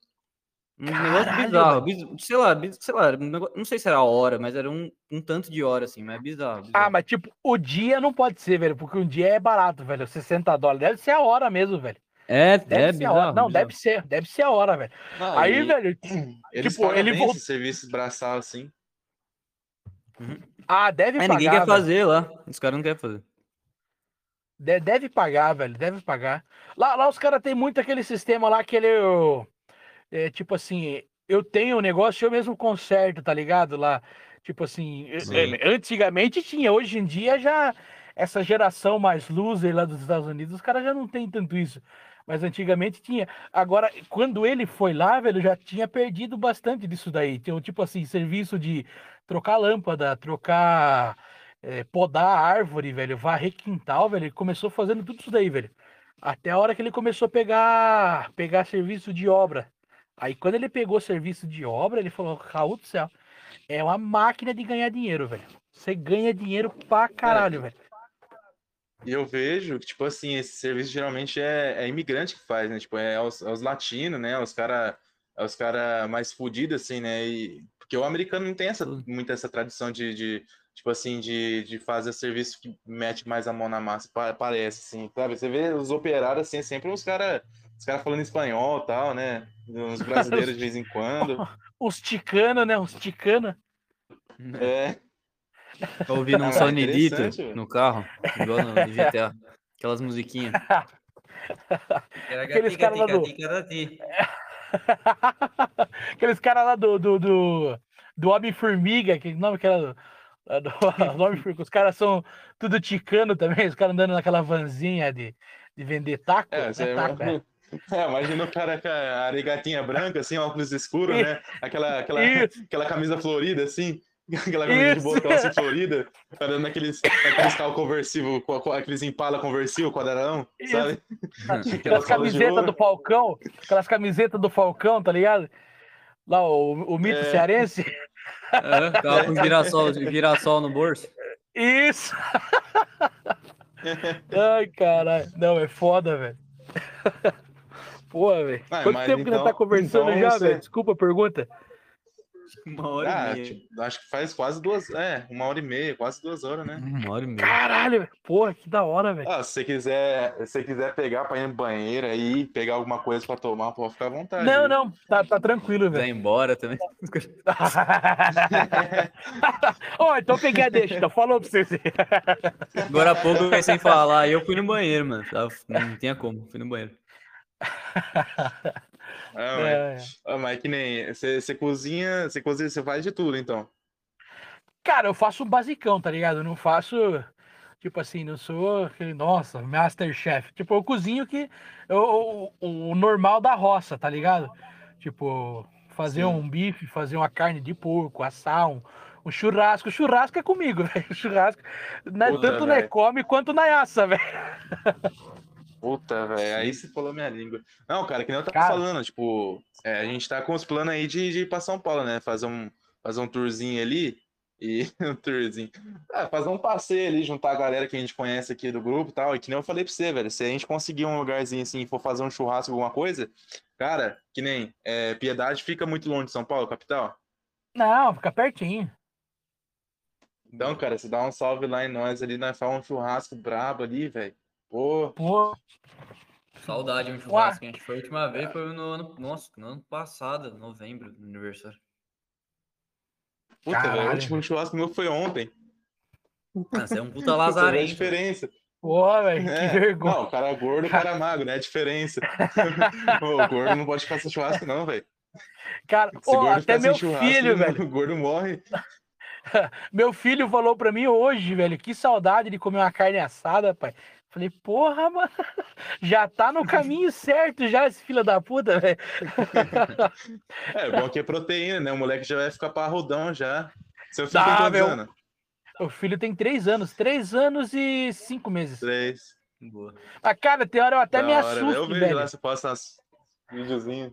Um negócio Caralho, bizarro, biz- sei lá, sei lá, negócio- não sei se era a hora, mas era um, um tanto de hora, assim, mas é bizarro. Ah, bizarro. mas tipo, o dia não pode ser, velho, porque um dia é barato, velho, 60 dólares. Deve ser a hora mesmo, velho. É, Deve é ser bizarro. hora. Não, bizarro. deve ser, deve ser a hora, velho. Não, Aí, velho, Eles tipo, pagam ele voltou. esses serviços braçal assim. Ah, deve É, pagar. ninguém quer velho. fazer lá, os caras não querem fazer. De- Deve pagar, velho, deve pagar. Lá, lá os caras têm muito aquele sistema lá que ele. É, tipo assim, eu tenho um negócio, eu mesmo conserto, tá ligado? Lá, tipo assim, eh, Sim. eh, antigamente tinha, hoje em dia já. Essa geração mais loser lá dos Estados Unidos, os caras já não tem tanto isso. Mas antigamente tinha. Agora, quando ele foi lá, velho, já tinha perdido bastante disso daí. Então, tipo assim, serviço de trocar lâmpada, trocar. eh, podar árvore, velho, varrer quintal, velho. Ele começou fazendo tudo isso daí, velho. Até a hora que ele começou a pegar, pegar serviço de obra. Aí quando ele pegou serviço de obra, ele falou, Raul do céu, é uma máquina de ganhar dinheiro, velho. Você ganha dinheiro pra caralho, velho. E eu vejo que, tipo assim, esse serviço geralmente é, é imigrante que faz, né? Tipo, é os, é os latinos, né? Os cara, é os cara mais fudidos, assim, né? E, porque o americano não tem essa, muito essa tradição de, de, tipo assim, de, de fazer serviço que mete mais a mão na massa, pa- parece, assim, sabe? Você vê os operários, assim, é sempre uns cara, os cara falando espanhol e tal, né? Uns brasileiros de vez em quando. Uns ticana, né? Uns ticana. É, Tô ouvindo um Ah, sonidito velho. no carro, igual no, GTA. Aquelas musiquinhas. Aqueles caras lá do- Aqueles caras lá do, do, do, do Homem-Formiga, que nome que era? do- os caras são tudo ticano também, os caras andando naquela vanzinha de, de vender taco. É, né? Taco, é. é, imagina o cara com a aregatinha branca, assim, óculos escuros, né? Aquela, aquela, Isso. aquela camisa florida, assim, aquela camisa de botão assim, florida, andando naqueles, naqueles carros conversível, co- co- aqueles Impala conversível, quadradão, Isso. sabe? Aquelas Aquelas camisetas do Falcão, aquelas camisetas do Falcão, tá ligado? Lá, o, o mito É. cearense. É, carro com girassol, girassol no bolso. Isso! Ai, caralho. Não, é foda, velho. Porra, velho. Ah, Quanto tempo que nós tá então- conversando então já, você- velho? Desculpa a pergunta. Uma hora Ah, e meia. tipo, acho que faz quase duas, é, uma hora e meia, quase duas horas, né? Uma hora e meia. Caralho, velho. Porra, que da hora, velho. Ah, se você quiser, se você quiser pegar pra ir no banheiro aí, pegar alguma coisa pra tomar, pode ficar à vontade. Não, viu? não, tá, tá tranquilo, Vai velho. embora também. Ó, então peguei a deixa, então falou pra vocês. Agora há pouco eu comecei a falar eu fui no banheiro, mano. Não tinha como, fui no banheiro. Ah, mas, É. ah, mas que nem, você, cozinha, você cozinha, você faz de tudo, então. Cara, eu faço um basicão, tá ligado? Eu não faço, tipo assim, não sou aquele, nossa, Masterchef. Tipo, eu cozinho que eu, o, o normal da roça, tá ligado? Tipo, fazer Sim. um bife, fazer uma carne de porco, assar um, um churrasco. Churrasco é comigo, velho. Churrasco, né, Puta, tanto na velho. come quanto na assa, velho. Puta, velho, aí você falou minha língua. Não, cara, que nem eu tava Cara. falando, tipo, é, a gente tá com os planos aí de, de ir pra São Paulo, né? Fazer um, fazer um tourzinho ali e um tourzinho. Ah, fazer um passeio ali, juntar a galera que a gente conhece aqui do grupo e tal. E que nem eu falei pra você, velho, se a gente conseguir um lugarzinho assim, for fazer um churrasco, alguma coisa, cara, que nem é, Piedade fica muito longe de São Paulo, capital. Não, fica pertinho. Então, cara, se dá um salve lá em nós ali, nós faz um churrasco brabo ali, velho. Pô, Pô, Saudade, um churrasco. Acho que foi a última vez, foi no ano. Nossa, no ano passado, novembro, no aniversário. puta, velho, o último churrasco meu foi ontem. Ah, Você é um puta vê a lazarento. diferença. pô, velho, É, que vergonha. Não, o cara é gordo, o cara é magro, né? A diferença. o gordo não pode ficar sem churrasco, não, velho. Cara, gordo até meu filho, velho. O gordo morre. Meu filho falou pra mim hoje, velho, que saudade de comer uma carne assada, pai. Falei, porra, mano, já tá no caminho certo já, esse filho da puta, velho. É, bom que é proteína, né? O moleque já vai ficar parrudão já. Seu filho Dá, tem quantos meu. anos? O filho tem três anos, três anos e cinco meses. Três. Boa. Mas, cara, tem hora eu até Da me hora, né? Eu assusto, vejo velho. lá, você posta uns videozinhos.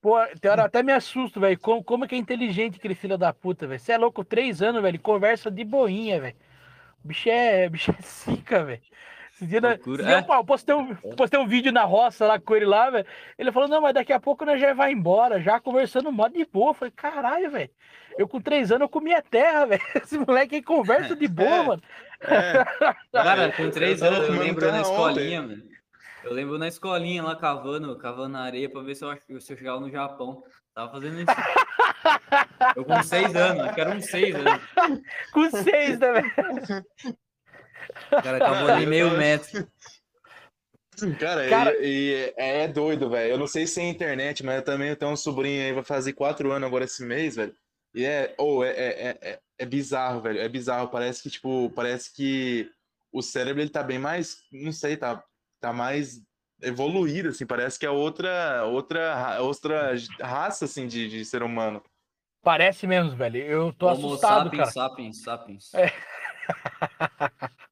Pô, tem hora eu até me assusto, velho. Como, como é que é inteligente aquele filho da puta, velho? Você é louco, três anos, velho. Conversa de boinha, velho. O bicho é, o bicho é zica, velho. Esse dia, Loucura, é. eu, eu postei, um, postei um vídeo na roça lá com ele lá, velho. Ele falou, não, mas daqui a pouco nós já vai embora, já conversando mó de boa. Eu falei, caralho, velho. Eu com três anos eu comia terra, velho. Esse moleque aí conversa de boa, É. mano. É. Cara, com três anos eu lembro na escolinha, mano. Eu lembro na escolinha lá cavando, cavando na areia pra ver se eu, se eu chegava no Japão. Tava fazendo isso. Eu com seis anos, acho que era uns seis anos. Com seis, né, velho? O cara cavou ali meio metro. Cara, Cara- e, e é, é doido, velho. Eu não sei se é internet, mas eu também tenho um sobrinho aí, vai fazer quatro anos agora esse mês, velho. E é, ou é, é, é, é- é bizarro, velho. É bizarro. Parece que, tipo, parece que o cérebro ele tá bem mais, não sei, tá, tá mais evoluído, assim. Parece que é outra, outra, ra- outra raça, assim, de, de ser humano. Parece mesmo, velho. Eu tô Homo assustado, sapiens, cara. sapiens, sapiens. É.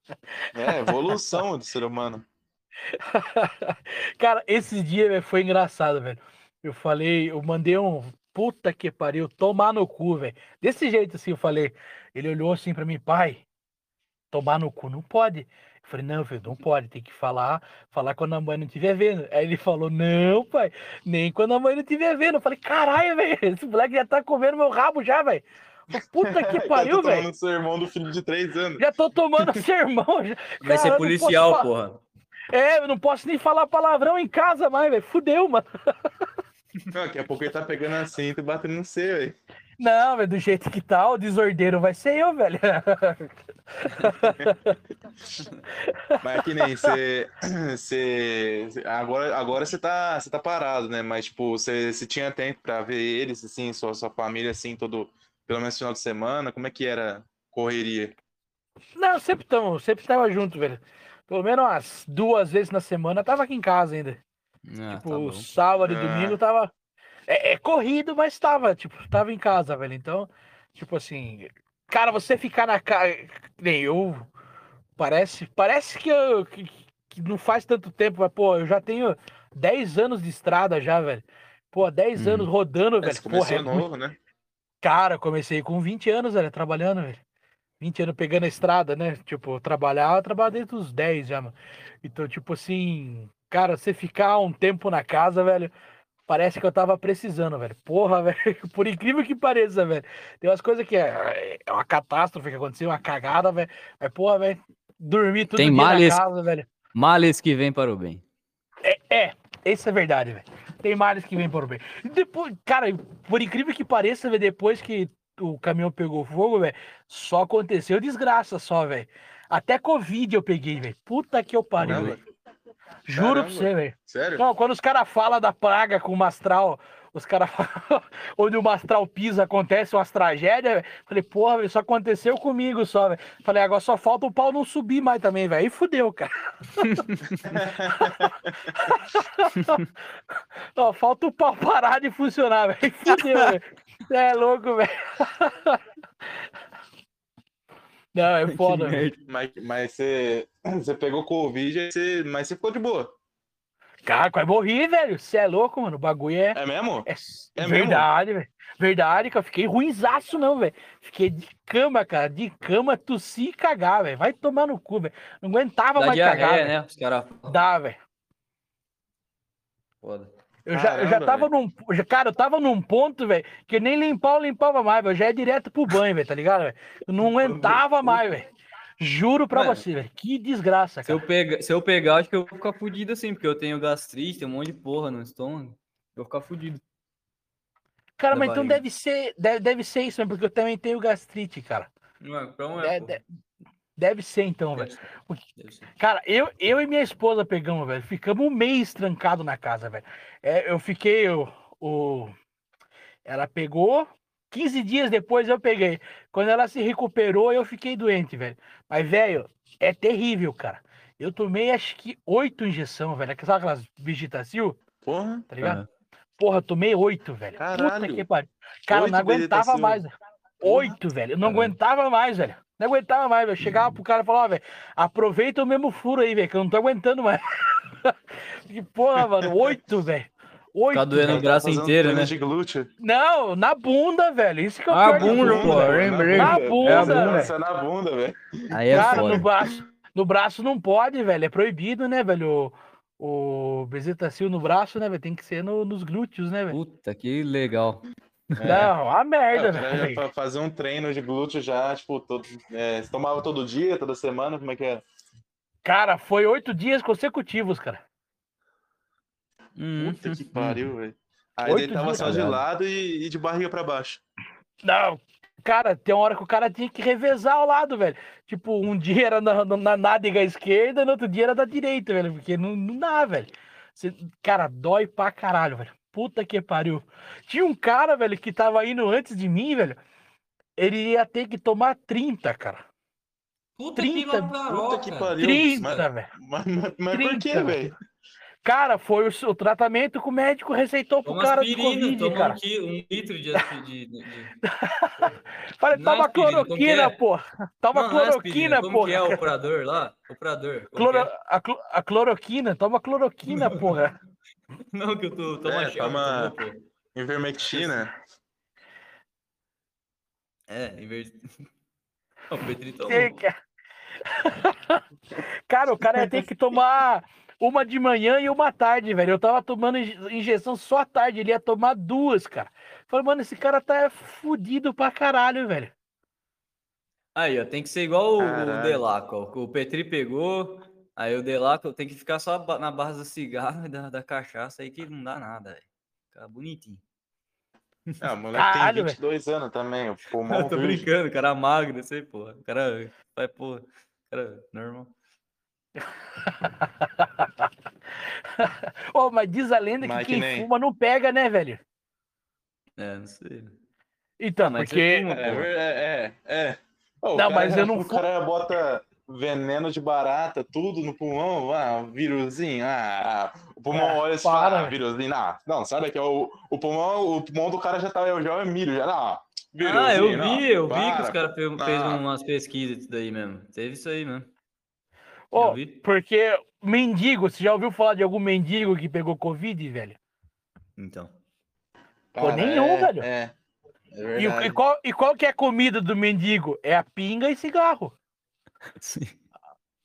É, evolução do ser humano. Cara, esse dia velho, foi engraçado, velho. Eu falei, eu mandei um puta que pariu, tomar no cu, velho. Desse jeito assim, eu falei. Ele olhou assim pra mim, pai, tomar no cu não pode. Eu falei, não, filho, não pode, tem que falar, falar quando a mãe não estiver vendo. Aí ele falou, não, pai, nem quando a mãe não estiver vendo. Eu falei, caralho, velho, esse moleque já tá comendo meu rabo já, velho. Puta que pariu, Eu tô velho. tomando sermão do filho de três anos. Já tô tomando sermão. Já. Vai ser policial, posso porra. É, eu não posso nem falar palavrão em casa mais, velho. Fudeu, mano. Não, daqui a pouco ele tá pegando a cinta e batendo no C, velho. Não, velho, do jeito que tá, o desordeiro vai ser eu, velho. Mas é que nem você. você agora, agora você tá, você tá parado, né? Mas, tipo, você, você tinha tempo pra ver eles, assim, sua, sua família, assim, todo. Pelo menos final de semana. Como é que era correria? Não, sempre tamo, sempre tava junto, velho. Pelo menos umas duas vezes na semana tava aqui em casa ainda. Ah, tipo, tá sábado e Ah. domingo tava. É, é corrido, mas tava, tipo, tava em casa, velho. Então, tipo assim. Cara, você ficar na casa. Nem eu. Parece, parece que, eu, que, que não faz tanto tempo, mas, pô, eu já tenho 10 anos de estrada já, velho. Pô, 10 Hum. anos rodando, É, velho. você Porra, começou é muito- novo, né? Cara, comecei com 20 anos, velho, trabalhando, velho. 20 anos pegando a estrada, né? Tipo, trabalhar, eu trabalho desde os 10 já, mano. Então, tipo assim, cara, você ficar um tempo na casa, velho, parece que eu tava precisando, velho. Porra, velho, por incrível que pareça, velho. Tem umas coisas que é, é uma catástrofe que aconteceu, uma cagada, velho. Mas, porra, velho, dormir tudo Tem males. na casa, velho. Males que vem para o bem. É, é, isso é verdade, velho. Tem males que vêm por bem. Depois, cara, por incrível que pareça, velho, depois que o caminhão pegou fogo, velho, só aconteceu desgraça só, velho. Até Covid eu peguei, velho. Puta que eu pariu, velho. Juro pra Caramba. você, velho. Sério? Não, quando os caras falam da praga com o Mastral, os caras falam onde o Mastral pisa, acontece umas tragédias, velho. Falei, porra, isso aconteceu comigo só, velho. Falei, agora só falta o pau não subir mais também, velho. Aí fudeu, cara. Ó, falta o pau parar de funcionar, velho. Aí Fudeu, velho. É louco, velho. Não, é foda, velho. Mas, mas você, você pegou Covid, você, mas você ficou de boa. Cara, quase morri, velho. Você é louco, mano. O bagulho é. É mesmo? É, É mesmo? verdade, velho. Verdade, cara. Fiquei ruinzaço, não, velho. Fiquei de cama, cara. De cama, tossi e cagar, velho. Vai tomar no cu, velho. Não aguentava Dá mais cagar. diarreia, velho. né? Os caras. Dá, velho. Foda. Eu já, eu já Caramba, tava num. já- Cara, eu tava num ponto, velho, que nem limpar eu limpava mais, velho. Eu já é direto pro banho, velho, tá ligado, velho? Eu não aguentava mais, velho. Juro pra Mano, você, velho. Que desgraça, Se eu, cara. pegar, se eu pegar, acho que eu vou ficar fudido assim, porque eu tenho gastrite, tem um monte de porra no estômago. Eu vou ficar fudido. Cara, da mas então barriga. deve ser, deve, deve ser isso mesmo, porque eu também tenho gastrite, cara. Então é. de- deve ser então, velho. Cara, eu, eu e minha esposa pegamos, velho. Ficamos um mês trancado na casa, velho. É, eu fiquei. O, o- Ela pegou. 15 dias depois eu peguei. Quando ela se recuperou, eu fiquei doente, velho. Mas, velho, é terrível, cara. Eu tomei acho que oito injeções, velho. Sabe aquelas Vigitacil? Porra. Tá ligado? Porra, tomei oito, velho. Puta Caralho. que pariu. Cara, eu Oito não aguentava mais. velho. Oito, velho. Eu não Caralho. aguentava mais, velho. Não aguentava mais, velho. Chegava pro cara e falava, ó, velho, aproveita o mesmo furo aí, velho, que eu não tô aguentando mais. que porra, mano. Oito, velho. Oito. Ficar doendo o braço inteiro, né? de glúteo. Não, na bunda, velho. Isso que é o Ah, bunda, tudo, pô, lembrei. Na É bunda, bunda, velho. Isso é na bunda, velho. Aí é Cara, no foda. braço, no braço não pode, velho. É proibido, né, velho? O, o bezetacil no braço, né, velho? Tem que ser no- nos glúteos, né, velho? Puta, que legal. Não, a É, merda, já velho. fa- fazer um treino de glúteo já, tipo, todo, é, você tomava todo dia, toda semana, como é que é? Cara, foi oito dias consecutivos, cara. Hum, Puta que hum, pariu, velho. Aí Oito deitava dias, só de lado e, e de barriga pra baixo. Não, cara, tem uma hora que o cara tinha que revezar ao lado, velho. Tipo, um dia era na, na, na nádega esquerda, no outro dia era da direita, velho. Porque não, não dá, velho. Você- cara, dói pra caralho, velho. Puta que pariu. Tinha um cara, velho, que tava indo antes de mim, velho. Ele ia ter que tomar 30, cara. Puta que 30, Puta que pariu. 30, Mas, velho. mas, mas, mas por 30, que, velho. velho? Cara, foi o, o tratamento que o médico receitou pro cara de aspirina, Covid, toma cara. um, um litro de, de, de, de... Falei, é toma aspirina, cloroquina, é? pô. Toma Não, não é aspirina, cloroquina, como pô. que é o operador lá? Operador. Cloro- é? a, clo- a cloroquina, toma cloroquina, porra. Não, que eu tô... Toma É, Shell, toma- tomou, pô. Ivermectina. É, vez... O Petri tomou. Tem que- Cara, o cara ia ter que tomar uma de manhã e uma à tarde, velho. Eu tava tomando inje- injeção só à tarde, ele ia tomar duas, cara. Falei, mano, esse cara tá fudido pra caralho, velho. Aí, ó, tem que ser igual o-. Delaco, ó. O Petri pegou, aí o Delaco tem que ficar só na base do cigarro e da, da cachaça aí que não dá nada, velho. Fica bonitinho. Ah, o moleque Caralho, tem 22 anos também, o pulmão Eu tô virgem. brincando, o cara magro, sei, porra. O cara vai, porra. O cara normal. Ô, mas diz a lenda que Mas que quem nem- fuma não pega, né, velho? É, não sei. Então, Mas porque. fuma, É, é, é. é. Ô, o Não, cara- mas eu não O cara bota veneno de barata, tudo no pulmão, ah, vírusinho, ah, ah, o pulmão Ah, olha e para, fala, ah, vírusinho, ah, não, sabe daqui, o, o pulmão, o pulmão do cara já tá, já é milho, já, não, Ah, eu não, vi, eu vi que os para. caras fez, fez Ah. umas pesquisas disso daí mesmo. Teve isso aí mesmo. Vi. porque mendigo, você já ouviu falar de algum mendigo que pegou Covid, velho? Então. Pô, Cara, nenhum, é, velho. É, é E, e qual, e qual que é a comida do mendigo? É a pinga e cigarro. Sim.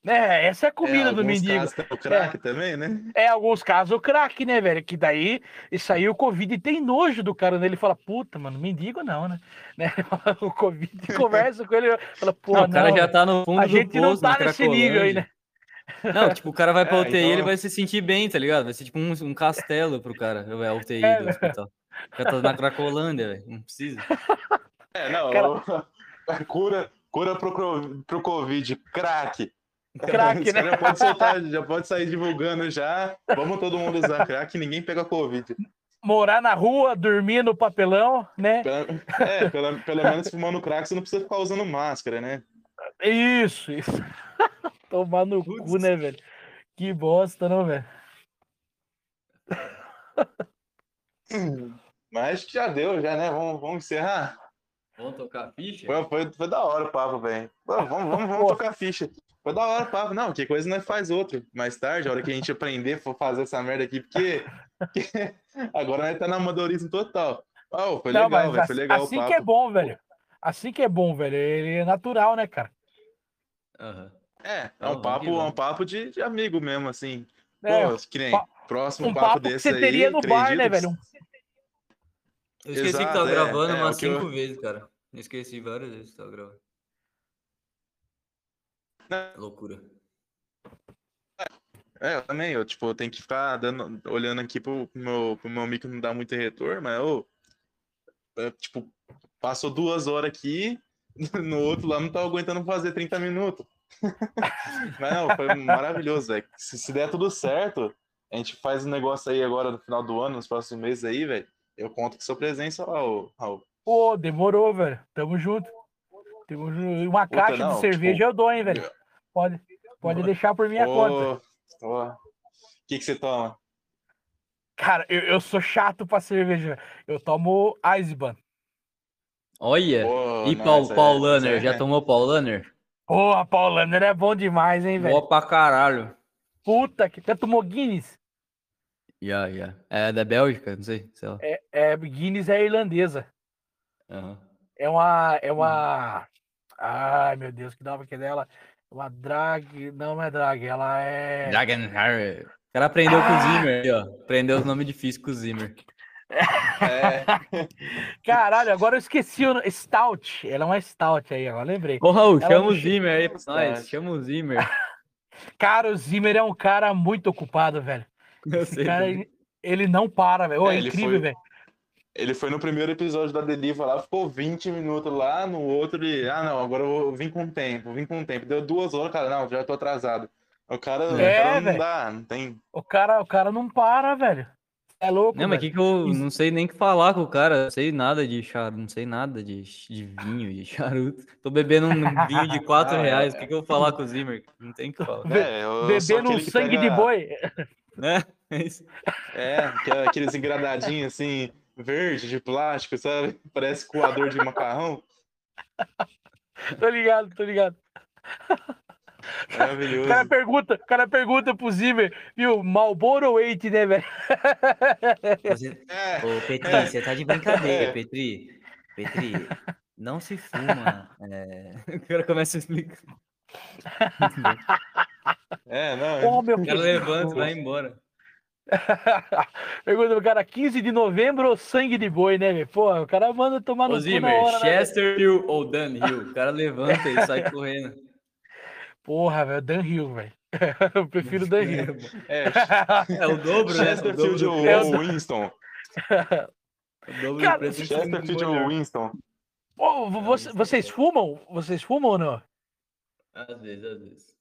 É, essa é a comida é, do alguns mendigo. casos tem o crack também, né? É, alguns casos o crack, né, velho? Que daí, isso aí o Covid tem nojo do cara, né? Ele fala, puta, mano, mendigo não, né? né? O Covid conversa com ele, fala, pô, Não, não, o cara já tá no fundo a do gente não poço, tá na nesse nível aí, né? Não, tipo, o cara vai pra É, UTI, ele então- vai se sentir bem, tá ligado? Vai ser tipo um, um castelo pro cara, é a UTI É, do hospital. O cara tá na Cracolândia, velho. Não precisa. É, não, Cara- cura, cura pro, pro Covid, crack. Crack, Os né? Já pode soltar, já pode sair divulgando já. Vamos todo mundo usar crack, ninguém pega Covid. Morar na rua, dormir no papelão, né? É, pelo, pelo menos fumando crack você não precisa ficar usando máscara, né? Isso, isso. Tomar no cu, Putz. né, velho? Que bosta, não, velho? Mas já deu, já, né? Vamos, vamos encerrar. Vamos tocar a ficha? Foi, foi, foi da hora o papo, velho. Vamos, vamos, vamos tocar ficha. Foi da hora o papo. Não, que coisa nós faz outro. Mais tarde, a hora que a gente aprender, for fazer essa merda aqui, porque porque agora nós tá no amadorismo total. Oh, foi não, legal, velho. assim, Foi legal assim o que é papo. bom, velho. Assim que é bom, velho. Ele é natural, né, cara? Aham. É, é um vamos papo, que é um papo de, de amigo mesmo, assim. É, Pô, que nem pa- próximo um papo, papo que desse você aí, teria no bar, né, velho? Eu esqueci que Exato, tava é, gravando é, umas o que eu- cinco vezes, cara. Eu esqueci várias vezes que tava gravando. Loucura. É, eu também, eu, tipo, tenho que ficar dando, olhando aqui pro, meu, pro meu micro não dar muito retorno, mas, ô, é, tipo, passou duas horas aqui, no outro lá não tava aguentando fazer 30 minutos. mas não, foi maravilhoso, velho. Se, se der tudo certo, a gente faz um negócio aí agora no final do ano, nos próximos meses aí, velho. Eu conto com sua presença lá, Raul. Pô, demorou, velho. Tamo junto. Tamo junto. Uma Puta, caixa não, de cerveja tipo, eu dou, hein, velho. Pode, pode deixar por minha conta. Ô, ô, O que que você toma? Cara, eu, eu sou chato pra cerveja. Eu tomo Eisenbahn. Olha! Pô, e não, Paul, é- Paulaner, é- já tomou Paulaner? Pô, a Paulaner é bom demais, hein, velho. Boa pra caralho. Puta que. Já tomou Guinness? Já, já. É da Bélgica, não sei, sei lá. É, é Guinness é irlandesa. Aham. É uma. É uma. Ai, meu Deus, que nome que é dela? É Uma drag. Não, não é drag, ela é. Dragonheart. O cara aprendeu com o Ah! Zimmer aí, ó. Aprendeu os nomes difíceis com o Zimmer. É, Caralho, agora eu esqueci o. Stout. Ela é uma Stout aí, agora lembrei. Ô, Raul, Ela chama o Zimmer aí pra nós. Chama o Zimmer. Cara, o Zimmer é um cara muito ocupado, velho. Eu Esse sei. cara, ele, ele não para, velho. É, É, incrível, foi- velho. Ele foi no primeiro episódio da Deliva lá, ficou 20 minutos lá, no outro ele, ah não, agora eu vou vir com tempo, vim com tempo. Deu duas horas, cara, não, já tô atrasado. O cara, o É, cara não dá, não tem. O cara, o cara não para, velho. É louco, Não, mas que que eu não sei nem o que falar com o cara. Não sei nada de charuto, não sei nada de, de vinho, de charuto. Tô bebendo um vinho de 4 Ah, é. reais. O que, que eu vou falar com o Zimmer? Não tem o que falar. É, eu, eu sou Bebendo um sangue de pega- boi. Né? É. É, é aqueles engradadinhos assim, verde, de plástico, sabe? Parece coador de macarrão. Tô ligado, tô ligado. O Maravilhoso. cara pergunta, o cara pergunta pro Zimmer, viu? Malboro ou 8, né, velho? Você... É, Ô, Petri, você tá de brincadeira, É. Petri. Petri, não se fuma. é, O cara começa a explicar. é, não. Ô, meu O cara levanta e vai embora. Pergunta pro cara, 15 de novembro ou sangue de boi, né? Pô, o cara manda tomar no Ô, cu na Zimmer, hora, né? Chesterfield ou Dunhill? O cara levanta e sai correndo. Porra, velho, Dan Hill, velho. Eu prefiro Dan Hill. É, É o dobro, né? O dobro ou preço. Winston. O dobro Cara, do. Chesterfield ou Winston. Ô, vo- voce- vocês fumam? Vocês fumam ou não? Às vezes, às vezes.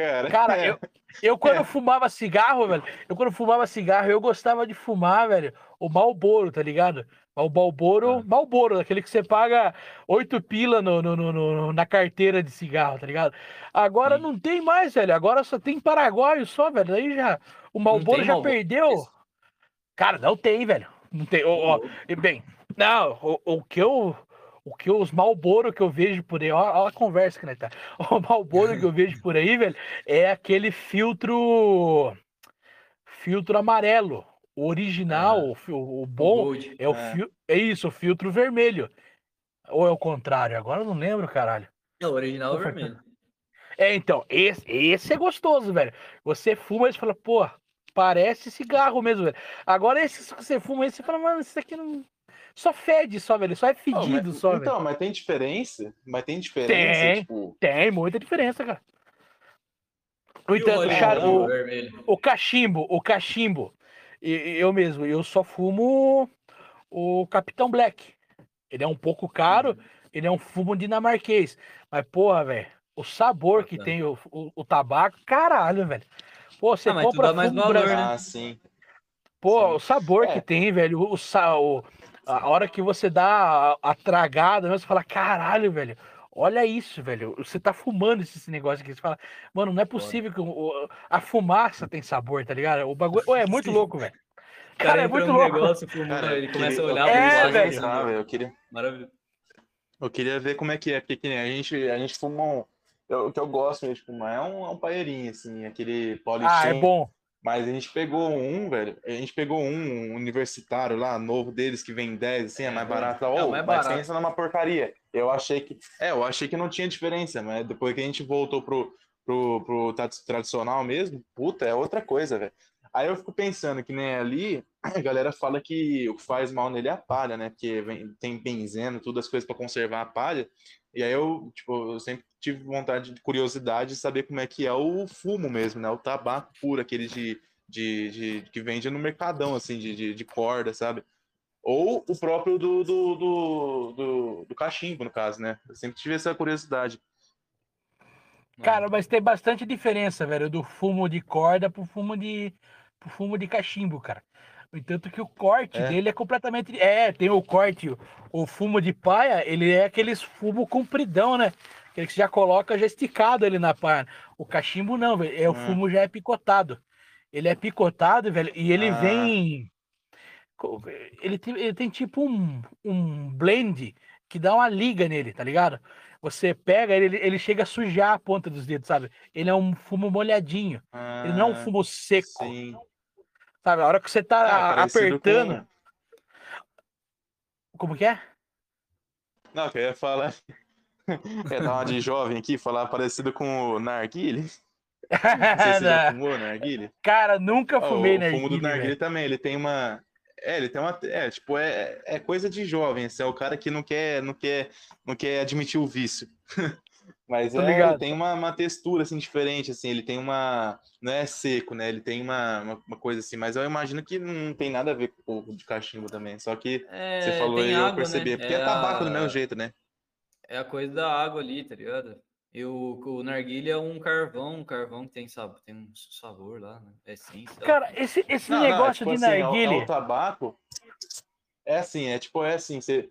Cara, Cara, é. eu, eu quando É. eu fumava cigarro, velho, eu quando fumava cigarro, eu gostava de fumar, velho, o Malboro, tá ligado? O Malboro, Ah. Malboro, aquele que você paga oito pila no, no- no- no- na carteira de cigarro, tá ligado? Agora Sim. não tem mais, velho, agora só tem paraguaio só, velho, aí já, o Malboro já Marlboro, perdeu. isso. Cara, não tem, velho, não tem, ó, ó, e bem, não, o, o que eu... O que os Malboro que eu vejo por aí, ó a conversa que nós tá. O Malboro que eu vejo por aí, velho, é aquele filtro filtro amarelo. O original, o, fi- o bom, Gold. é o é. fio, é isso, o filtro vermelho. Ou é o contrário? Agora eu não lembro, caralho. É o original vermelho. É, então, esse, esse é gostoso, velho. Você fuma e fala, pô, parece cigarro mesmo, velho. Agora esse que você fuma, esse você fala, mano, isso aqui não. Só fede só, velho. Só é Não, mas- fedido só, velho. Então, mas tem diferença? Mas tem diferença, Tem. tipo. Tem muita diferença, cara. No o entanto, original char- o, o cachimbo, o cachimbo, eu mesmo, eu só fumo o Capitão Black. Ele é um pouco caro, ele é um fumo dinamarquês. Mas, porra, velho, o sabor que tem o, o, o tabaco, caralho, velho. Pô, você Ah, compra mais valor, brasileiro. né? Ah, sim. Pô, Sim. o sabor que É. tem, velho, o, o- a hora que você dá a, a tragada, você fala, caralho, velho, olha isso, velho, você tá fumando esse, esse negócio aqui, você fala, mano, não é possível que o- a fumaça tem sabor, tá ligado? O bagulho, Ô, é muito louco, velho. Cara Cara, é muito louco. negócio fumando, Cara, ele começa a olhar eu É, pro velho. lado. testar, velho, Eu queria, Maravilhoso. eu queria ver como é que é, porque que nem a gente, a gente fuma um. eu- O que eu gosto mesmo de fumar é um, é um paeirinho, assim, aquele polichinho. Ah, é bom. Mas a gente pegou um, velho. A gente pegou um universitário lá, novo deles, que vem 10, assim, é mais É, barato. é o Ô, mais mas pensa numa porcaria. Eu achei que. É, eu achei que não tinha diferença, mas depois que a gente voltou pro, pro, pro tra- tradicional mesmo, puta, é outra coisa, velho. Aí eu fico pensando que nem ali, a galera fala que o que faz mal nele é a palha, né? Porque vem- tem benzeno, tudo as coisas para conservar a palha. E aí eu, tipo, eu sempre tive vontade de curiosidade de saber como é que é o fumo mesmo, né? O tabaco puro, aquele de, de, de- que vende no mercadão, assim, de, de, de corda, sabe? Ou o próprio do, do, do, do, do cachimbo, no caso, né? Eu sempre tive essa curiosidade. Cara, mas tem bastante diferença, velho, do fumo de corda pro fumo de, pro fumo de cachimbo, cara. No entanto que o corte É. dele é completamente. É, tem o corte, o, fumo de paia, ele é aqueles fumo compridão, né? Aquele que você já coloca já esticado ali na paia. O cachimbo não, velho. É, o Hum. fumo já é picotado. Ele é picotado, velho, e ele Ah. vem. Ele tem, ele tem tipo um, um blend que dá uma liga nele, tá ligado? Você pega ele, ele chega a sujar a ponta dos dedos, sabe? Ele é um fumo molhadinho. Ele não é um Ah, fumo seco. Sim. Sabe, a hora que você tá parecido apertando. com- Como que é? Não, que eu ia falar. É dar uma de jovem aqui, falar parecido com o narguile. Você já fumou narguile. Cara, nunca fumei o fumo do narguile velho. também, ele tem uma. É, ele tem uma. É, tipo, é, é coisa de jovem. Esse é o cara que não quer, não quer, não quer admitir o vício. Mas Tô é, ele ligado. tem uma, uma textura assim diferente, assim, ele tem uma. Não é seco, né? Ele tem uma, uma, uma coisa assim, mas eu imagino que não tem nada a ver com o de cachimbo também. Só que É, você falou aí, eu água, percebi. né? Porque é tabaco do a- mesmo jeito, né? É a coisa da água ali, tá ligado? E o, o narguilha é um carvão, um carvão que tem, sabe, tem um sabor lá, né? É essência. Cara, esse, esse Não, não, é negócio tipo de assim, é o-. É o tabaco. É assim, é tipo, é assim, você,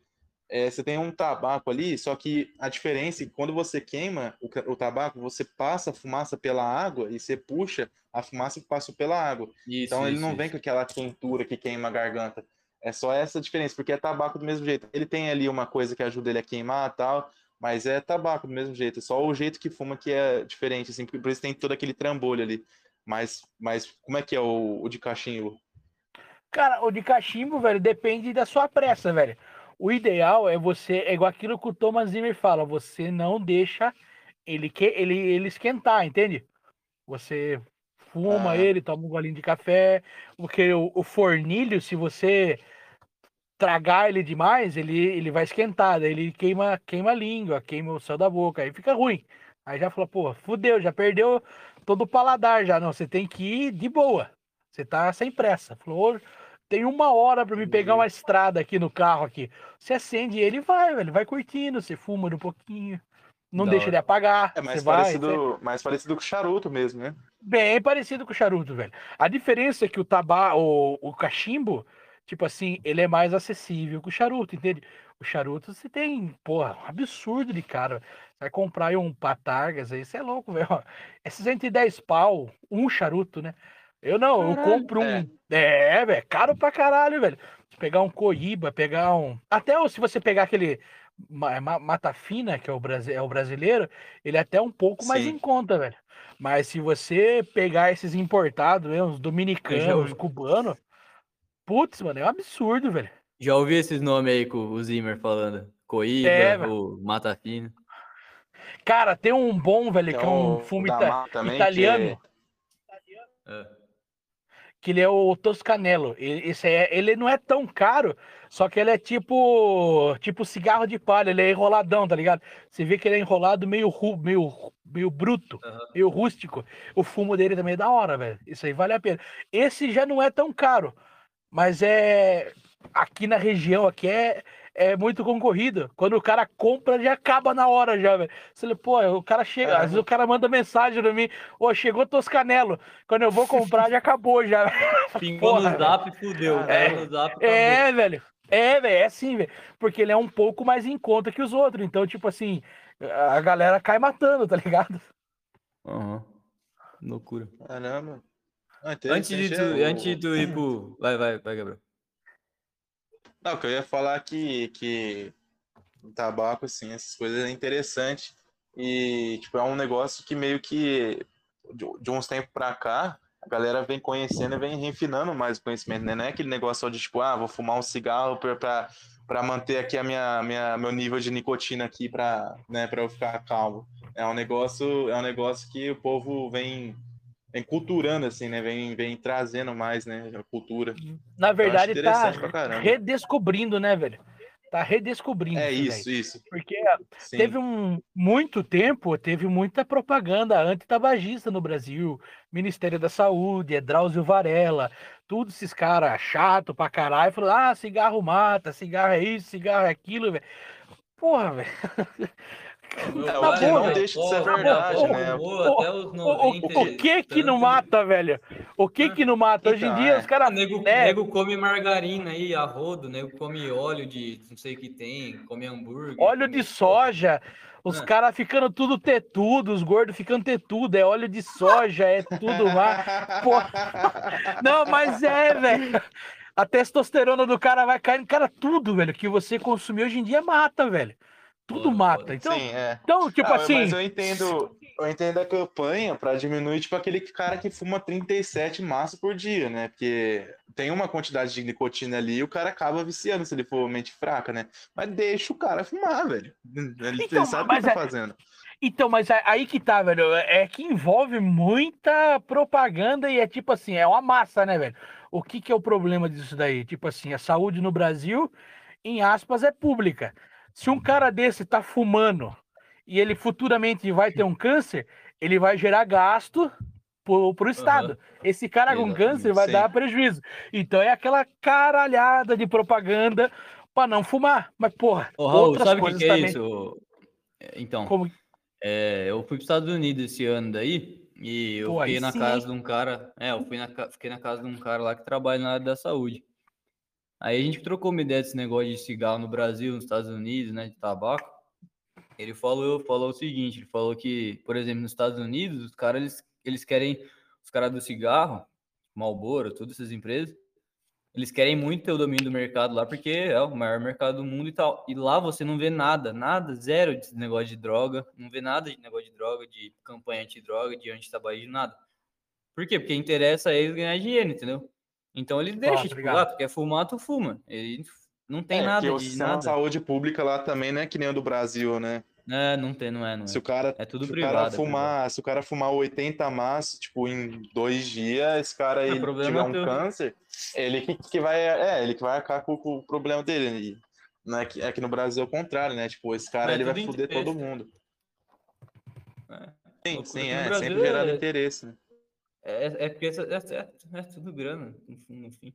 é, você tem um tabaco ali, só que a diferença é que quando você queima o, o tabaco, você passa a fumaça pela água e você puxa a fumaça que passou pela água. Isso, Então ele isso, não vem isso. com aquela quentura que queima a garganta. É só essa diferença, porque é tabaco do mesmo jeito. Ele tem ali uma coisa que ajuda ele a queimar e tal, mas é tabaco do mesmo jeito. Só o jeito que fuma que é diferente, assim, por isso tem todo aquele trambolho ali. Mas, mas como é que é o, o de cachimbo? Cara, o de cachimbo, velho, depende da sua pressa, velho. O ideal é você, é igual aquilo que o Thomas Zimmer fala, você não deixa ele, que, ele, ele esquentar, entende? Você fuma Ah. ele, toma um golinho de café, porque o, o fornilho, se você tragar ele demais, ele, ele vai esquentar, daí ele queima, queima a língua, queima o céu da boca, aí fica ruim. Aí já falou, pô, fudeu, já perdeu todo o paladar já. Não, você tem que ir de boa. Você tá sem pressa. Falou, "Ô, tem uma hora pra me pegar uma estrada aqui no carro aqui. Você acende ele e vai, velho. Vai curtindo, você fuma um pouquinho. Não Da deixa hora. ele apagar. É mais você vai, parecido, mais parecido com charuto mesmo, né? Bem parecido com o charuto, velho. A diferença é que o tabaco, o, o cachimbo, tipo assim, ele é mais acessível que o charuto, entende? O charuto você tem, porra, um absurdo de cara. Você vai comprar aí um patargas aí, você é louco, velho. É 610 pau, um charuto, né? Eu não, eu Caralho. compro um. É, velho, caro pra caralho, velho. Pegar um coíba, pegar um. Até se você pegar aquele ma- mata fina, que é o, brasi- é o brasileiro, ele é até um pouco mais Sim. em conta, velho. Mas se você pegar esses importados, né, os dominicanos, os cubanos, putz, mano, é um absurdo, velho. Já ouvi esses nomes aí com o Zimmer falando. Coíba, É, o Mata Fina. Cara, tem um bom, velho, que é um da ita- italiano, é- É. que ele é o Toscanello. Ele, esse é, ele não é tão caro, só que ele é tipo tipo cigarro de palha, ele é enroladão, tá ligado? Você vê que ele é enrolado meio ru- meio meio bruto, Aham. meio rústico. O fumo dele também é da hora, velho. Isso aí vale a pena. Esse já não é tão caro, mas é aqui na região aqui é é muito concorrido. Quando o cara compra, já acaba na hora já, velho. Você fala, pô, o cara chega, às Caramba. vezes o cara manda mensagem pra mim, ô, chegou Toscanelo. Quando eu vou comprar, já acabou já. Pingou Porra, no zap, fudeu. É. No zap, acabou. É, velho. É, velho, é assim, velho. Porque ele é um pouco mais em conta que os outros. Então, tipo assim, a galera cai matando, tá ligado? Aham. Loucura. Caramba. Ah, Antes de, tu, é, antes de tu ir pro. Vai, vai, vai, Gabriel. Não, que eu ia falar que, que o tabaco, assim, essas coisas é interessante. E, tipo, é um negócio que meio que de, de uns tempos pra cá, a galera vem conhecendo e vem refinando mais o conhecimento, né? Não é aquele negócio só de, tipo, ah, vou fumar um cigarro pra, pra, pra manter aqui a minha, minha, meu nível de nicotina aqui pra, né, pra eu ficar calmo. É um negócio, é um negócio que o povo vem, vem culturando, assim, né? Vem, vem trazendo mais, né? A cultura. Na verdade, tá redescobrindo, né, velho? Tá redescobrindo. É velho. isso, isso. Porque Sim. teve um muito tempo, teve muita propaganda antitabagista no Brasil. Ministério da Saúde, é Drauzio Varela, todos esses caras chato pra caralho, falando: ah, cigarro mata, cigarro é isso, cigarro é aquilo, velho. Porra, velho. Tá que bom, não deixa de ser Porra, verdade, porra, né? porra. O, 90. o- o que que não mata, velho? O que que não mata? Hoje em Então, dia é. os caras. Ah, nego, né? nego come margarina aí, a rodo, nego come óleo de não sei o que tem, come hambúrguer. Óleo come- de soja, os É. caras ficando tudo tetudo, os gordos ficando tetudo, é óleo de soja, é tudo lá. Não, mas é, velho. A testosterona do cara vai caindo. Cara, tudo, velho, que você consumir hoje em dia mata, velho. Tudo mata. Então, Sim, é. então tipo Ah, assim. Mas eu entendo, eu entendo a campanha pra diminuir, tipo, aquele cara que fuma 37 maços por dia, né? Porque tem uma quantidade de nicotina ali e o cara acaba viciando se ele for mente fraca, né? Mas deixa o cara fumar, velho. Ele, Então, sabe o que tá é- fazendo. Então, mas a- aí que tá, velho. É que envolve muita propaganda e é tipo assim, é uma massa, né, velho? O que que é o problema disso daí? Tipo assim, a saúde no Brasil, em aspas, é pública. Se um cara desse tá fumando e ele futuramente vai ter um câncer, ele vai gerar gasto pro, pro Estado. Esse cara com câncer vai sim. dar prejuízo. Então é aquela caralhada de propaganda pra não fumar. Mas, porra, Ô, Raul, outras sabe o que, é também. isso? Então, Como... é, eu fui para os Estados Unidos esse ano daí e eu Pô, fiquei na sim, casa de um cara. É, eu fui na, fiquei na casa de um cara lá que trabalha na área da saúde. Aí a gente trocou uma ideia desse negócio de cigarro no Brasil, nos Estados Unidos, né, de tabaco. Ele falou, falou o seguinte, ele falou que, por exemplo, nos Estados Unidos, os caras eles, eles querem, os caras do cigarro, Marlboro, todas essas empresas, eles querem muito ter o domínio do mercado lá, porque é o maior mercado do mundo e tal. E lá você não vê nada, nada, zero de negócio de droga, não vê nada de negócio de droga, de campanha anti-droga, de anti-tabagismo, nada. Por quê? Porque interessa eles ganhar dinheiro, entendeu? Então deixam, tô tipo, ligado. lá, tu quer fumar, tu fuma. Ele não tem É, nada que o de nada. de saúde pública lá também não é que nem o do Brasil, né? É, não tem, não é, não é. Se o cara, É tudo se o privado. cara é privado. fumar, se o cara fumar 80 maços, tipo, em dois dias, esse cara É, ele problema tiver um teu. câncer, ele que, que vai, é, ele que vai acabar com, com o problema dele. E, não é que, é que no Brasil é o contrário, né? Tipo, esse cara É ele vai fuder todo mundo. É. Sim, sim, é, sempre gerando é- interesse, né? É, é porque é, é- é tudo grana, no fim- no fim.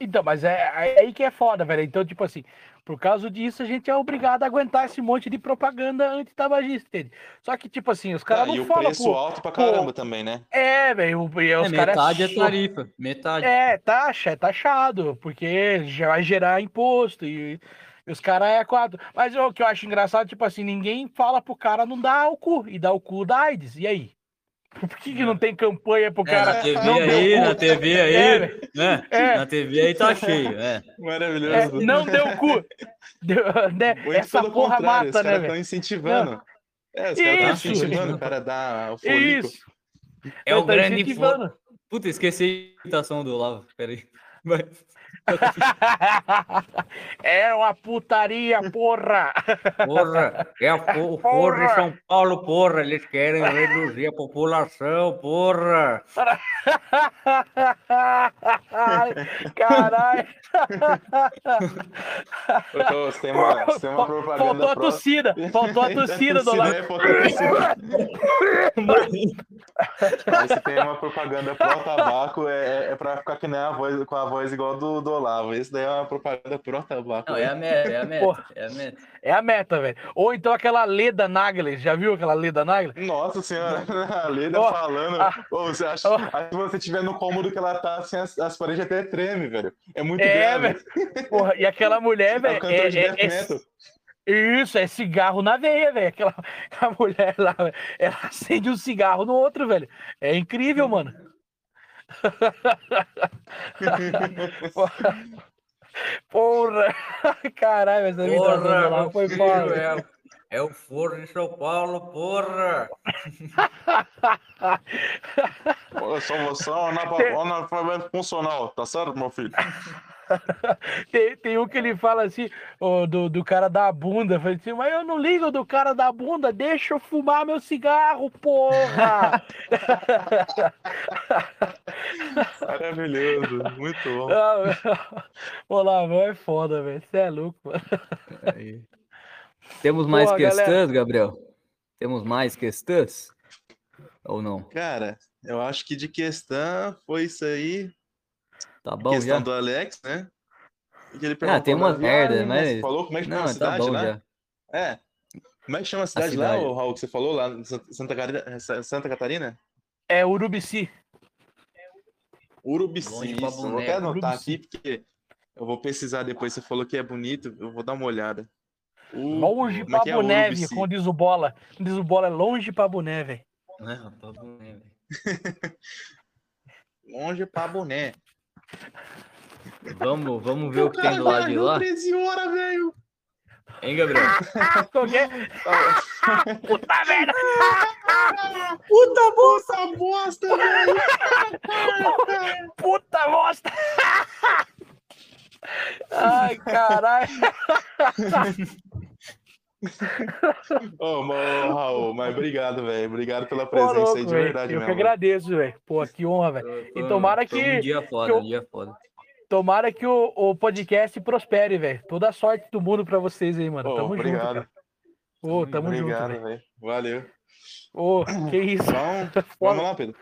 Então, mas é, é aí que é foda, velho. Então, tipo assim, por causa disso, a gente é obrigado a aguentar esse monte de propaganda antitabagista, entende? Só que, tipo assim, os caras Ah, e não o falam, preço pô. alto pra pô, caramba também, né? É, velho, e É, os caras. metade é só- tarifa, metade. É, taxa, é taxado, porque já vai gerar imposto e, e os caras é quatro. Mas o que eu acho engraçado, tipo assim, ninguém fala pro cara não dar o cu, e dar o cu da AIDS, e aí? Por que, que não tem campanha pro É, cara na TV não aí, na TV aí, É, né? É. Na TV aí tá cheio, é. É, Maravilhoso. não deu cu. Deu- né? Essa porra mata, né, caras velho? estão incentivando. É, os caras estão Isso. incentivando o cara a dar o folico. Isso. É o tá grande fo... Puta, esqueci a imitação do Olavo, peraí. Vai. é uma putaria, porra. Porra, é o foro de São Paulo, porra, eles querem reduzir a população, porra. Caralho. Tô, Você tem uma, você tem uma Faltou propaganda a pró- tossida. Faltou a tossida do lado. É, faltou a você tem uma propaganda pró-tabaco, é, é pra ficar que nem a voz, com a voz igual do, do Olavo. Isso daí é uma propaganda pró-tabaco. Não, é a meta, é a meta, Porra. é a meta. É a meta, velho. Ou então aquela Leda Nagler. Já viu aquela Leda Nagler? Nossa senhora, a Leda Ó, falando. ah, Ô, você acha, aí se você estiver no cômodo que ela tá, assim, as, as paredes até treme, velho. É muito É, grave. Porra, e aquela mulher, o velho. de É, é- é- metal. isso, é cigarro na veia, velho. Aquela a mulher lá, velho, ela acende um cigarro no outro, velho. É incrível, mano. Porra! Caralho, essa do Olavo foi foda. é, é o foro de São Paulo, porra. Eu sou você, analfa- um analfabeto funcional, tá certo, meu filho? Tem, tem um que ele fala assim, ó, do, do cara da bunda. Fala assim, mas eu não ligo do cara da bunda, deixa eu fumar meu cigarro, porra! Maravilhoso, muito bom. Ah, Olá, é foda, velho. Você é louco, mano. Temos mais Boa, questões, galera. Gabriel? Temos mais questões? Ou não? Cara, eu acho que de questão foi isso aí. Tá bom questão já? do Alex, né? Que ele Ah, perguntou tem da umas merda, viagem, né? Você mas... Falou como é que chama Não, a tá cidade bom lá? já. É. Como é que chama a cidade, lá, cidade. ô, Raul, que você falou lá em Santa- Catarina? Santa Catarina? É Urubici. Urubici. Longe pra Isso, eu até anotar Urubici. aqui, porque eu vou pesquisar depois. Você falou que é bonito, eu vou dar uma olhada. U- Longe como é pra é? como diz o Bola. Como diz o Bola, é longe pra boné, velho. É, tá né, velho? Longe pra boné. Vamos, vamos ver o que tem do lado de lá. 13 horas, velho. Hein, Gabriel? Qualquer... Puta merda! Puta bosta, bosta, velho! Puta bosta! Ai, caralho! Ô, mano, Raul, mas obrigado, velho. Obrigado pela Pô, presença louco, aí, de verdade Eu mesmo. que agradeço, velho. Pô, que honra, velho. E tomara que- Um dia foda, que eu- um dia foda. Tomara que o, o podcast prospere, velho. Toda a sorte do mundo pra vocês aí, mano. Ô, Tamo junto. obrigado. cara. Ô, tamo junto, obrigado, velho. velho. Valeu. Ô, que isso. Então, vamos lá, Pedro.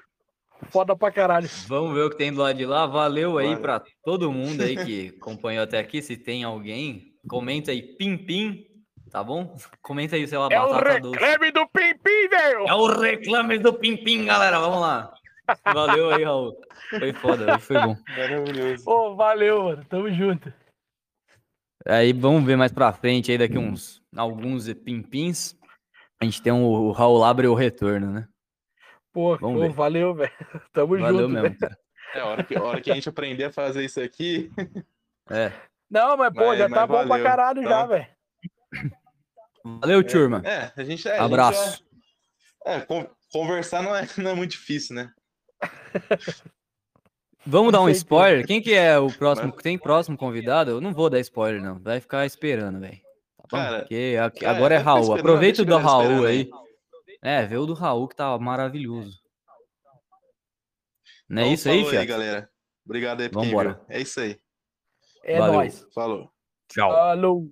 Foda pra caralho. Vamos ver o que tem do lado de lá. Valeu aí Valeu. pra todo mundo aí que acompanhou até aqui. Se tem alguém, comenta aí, pim pim, tá bom? Comenta aí, sei lá, É o batata doce. reclame do Pim Pim, velho! É o reclame do pim pim, galera. Vamos lá. Valeu aí, Raul. Foi foda, foi bom. Maravilhoso. Ô, valeu, mano. Tamo junto. Aí vamos ver mais pra frente aí, daqui uns alguns pimpins. A gente tem um, o Raul Labre o retorno, né? Pô, Vamos pô, ver. valeu, velho. Tamo Valeu junto, mesmo, velho. cara. É, a hora que, a hora que a gente aprender a fazer isso aqui. É. Não, mas, pô, Mas- já mas tá bom pra valeu, caralho já, tá? velho. Valeu, turma. É, a gente é. a gente Abraço. é, é, con- conversar não é, não é muito difícil, né? Vamos dar um spoiler? Quem que é o próximo? Tem próximo convidado? Eu não vou dar spoiler, não. Vai ficar esperando, velho. Tá? Cara, Porque aqui- é, agora é Raul. Aproveita o do Raul esperando aí. É, vê o do Raul que tá maravilhoso. Não é Então, isso aí, falou aí, galera. Obrigado aí Vambora. viu. É isso aí. É Valeu. nóis. Falou. Tchau. Falou.